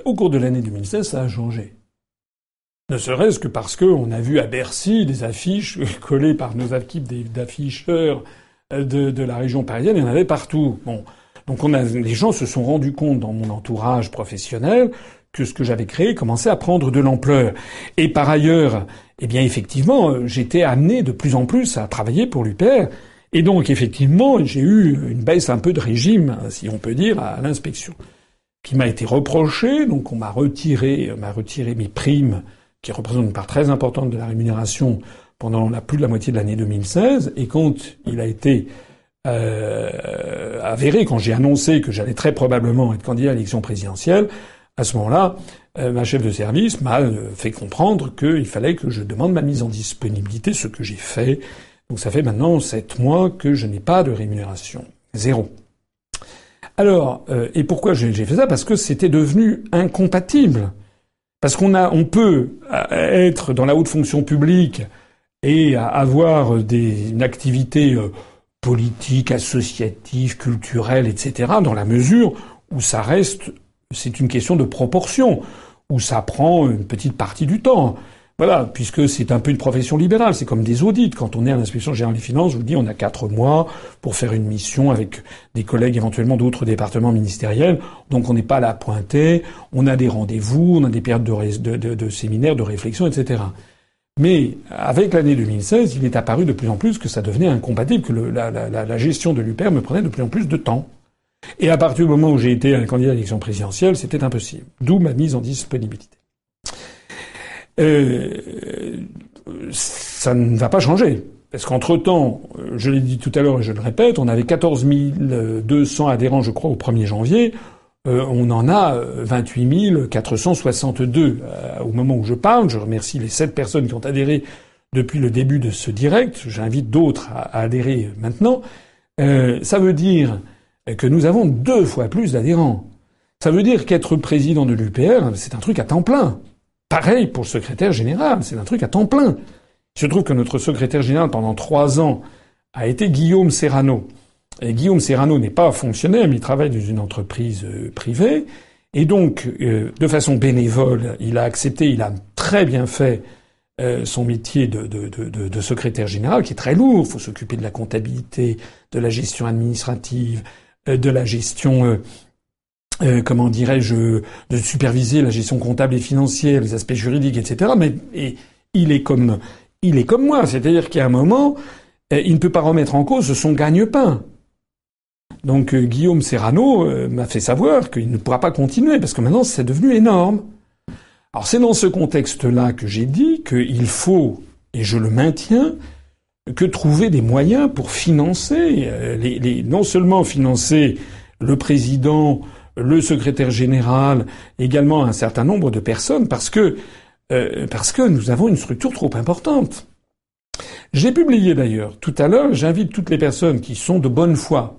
Au cours de l'année 2016, ça a changé. Ne serait-ce que parce qu'on a vu à Bercy des affiches collées par nos équipes d'afficheurs euh, de, de, la région parisienne, il y en avait partout. Bon. Donc les gens se sont rendus compte dans mon entourage professionnel que ce que j'avais créé commençait à prendre de l'ampleur. Et par ailleurs, eh bien effectivement, j'étais amené de plus en plus à travailler pour l'UPR. Et donc effectivement, j'ai eu une baisse un peu de régime, si on peut dire, à l'inspection, qui m'a été reprochée. Donc on m'a retiré, m'a retiré mes primes, qui représentent une part très importante de la rémunération pendant la plus de la moitié de l'année 2016. Et quand il a été euh, avéré, quand j'ai annoncé que j'allais très probablement être candidat à l'élection présidentielle, à ce moment-là, euh, ma chef de service m'a euh, fait comprendre qu'il fallait que je demande ma mise en disponibilité, ce que j'ai fait. Donc ça fait maintenant sept mois que je n'ai pas de rémunération. Zéro. Alors, et pourquoi j'ai fait ça? Parce que c'était devenu incompatible. Parce qu'on a, on peut être dans la haute fonction publique et avoir des, une activité politique, associative, culturelle, etc., dans la mesure où ça reste c'est une question de proportion, où ça prend une petite partie du temps. Voilà, puisque c'est un peu une profession libérale, c'est comme des audits. Quand on est à l'inspection générale des finances, je vous dis, on a quatre mois pour faire une mission avec des collègues éventuellement d'autres départements ministériels. Donc on n'est pas là à pointer, on a des rendez-vous, on a des périodes de, de, de, séminaires, de réflexion, etc. Mais avec l'année 2016, il est apparu de plus en plus que ça devenait incompatible, que la, gestion de l'UPR me prenait de plus en plus de temps. Et à partir du moment où j'ai été un candidat à l'élection présidentielle, c'était impossible. D'où ma mise en disponibilité. Euh, ça ne va pas changer. Parce qu'entre-temps, je l'ai dit tout à l'heure et je le répète, on avait 14 200 adhérents, je crois, au 1er janvier. Euh, on en a 28 462 euh, au moment où je parle. Je remercie les sept personnes qui ont adhéré depuis le début de ce direct. J'invite d'autres à, adhérer maintenant. ça veut dire que nous avons deux fois plus d'adhérents. Ça veut dire qu'être président de l'UPR, c'est un truc à temps plein. Pareil pour le secrétaire général, c'est un truc à temps plein. Il se trouve que notre secrétaire général pendant trois ans a été Guillaume Serrano. Guillaume Serrano n'est pas fonctionnaire, mais il travaille dans une entreprise euh, privée. Et donc, euh, de façon bénévole, il a accepté, il a très bien fait euh, son métier de, secrétaire général, qui est très lourd. Il faut s'occuper de la comptabilité, de la gestion administrative, de la gestion, comment dirais-je, de superviser la gestion comptable et financière, les aspects juridiques, etc. Mais il est comme il est comme moi, c'est-à-dire qu'à un moment, il ne peut pas remettre en cause son gagne-pain. Donc Guillaume Serrano m'a fait savoir qu'il ne pourra pas continuer parce que maintenant c'est devenu énorme. Alors c'est dans ce contexte-là que j'ai dit qu'il faut, et je le maintiens, que trouver des moyens pour financer, euh, non seulement financer le président, le secrétaire général, également un certain nombre de personnes, parce que euh, parce que nous avons une structure trop importante. J'ai publié d'ailleurs tout à l'heure, j'invite toutes les personnes qui sont de bonne foi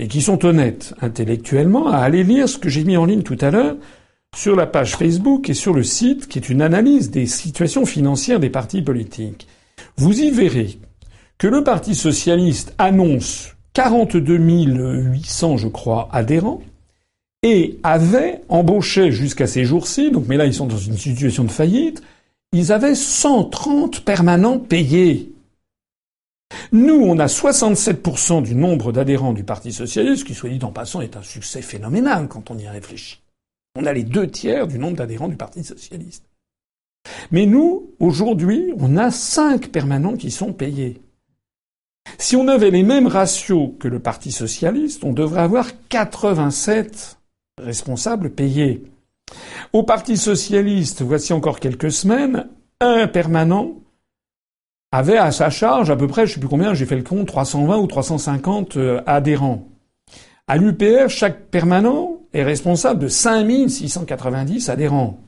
et qui sont honnêtes intellectuellement à aller lire ce que j'ai mis en ligne tout à l'heure sur la page Facebook et sur le site qui est une analyse des situations financières des partis politiques. Vous y verrez que le Parti socialiste annonce 42 800, je crois, adhérents et avaient embauché jusqu'à ces jours-ci, donc mais là ils sont dans une situation de faillite, ils avaient 130 permanents payés. Nous, on a 67% du nombre d'adhérents du Parti socialiste, qui, soit dit en passant, est un succès phénoménal quand on y réfléchit. On a les deux tiers du nombre d'adhérents du Parti socialiste. Mais nous, aujourd'hui, on a cinq permanents qui sont payés. Si on avait les mêmes ratios que le Parti socialiste, on devrait avoir 87 responsables payés. Au Parti socialiste, voici encore quelques semaines, un permanent avait à sa charge à peu près, je sais plus combien, j'ai fait le compte, 320 ou 350 euh, adhérents. À l'UPR, chaque permanent est responsable de 5690 adhérents.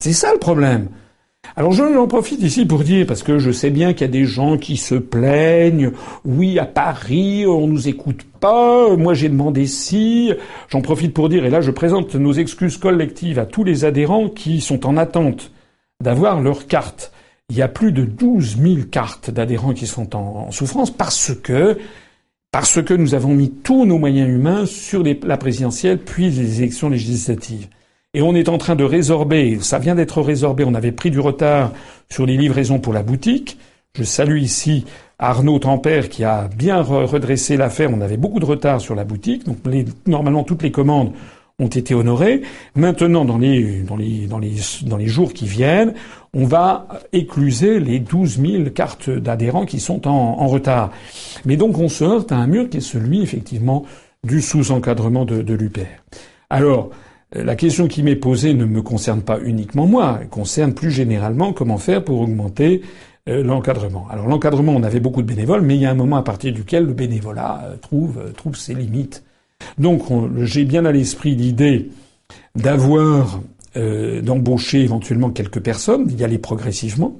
C'est ça le problème. Alors j'en profite ici pour dire, parce que je sais bien qu'il y a des gens qui se plaignent, oui, à Paris, on nous écoute pas, moi j'ai demandé si, j'en profite pour dire, et là je présente nos excuses collectives à tous les adhérents qui sont en attente d'avoir leur carte. Il y a plus de 12 000 cartes d'adhérents qui sont en, souffrance parce que parce que nous avons mis tous nos moyens humains sur la présidentielle puis les élections législatives. Et on est en train de résorber, ça vient d'être résorbé, on avait pris du retard sur les livraisons pour la boutique. Je salue ici Arnaud Tempère qui a bien redressé l'affaire. On avait beaucoup de retard sur la boutique, donc normalement toutes les commandes ont été honorées. Maintenant, dans les, dans les, dans les, dans les jours qui viennent, on va écluser les 12 000 cartes d'adhérents qui sont en, retard. Mais donc on se heurte à un mur qui est celui, effectivement, du sous-encadrement de, de l'UPR. Alors, la question qui m'est posée ne me concerne pas uniquement moi, elle concerne plus généralement comment faire pour augmenter euh, l'encadrement. Alors l'encadrement, on avait beaucoup de bénévoles, mais il y a un moment à partir duquel le bénévolat euh, trouve, euh, trouve ses limites. Donc j'ai bien à l'esprit l'idée d'avoir d'embaucher éventuellement quelques personnes, d'y aller progressivement,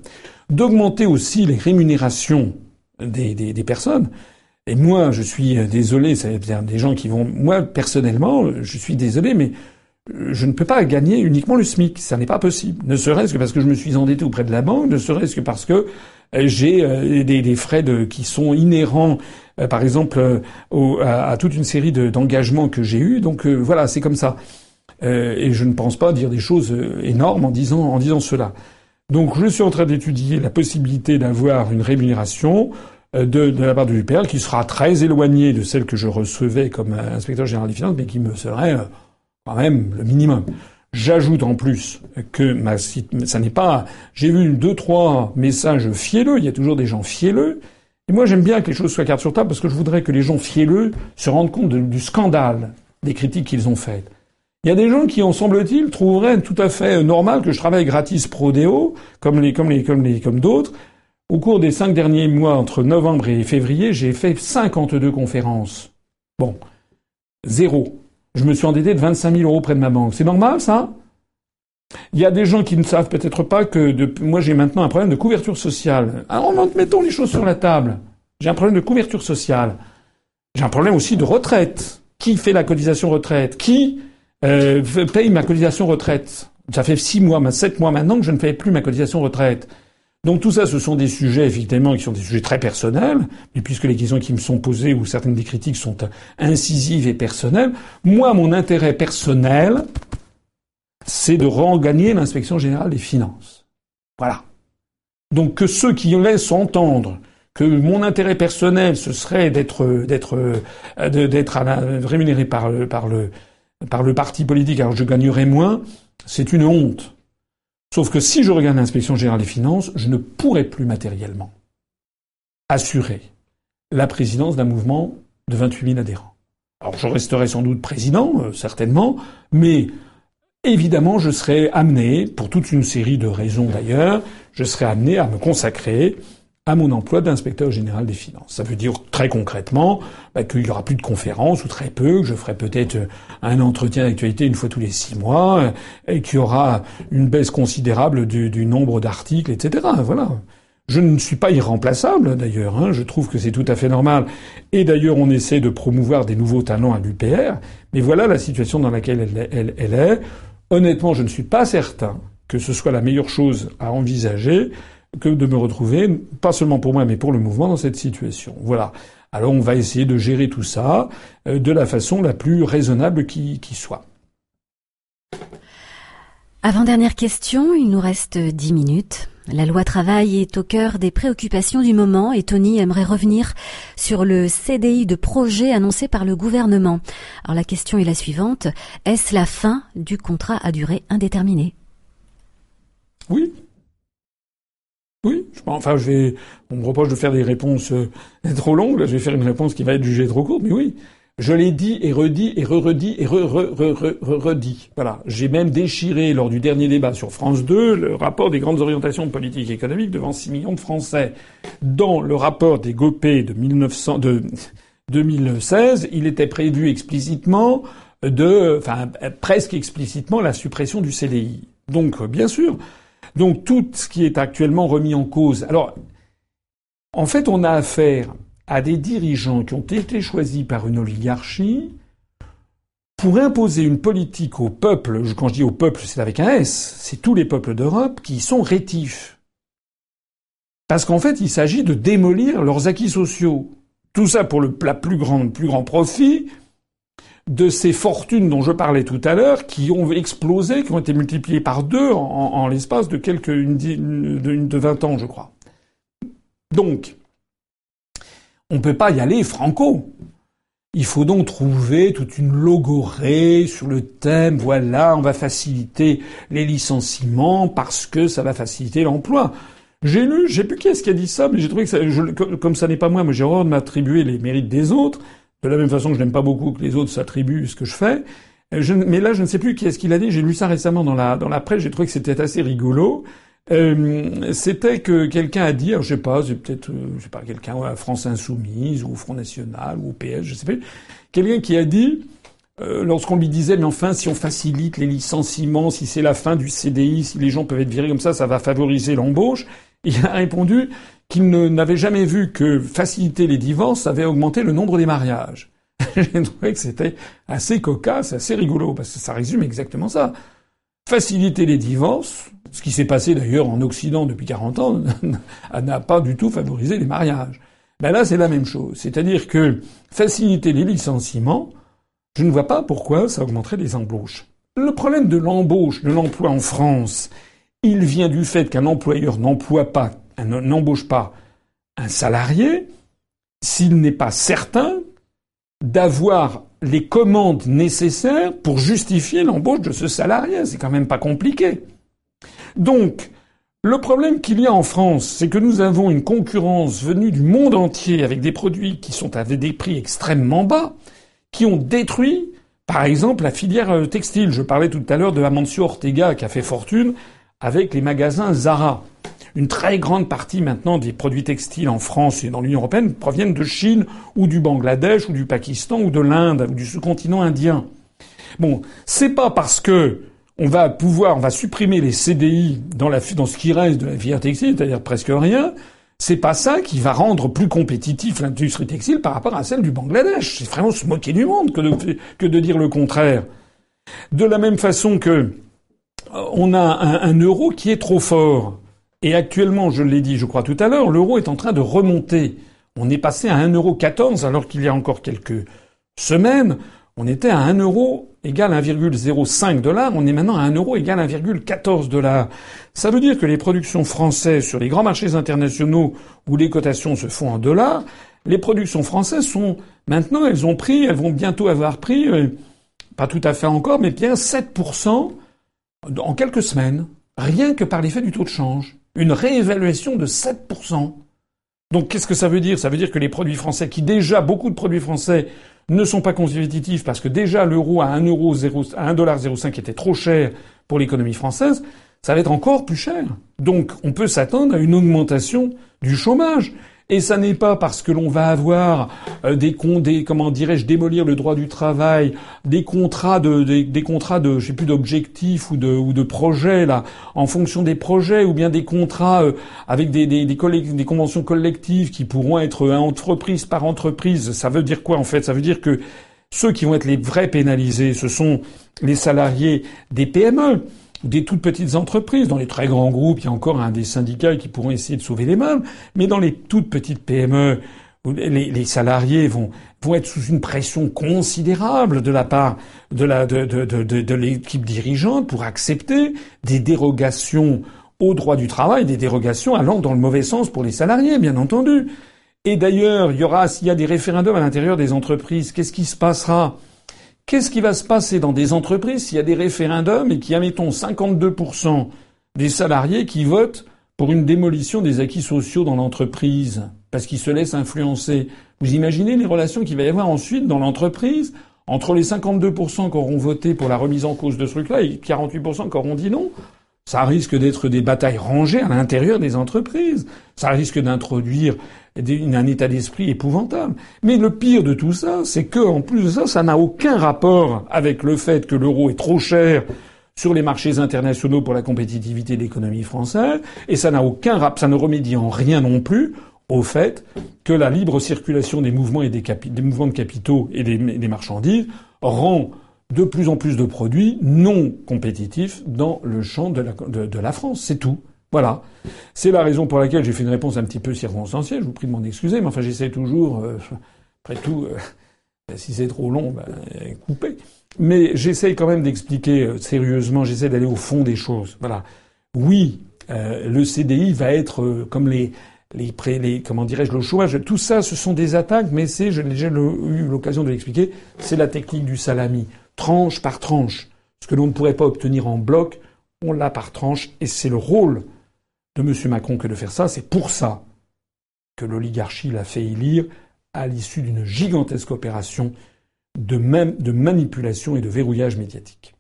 d'augmenter aussi les rémunérations des, des, des personnes. Et moi, je suis désolé, ça veut dire des gens qui vont. Moi, personnellement, je suis désolé, mais je ne peux pas gagner uniquement le SMIC. Ça n'est pas possible. Ne serait-ce que parce que je me suis endetté auprès de la banque, ne serait-ce que parce que euh, j'ai euh, des, frais de, qui sont inhérents, euh, par exemple, à, toute une série d'engagements que j'ai eus. Donc voilà, c'est comme ça. Et je ne pense pas dire des choses énormes en disant, cela. Donc je suis en train d'étudier la possibilité d'avoir une rémunération de, de, la part de l'UPR qui sera très éloignée de celle que je recevais comme inspecteur général des finances, mais qui me serait quand même le minimum. J'ajoute en plus que ma ça n'est pas. J'ai vu deux trois messages fielleux. Il y a toujours des gens fielleux. Et moi, j'aime bien que les choses soient cartes sur table parce que je voudrais que les gens fielleux se rendent compte du scandale des critiques qu'ils ont faites. Il y a des gens qui, en semble-t-il, trouveraient tout à fait normal que je travaille gratis pro déo, comme d'autres. Au cours des cinq derniers mois, entre novembre et février, j'ai fait 52 conférences. Bon. Zéro je me suis endetté de 25 000 euros près de ma banque. C'est normal, ça? Il y a des gens qui ne savent peut-être pas que moi j'ai maintenant un problème de couverture sociale. Alors mettons les choses sur la table. J'ai un problème de couverture sociale. J'ai un problème aussi de retraite. Qui fait la cotisation retraite? Qui euh, paye ma cotisation retraite Ça fait six mois, sept mois maintenant que je ne fais plus ma cotisation retraite. Donc tout ça, ce sont des sujets effectivement qui sont des sujets très personnels, mais puisque les questions qui me sont posées ou certaines des critiques sont incisives et personnelles, moi, mon intérêt personnel, c'est de regagner l'inspection générale des finances. Voilà. Donc que ceux qui laissent entendre que mon intérêt personnel, ce serait d'être d'être rémunéré par le par le parti politique, alors je gagnerais moins, c'est une honte. Sauf que si je regarde l'inspection générale des finances, je ne pourrais plus matériellement assurer la présidence d'un mouvement de 28 000 adhérents. Alors je resterai sans doute président, euh, certainement, mais évidemment je serai amené, pour toute une série de raisons d'ailleurs, je serai amené à me consacrer à mon emploi d'inspecteur général des finances. Ça veut dire très concrètement bah, qu'il y aura plus de conférences ou très peu, que je ferai peut-être un entretien d'actualité une fois tous les six mois, et qu'il y aura une baisse considérable du, nombre d'articles, etc. Voilà. Je ne suis pas irremplaçable d'ailleurs, hein. je trouve que c'est tout à fait normal. Et d'ailleurs, on essaie de promouvoir des nouveaux talents à l'UPR, mais voilà la situation dans laquelle elle, elle est. Honnêtement, je ne suis pas certain que ce soit la meilleure chose à envisager que de me retrouver, pas seulement pour moi, mais pour le mouvement, dans cette situation. Voilà. Alors on va essayer de gérer tout ça euh, de la façon la plus raisonnable qui, qui soit. Avant-dernière question, il nous reste dix minutes. La loi travail est au cœur des préoccupations du moment et Tony aimerait revenir sur le CDI de projet annoncé par le gouvernement. Alors la question est la suivante. Est-ce la fin du contrat à durée indéterminée? Oui. Oui, enfin, je vais, on me reproche de faire des réponses euh, trop longues. je vais faire une réponse qui va être jugée trop courte, mais oui. Je l'ai dit et redit et re-redit et re-re-re-re-redit. Voilà. J'ai même déchiré lors du dernier débat sur France 2 le rapport des grandes orientations de politique économique devant 6 millions de Français. Dans le rapport des GOPÉ de, 1900, de 2016, il était prévu explicitement de, enfin, presque explicitement la suppression du CDI. Donc, bien sûr. Donc, tout ce qui est actuellement remis en cause. Alors, en fait, on a affaire à des dirigeants qui ont été choisis par une oligarchie pour imposer une politique au peuple, quand je dis au peuple, c'est avec un S, c'est tous les peuples d'Europe qui sont rétifs. Parce qu'en fait, il s'agit de démolir leurs acquis sociaux. Tout ça pour le plus grand, plus grand profit de ces fortunes dont je parlais tout à l'heure, qui ont explosé, qui ont été multipliées par deux en, l'espace de quelques une, de, de 20 ans, je crois. Donc, on ne peut pas y aller franco. Il faut donc trouver toute une logorée sur le thème, voilà, on va faciliter les licenciements parce que ça va faciliter l'emploi. J'ai lu, j'ai plus qui est-ce qui a dit ça, mais j'ai trouvé que ça, comme ça n'est pas moi, moi j'ai horreur de m'attribuer les mérites des autres, de la même façon que je n'aime pas beaucoup que les autres s'attribuent ce que je fais. mais là, je ne sais plus qui est-ce qu'il a dit. J'ai lu ça récemment dans la dans la presse. J'ai trouvé que c'était assez rigolo. Euh, c'était que quelqu'un a dit, je sais pas, c'est peut-être, euh, je sais pas, quelqu'un à France Insoumise ou Front National ou au PS, je sais pas, quelqu'un qui a dit, euh, lorsqu'on lui disait, mais enfin, si on facilite les licenciements, si c'est la fin du CDI, si les gens peuvent être virés comme ça, ça va favoriser l'embauche, il a répondu qu'il n'avait jamais vu que faciliter les divorces avait augmenté le nombre des mariages. J'ai trouvé que c'était assez cocasse, assez rigolo, parce que ça résume exactement ça. Faciliter les divorces, ce qui s'est passé d'ailleurs en Occident depuis 40 ans, n'a pas du tout favorisé les mariages. Ben là, c'est la même chose. C'est-à-dire que faciliter les licenciements, je ne vois pas pourquoi ça augmenterait les embauches. Le problème de l'embauche, de l'emploi en France, il vient du fait qu'un employeur n'emploie pas, n'embauche pas un salarié s'il n'est pas certain d'avoir les commandes nécessaires pour justifier l'embauche de ce salarié. C'est quand même pas compliqué. Donc, le problème qu'il y a en France, c'est que nous avons une concurrence venue du monde entier avec des produits qui sont à des prix extrêmement bas, qui ont détruit, par exemple, la filière euh, textile. Je parlais tout à l'heure de Amancio Ortega qui a fait fortune avec les magasins Zara. Une très grande partie maintenant des produits textiles en France et dans l'Union européenne proviennent de Chine ou du Bangladesh ou du Pakistan ou de l'Inde ou du sous-continent indien. Bon, c'est pas parce que on va pouvoir, on va supprimer les CDI dans, la, dans ce qui reste de la filière textile, c'est-à-dire presque rien. C'est pas ça qui va rendre plus compétitif l'industrie textile par rapport à celle du Bangladesh. C'est vraiment se moquer du monde que de, que de dire le contraire. De la même façon que euh, on a un, un euro qui est trop fort. Et actuellement, je l'ai dit, je crois tout à l'heure, l'euro est en train de remonter. On est passé à 1,14€ alors qu'il y a encore quelques semaines, on était à 1 euro égal 1,05 dollars, on est maintenant à 1 euro égal 1,14 dollars. Ça veut dire que les productions françaises sur les grands marchés internationaux où les cotations se font en dollars, les productions françaises sont maintenant, elles ont pris, elles vont bientôt avoir pris, euh, pas tout à fait encore, mais bien 7% en quelques semaines, rien que par l'effet du taux de change. Une réévaluation de 7%. Donc qu'est-ce que ça veut dire? Ça veut dire que les produits français, qui déjà beaucoup de produits français ne sont pas compétitifs parce que déjà l'euro à 1 euro à 1,05 était trop cher pour l'économie française, ça va être encore plus cher. Donc on peut s'attendre à une augmentation du chômage. Et ça n'est pas parce que l'on va avoir euh, des, des comment dirais-je démolir le droit du travail, des contrats de des, contrats de je plus d'objectifs ou de ou de projets là en fonction des projets ou bien des contrats euh, avec des des, des, des conventions collectives qui pourront être euh, entreprise par entreprise. Ça veut dire quoi en fait? Ça veut dire que ceux qui vont être les vrais pénalisés, ce sont les salariés des PME. Des toutes petites entreprises. Dans les très grands groupes, il y a encore un des syndicats qui pourront essayer de sauver les meubles, mais dans les toutes petites PME, les, salariés vont, être sous une pression considérable de la part de, de l'équipe dirigeante pour accepter des dérogations au droit du travail, des dérogations allant dans le mauvais sens pour les salariés, bien entendu. Et d'ailleurs, il y aura, s'il y a des référendums à l'intérieur des entreprises, qu'est-ce qui se passera Qu'est-ce qui va se passer dans des entreprises s'il y a des référendums et qu'il y a, mettons, 52% des salariés qui votent pour une démolition des acquis sociaux dans l'entreprise parce qu'ils se laissent influencer? Vous imaginez les relations qu'il va y avoir ensuite dans l'entreprise entre les 52% qui auront voté pour la remise en cause de ce truc-là et 48% qui auront dit non? Ça risque d'être des batailles rangées à l'intérieur des entreprises. Ça risque d'introduire un état d'esprit épouvantable. Mais le pire de tout ça, c'est que, en plus de ça, ça n'a aucun rapport avec le fait que l'euro est trop cher sur les marchés internationaux pour la compétitivité de l'économie française, et ça n'a aucun rapport, ça ne remédie en rien non plus au fait que la libre circulation des mouvements et des, des mouvements de capitaux et des, des marchandises rend de plus en plus de produits non compétitifs dans le champ de la, France. C'est tout. Voilà. C'est la raison pour laquelle j'ai fait une réponse un petit peu circonstancielle. Je vous prie de m'en excuser, mais enfin j'essaie toujours, euh, après tout, euh, si c'est trop long, ben, couper. Mais j'essaie quand même d'expliquer euh, sérieusement, j'essaie d'aller au fond des choses. Voilà. Oui, le CDI va être comme les, les, les comment dirais-je, le chômage. Tout ça, ce sont des attaques, mais c'est, j'ai déjà eu l'occasion de l'expliquer, c'est la technique du salami tranche par tranche. Ce que l'on ne pourrait pas obtenir en bloc, on l'a par tranche, et c'est le rôle de M. Macron que de faire ça. C'est pour ça que l'oligarchie l'a fait élire à l'issue d'une gigantesque opération de, de manipulation et de verrouillage médiatique.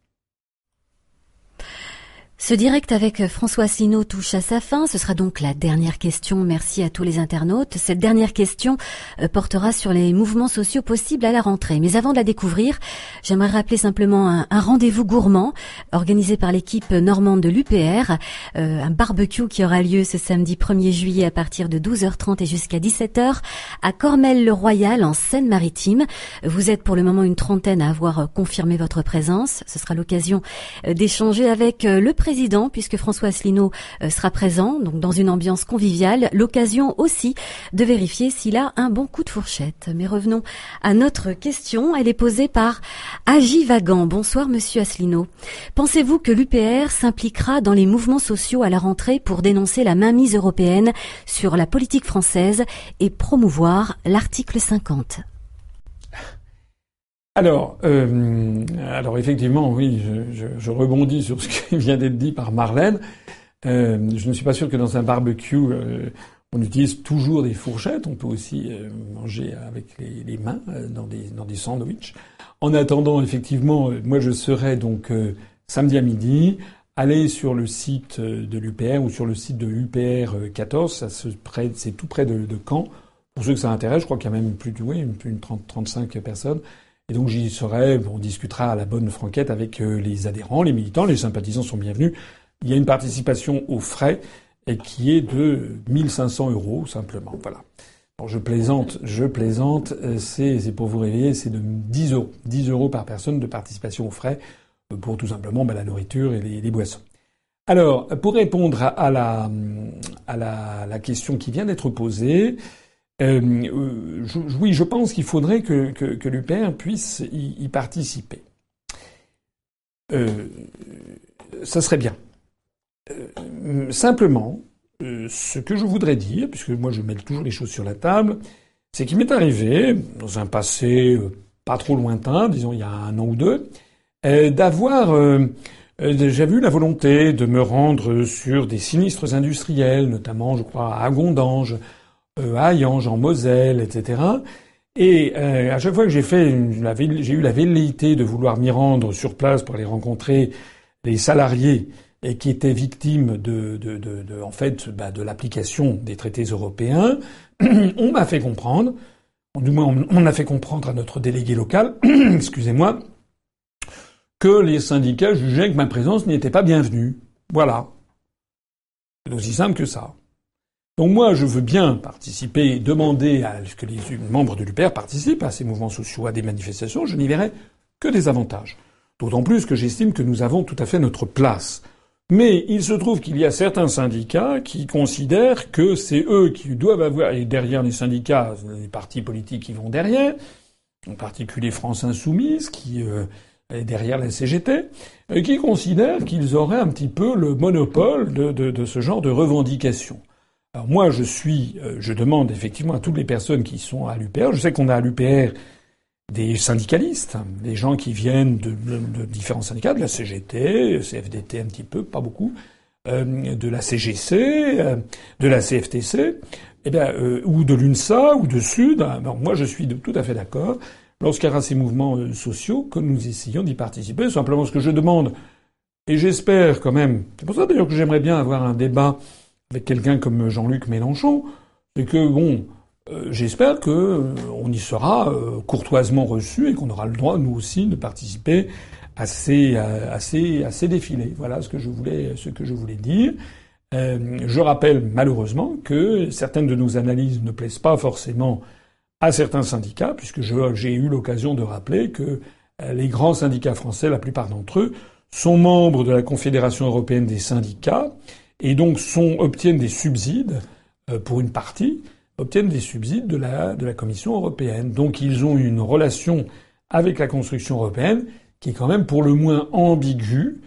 Ce direct avec François Asselineau touche à sa fin. Ce sera donc la dernière question. Merci à tous les internautes. Cette dernière question euh, portera sur les mouvements sociaux possibles à la rentrée. Mais avant de la découvrir, j'aimerais rappeler simplement un, rendez-vous gourmand organisé par l'équipe normande de l'UPR, euh, un barbecue qui aura lieu ce samedi 1er juillet à partir de 12h30 et jusqu'à 17h à Cormel-le-Royal en Seine-Maritime. Vous êtes pour le moment une trentaine à avoir confirmé votre présence. Ce sera l'occasion euh, d'échanger avec le président puisque François Asselineau euh, sera présent, donc dans une ambiance conviviale. L'occasion aussi de vérifier s'il a un bon coup de fourchette. Mais revenons à notre question. Elle est posée par Agi Vagan. Bonsoir, monsieur Asselineau. Pensez-vous que l'UPR s'impliquera dans les mouvements sociaux à la rentrée pour dénoncer la mainmise européenne sur la politique française et promouvoir l'article 50? Alors, euh, alors effectivement, oui, je, rebondis sur ce qui vient d'être dit par Marlène. Euh, je ne suis pas sûr que dans un barbecue, euh, on utilise toujours des fourchettes. On peut aussi manger avec les, mains dans des dans des sandwichs. En attendant, effectivement, moi je serai donc samedi à midi. Allez sur le site de l'UPR ou sur le site de UPR 14, ça se c'est tout près de, de, Caen. Pour ceux que ça intéresse, je crois qu'il y a même plus de oui, de 30, 35 personnes. Et donc j'y serai, on discutera à la bonne franquette avec euh, les adhérents, les militants, les sympathisants sont bienvenus. Il y a une participation aux frais qui est de 1500 euros simplement. Voilà. Bon, je plaisante, je plaisante. Euh, c'est, pour vous réveiller, c'est de 10 euros, 10 euros par personne de participation aux frais euh, pour tout simplement bah, la nourriture et les, boissons. Alors, pour répondre à, la, à la, la question qui vient d'être posée, euh, euh, oui, je pense qu'il faudrait que, que, que l'UPR puisse y, participer. Euh, ça serait bien. Simplement, ce que je voudrais dire, puisque moi je mets toujours les choses sur la table, c'est qu'il m'est arrivé, dans un passé pas trop lointain, disons il y a un an ou deux, d'avoir j'avais eu la volonté de me rendre sur des sinistres industriels, notamment, je crois, à Gondange, Hayange, en Moselle, etc. Et euh, à chaque fois que j'ai eu la velléité de vouloir m'y rendre sur place pour aller rencontrer les salariés et qui étaient victimes de, en fait, bah, de l'application des traités européens, on m'a fait comprendre, du moins on a fait comprendre à notre délégué local, excusez-moi, que les syndicats jugeaient que ma présence n'y était pas bienvenue. Voilà. C'est aussi simple que ça. Donc moi, je veux bien participer, demander à ce que les membres de l'UPR participent à ces mouvements sociaux, à des manifestations. Je n'y verrai que des avantages. D'autant plus que j'estime que nous avons tout à fait notre place. Mais il se trouve qu'il y a certains syndicats qui considèrent que c'est eux qui doivent avoir, et derrière les syndicats, les partis politiques qui vont derrière, en particulier France Insoumise, qui euh, est derrière la CGT, et qui considèrent qu'ils auraient un petit peu le monopole de, de, de ce genre de revendications. Alors moi, je suis, euh, je demande effectivement à toutes les personnes qui sont à l'UPR, je sais qu'on a à l'UPR des syndicalistes, des gens qui viennent de, différents syndicats, de la CGT, CFDT un petit peu, pas beaucoup, euh, de la CGC, euh, de la CFTC, eh bien, euh, ou de l'UNSA, ou de Sud. Alors moi, je suis tout à fait d'accord. Lorsqu'il y aura ces mouvements sociaux, que nous essayons d'y participer. Simplement, ce que je demande, et j'espère quand même, c'est pour ça d'ailleurs que j'aimerais bien avoir un débat avec quelqu'un comme Jean-Luc Mélenchon, c'est que bon, euh, j'espère que euh, on y sera euh, courtoisement reçu et qu'on aura le droit nous aussi de participer à ces, à ces, à ces défilés. Voilà ce que je voulais, ce que je voulais dire. je rappelle malheureusement que certaines de nos analyses ne plaisent pas forcément à certains syndicats, puisque j'ai eu l'occasion de rappeler que les grands syndicats français, la plupart d'entre eux, sont membres de la Confédération européenne des syndicats et donc sont, obtiennent des subsides pour une partie obtiennent des subsides de la, de la Commission européenne. Donc ils ont une relation avec la construction européenne qui est quand même pour le moins ambiguë,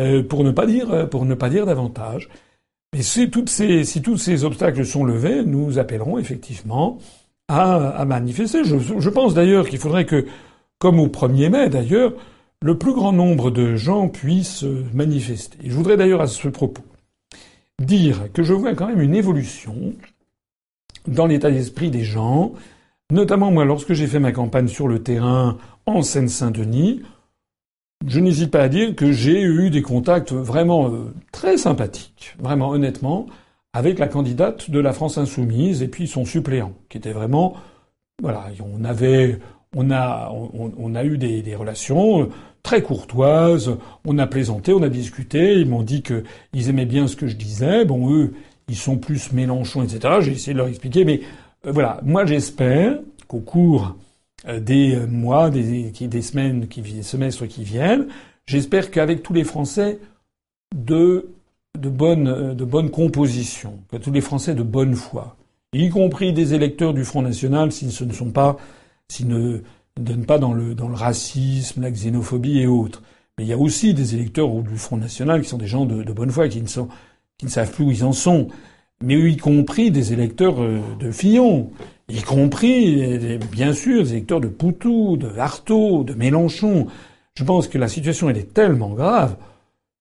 euh, pour ne pas dire euh, pour ne pas dire davantage. Mais si, ces, si tous ces obstacles sont levés, nous appellerons effectivement à, à manifester. Je, je pense d'ailleurs qu'il faudrait que, comme au 1er mai d'ailleurs, le plus grand nombre de gens puissent manifester. Je voudrais d'ailleurs à ce propos dire que je vois quand même une évolution dans l'état d'esprit des gens. Notamment moi, lorsque j'ai fait ma campagne sur le terrain en Seine-Saint-Denis, je n'hésite pas à dire que j'ai eu des contacts vraiment euh, très sympathiques, vraiment honnêtement, avec la candidate de la France insoumise et puis son suppléant, qui était vraiment, voilà, on avait, on a, on, a eu des, des, relations très courtoises, on a plaisanté, on a discuté, ils m'ont dit qu'ils aimaient bien ce que je disais, bon eux, ils sont plus Mélenchon, etc. J'ai essayé de leur expliquer, mais euh, voilà, moi j'espère qu'au cours euh, des euh, mois, des, semaines, des semestres qui viennent, j'espère qu'avec tous les Français de de bonne composition, que tous les Français de bonne foi, y compris des électeurs du Front National, s'ils ne sont pas, s'ils ne donnent pas dans le dans le racisme, la xénophobie et autres. Mais il y a aussi des électeurs du Front National qui sont des gens de, bonne foi, qui ne ne savent plus où ils en sont, mais y compris des électeurs euh, de Fillon, y compris, bien sûr, des électeurs de Poutou, de Artaud, de Mélenchon. Je pense que la situation elle est tellement grave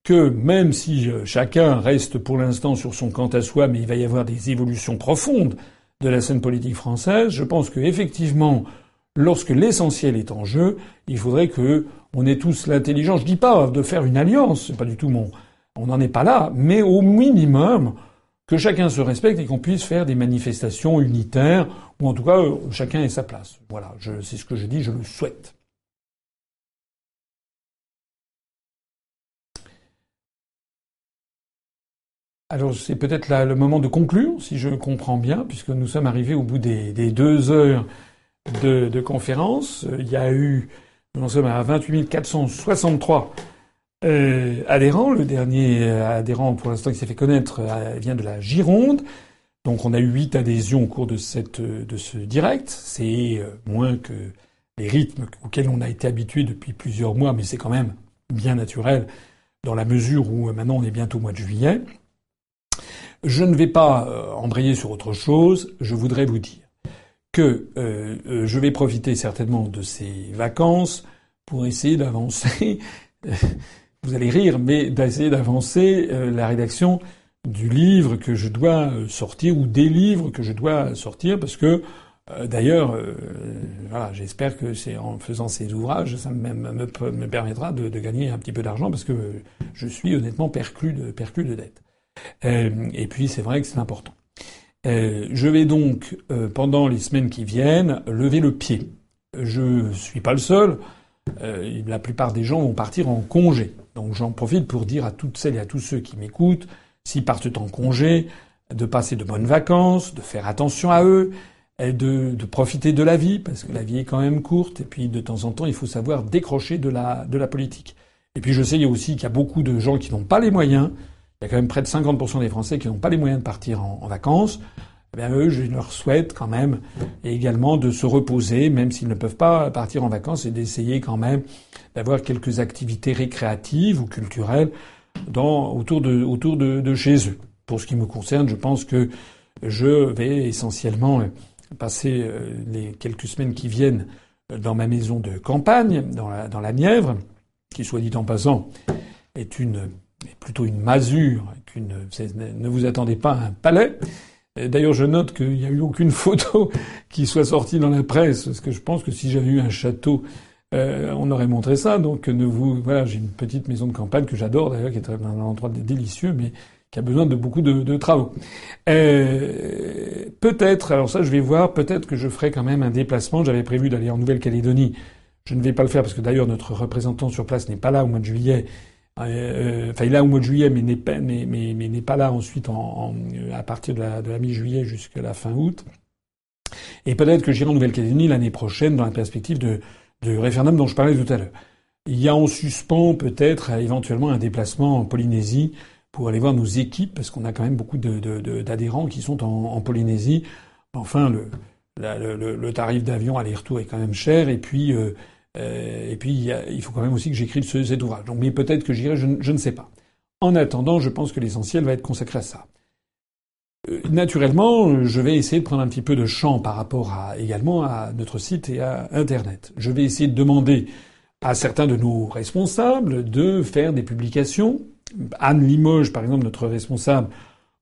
que même si euh, chacun reste pour l'instant sur son quant à soi, mais il va y avoir des évolutions profondes de la scène politique française, je pense que effectivement, lorsque l'essentiel est en jeu, il faudrait que on ait tous l'intelligence. Je dis pas de faire une alliance, c'est pas du tout mon on n'en est pas là, mais au minimum que chacun se respecte et qu'on puisse faire des manifestations unitaires, ou en tout cas euh, chacun ait sa place. Voilà, c'est ce que je dis, je le souhaite. Alors c'est peut-être le moment de conclure, si je comprends bien, puisque nous sommes arrivés au bout des, deux heures de, de, conférence. Il y a eu, nous en sommes à 28 463 euh, adhérent. Le dernier euh, adhérent pour l'instant qui s'est fait connaître euh, vient de la Gironde. Donc on a eu huit adhésions au cours de ce direct. C'est moins que les rythmes auxquels on a été habitué depuis plusieurs mois, mais c'est quand même bien naturel dans la mesure où maintenant on est bientôt au mois de juillet. Je ne vais pas embrayer sur autre chose. Je voudrais vous dire que je vais profiter certainement de ces vacances pour essayer d'avancer. Vous allez rire, mais d'essayer d'avancer euh, la rédaction du livre que je dois euh, sortir ou des livres que je dois sortir parce que euh, d'ailleurs voilà j'espère que c'est en faisant ces ouvrages ça me, me, permettra de, de, gagner un petit peu d'argent parce que je suis honnêtement perclus de perclus de dettes. Et puis c'est vrai que c'est important je vais donc pendant les semaines qui viennent lever le pied je suis pas le seul euh, la plupart des gens vont partir en congé. Donc j'en profite pour dire à toutes celles et à tous ceux qui m'écoutent, s'ils partent en congé, de passer de bonnes vacances, de faire attention à eux, de, de, profiter de la vie, parce que la vie est quand même courte, et puis de temps en temps, il faut savoir décrocher de la, de la politique. Et puis je sais aussi qu'il y a beaucoup de gens qui n'ont pas les moyens. Il y a quand même près de 50% des Français qui n'ont pas les moyens de partir en, vacances. Eh bien, eux, je leur souhaite quand même également de se reposer, même s'ils ne peuvent pas partir en vacances, et d'essayer quand même d'avoir quelques activités récréatives ou culturelles dans, autour, de, autour de, de chez eux. Pour ce qui me concerne, je pense que je vais essentiellement passer euh, les quelques semaines qui viennent dans ma maison de campagne, dans la, dans la Nièvre, qui, soit dit en passant, est une plutôt une masure qu'une. Ne vous attendez pas à un palais. D'ailleurs, je note qu'il n'y a eu aucune photo qui soit sortie dans la presse, parce que je pense que si j'avais eu un château, euh, on aurait montré ça. Donc, ne vous, voilà, j'ai une petite maison de campagne que j'adore d'ailleurs, qui est un endroit délicieux, mais qui a besoin de beaucoup de, de travaux. Euh, peut-être, alors ça je vais voir, peut-être que je ferai quand même un déplacement. J'avais prévu d'aller en Nouvelle-Calédonie. Je ne vais pas le faire parce que d'ailleurs notre représentant sur place n'est pas là au mois de juillet. Euh, enfin, il est là au mois de juillet, mais n'est pas, là ensuite en, à partir de la, mi-juillet jusqu'à la fin août. Et peut-être que j'irai en Nouvelle-Calédonie l'année prochaine dans la perspective de, référendum dont je parlais tout à l'heure. Il y a en suspens peut-être éventuellement un déplacement en Polynésie pour aller voir nos équipes, parce qu'on a quand même beaucoup d'adhérents qui sont en, Polynésie. Enfin, le, tarif d'avion aller-retour est quand même cher, et puis, euh, euh, et puis il, faut quand même aussi que j'écrive cet ouvrage. Donc, mais peut-être que j'irai, je, je, ne sais pas. En attendant, je pense que l'essentiel va être consacré à ça. Euh, naturellement, je vais essayer de prendre un petit peu de champ par rapport à, également à notre site et à Internet. Je vais essayer de demander à certains de nos responsables de faire des publications Anne Limoges, par exemple, notre responsable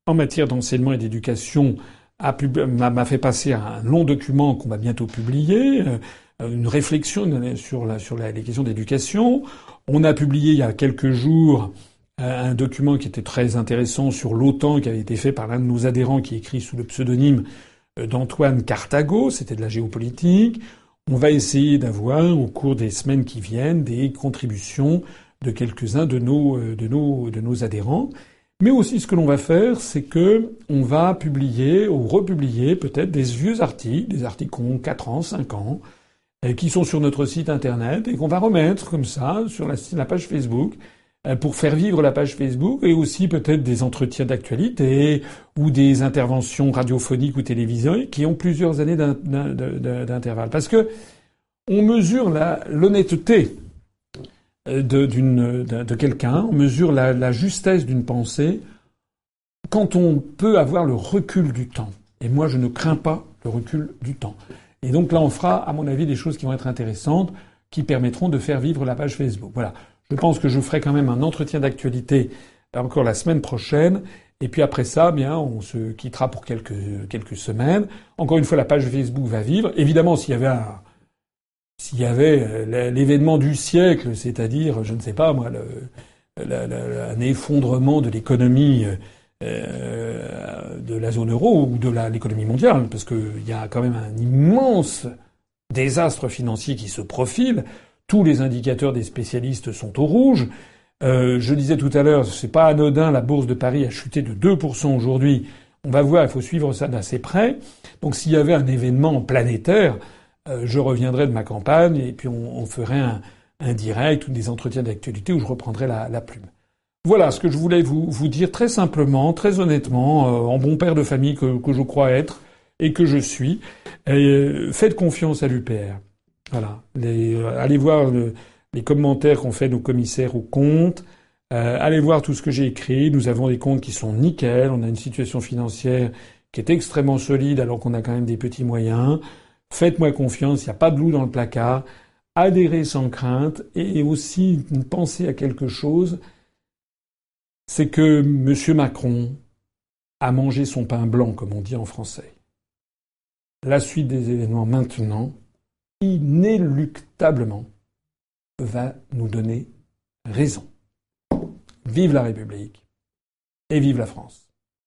en matière d'enseignement et d'éducation, m'a fait passer un long document qu'on va bientôt publier, euh, une réflexion sur, la, sur les questions d'éducation. On a publié il y a quelques jours euh, un document qui était très intéressant sur l'OTAN qui avait été fait par l'un de nos adhérents qui écrit sous le pseudonyme euh, d'Antoine Cartago, c'était de la géopolitique. On va essayer d'avoir au cours des semaines qui viennent des contributions de quelques-uns de nos, de, nos, de nos adhérents. Mais aussi, ce que l'on va faire, c'est que on va publier ou republier peut-être des vieux articles, des articles qui ont 4 ans, 5 ans, et qui sont sur notre site internet et qu'on va remettre comme ça sur la, page Facebook euh, pour faire vivre la page Facebook et aussi peut-être des entretiens d'actualité ou des interventions radiophoniques ou télévisées qui ont plusieurs années d'intervalle. Parce que on mesure l'honnêteté de, de, quelqu'un, on mesure la, justesse d'une pensée quand on peut avoir le recul du temps. Et moi, je ne crains pas le recul du temps. Et donc là, on fera, à mon avis, des choses qui vont être intéressantes, qui permettront de faire vivre la page Facebook. Voilà. Je pense que je ferai quand même un entretien d'actualité encore la semaine prochaine. Et puis après ça, bien, on se quittera pour quelques, quelques semaines. Encore une fois, la page Facebook va vivre. Évidemment, s'il y avait un, s'il y avait euh, l'événement du siècle, c'est-à-dire, je ne sais pas moi, un effondrement de l'économie euh, de la zone euro ou de l'économie mondiale, parce qu'il y a quand même un immense désastre financier qui se profile. Tous les indicateurs des spécialistes sont au rouge. Euh, je disais tout à l'heure, c'est pas anodin, la bourse de Paris a chuté de 2% aujourd'hui. On va voir, il faut suivre ça d'assez près. Donc s'il y avait un événement planétaire, euh, je reviendrai de ma campagne et puis on, ferait un, direct ou des entretiens d'actualité où je reprendrai la, plume. Voilà ce que je voulais vous, vous dire très simplement, très honnêtement, euh, en bon père de famille que, je crois être et que je suis. Euh, faites confiance à l'UPR. Voilà. allez voir les commentaires qu'ont fait nos commissaires aux comptes. allez voir tout ce que j'ai écrit. Nous avons des comptes qui sont nickel. On a une situation financière qui est extrêmement solide alors qu'on a quand même des petits moyens. Faites-moi confiance, il n'y a pas de loup dans le placard. Adhérez sans crainte et aussi pensez à quelque chose, c'est que M. Macron a mangé son pain blanc, comme on dit en français. La suite des événements maintenant, inéluctablement, va nous donner raison. Vive la République et vive la France.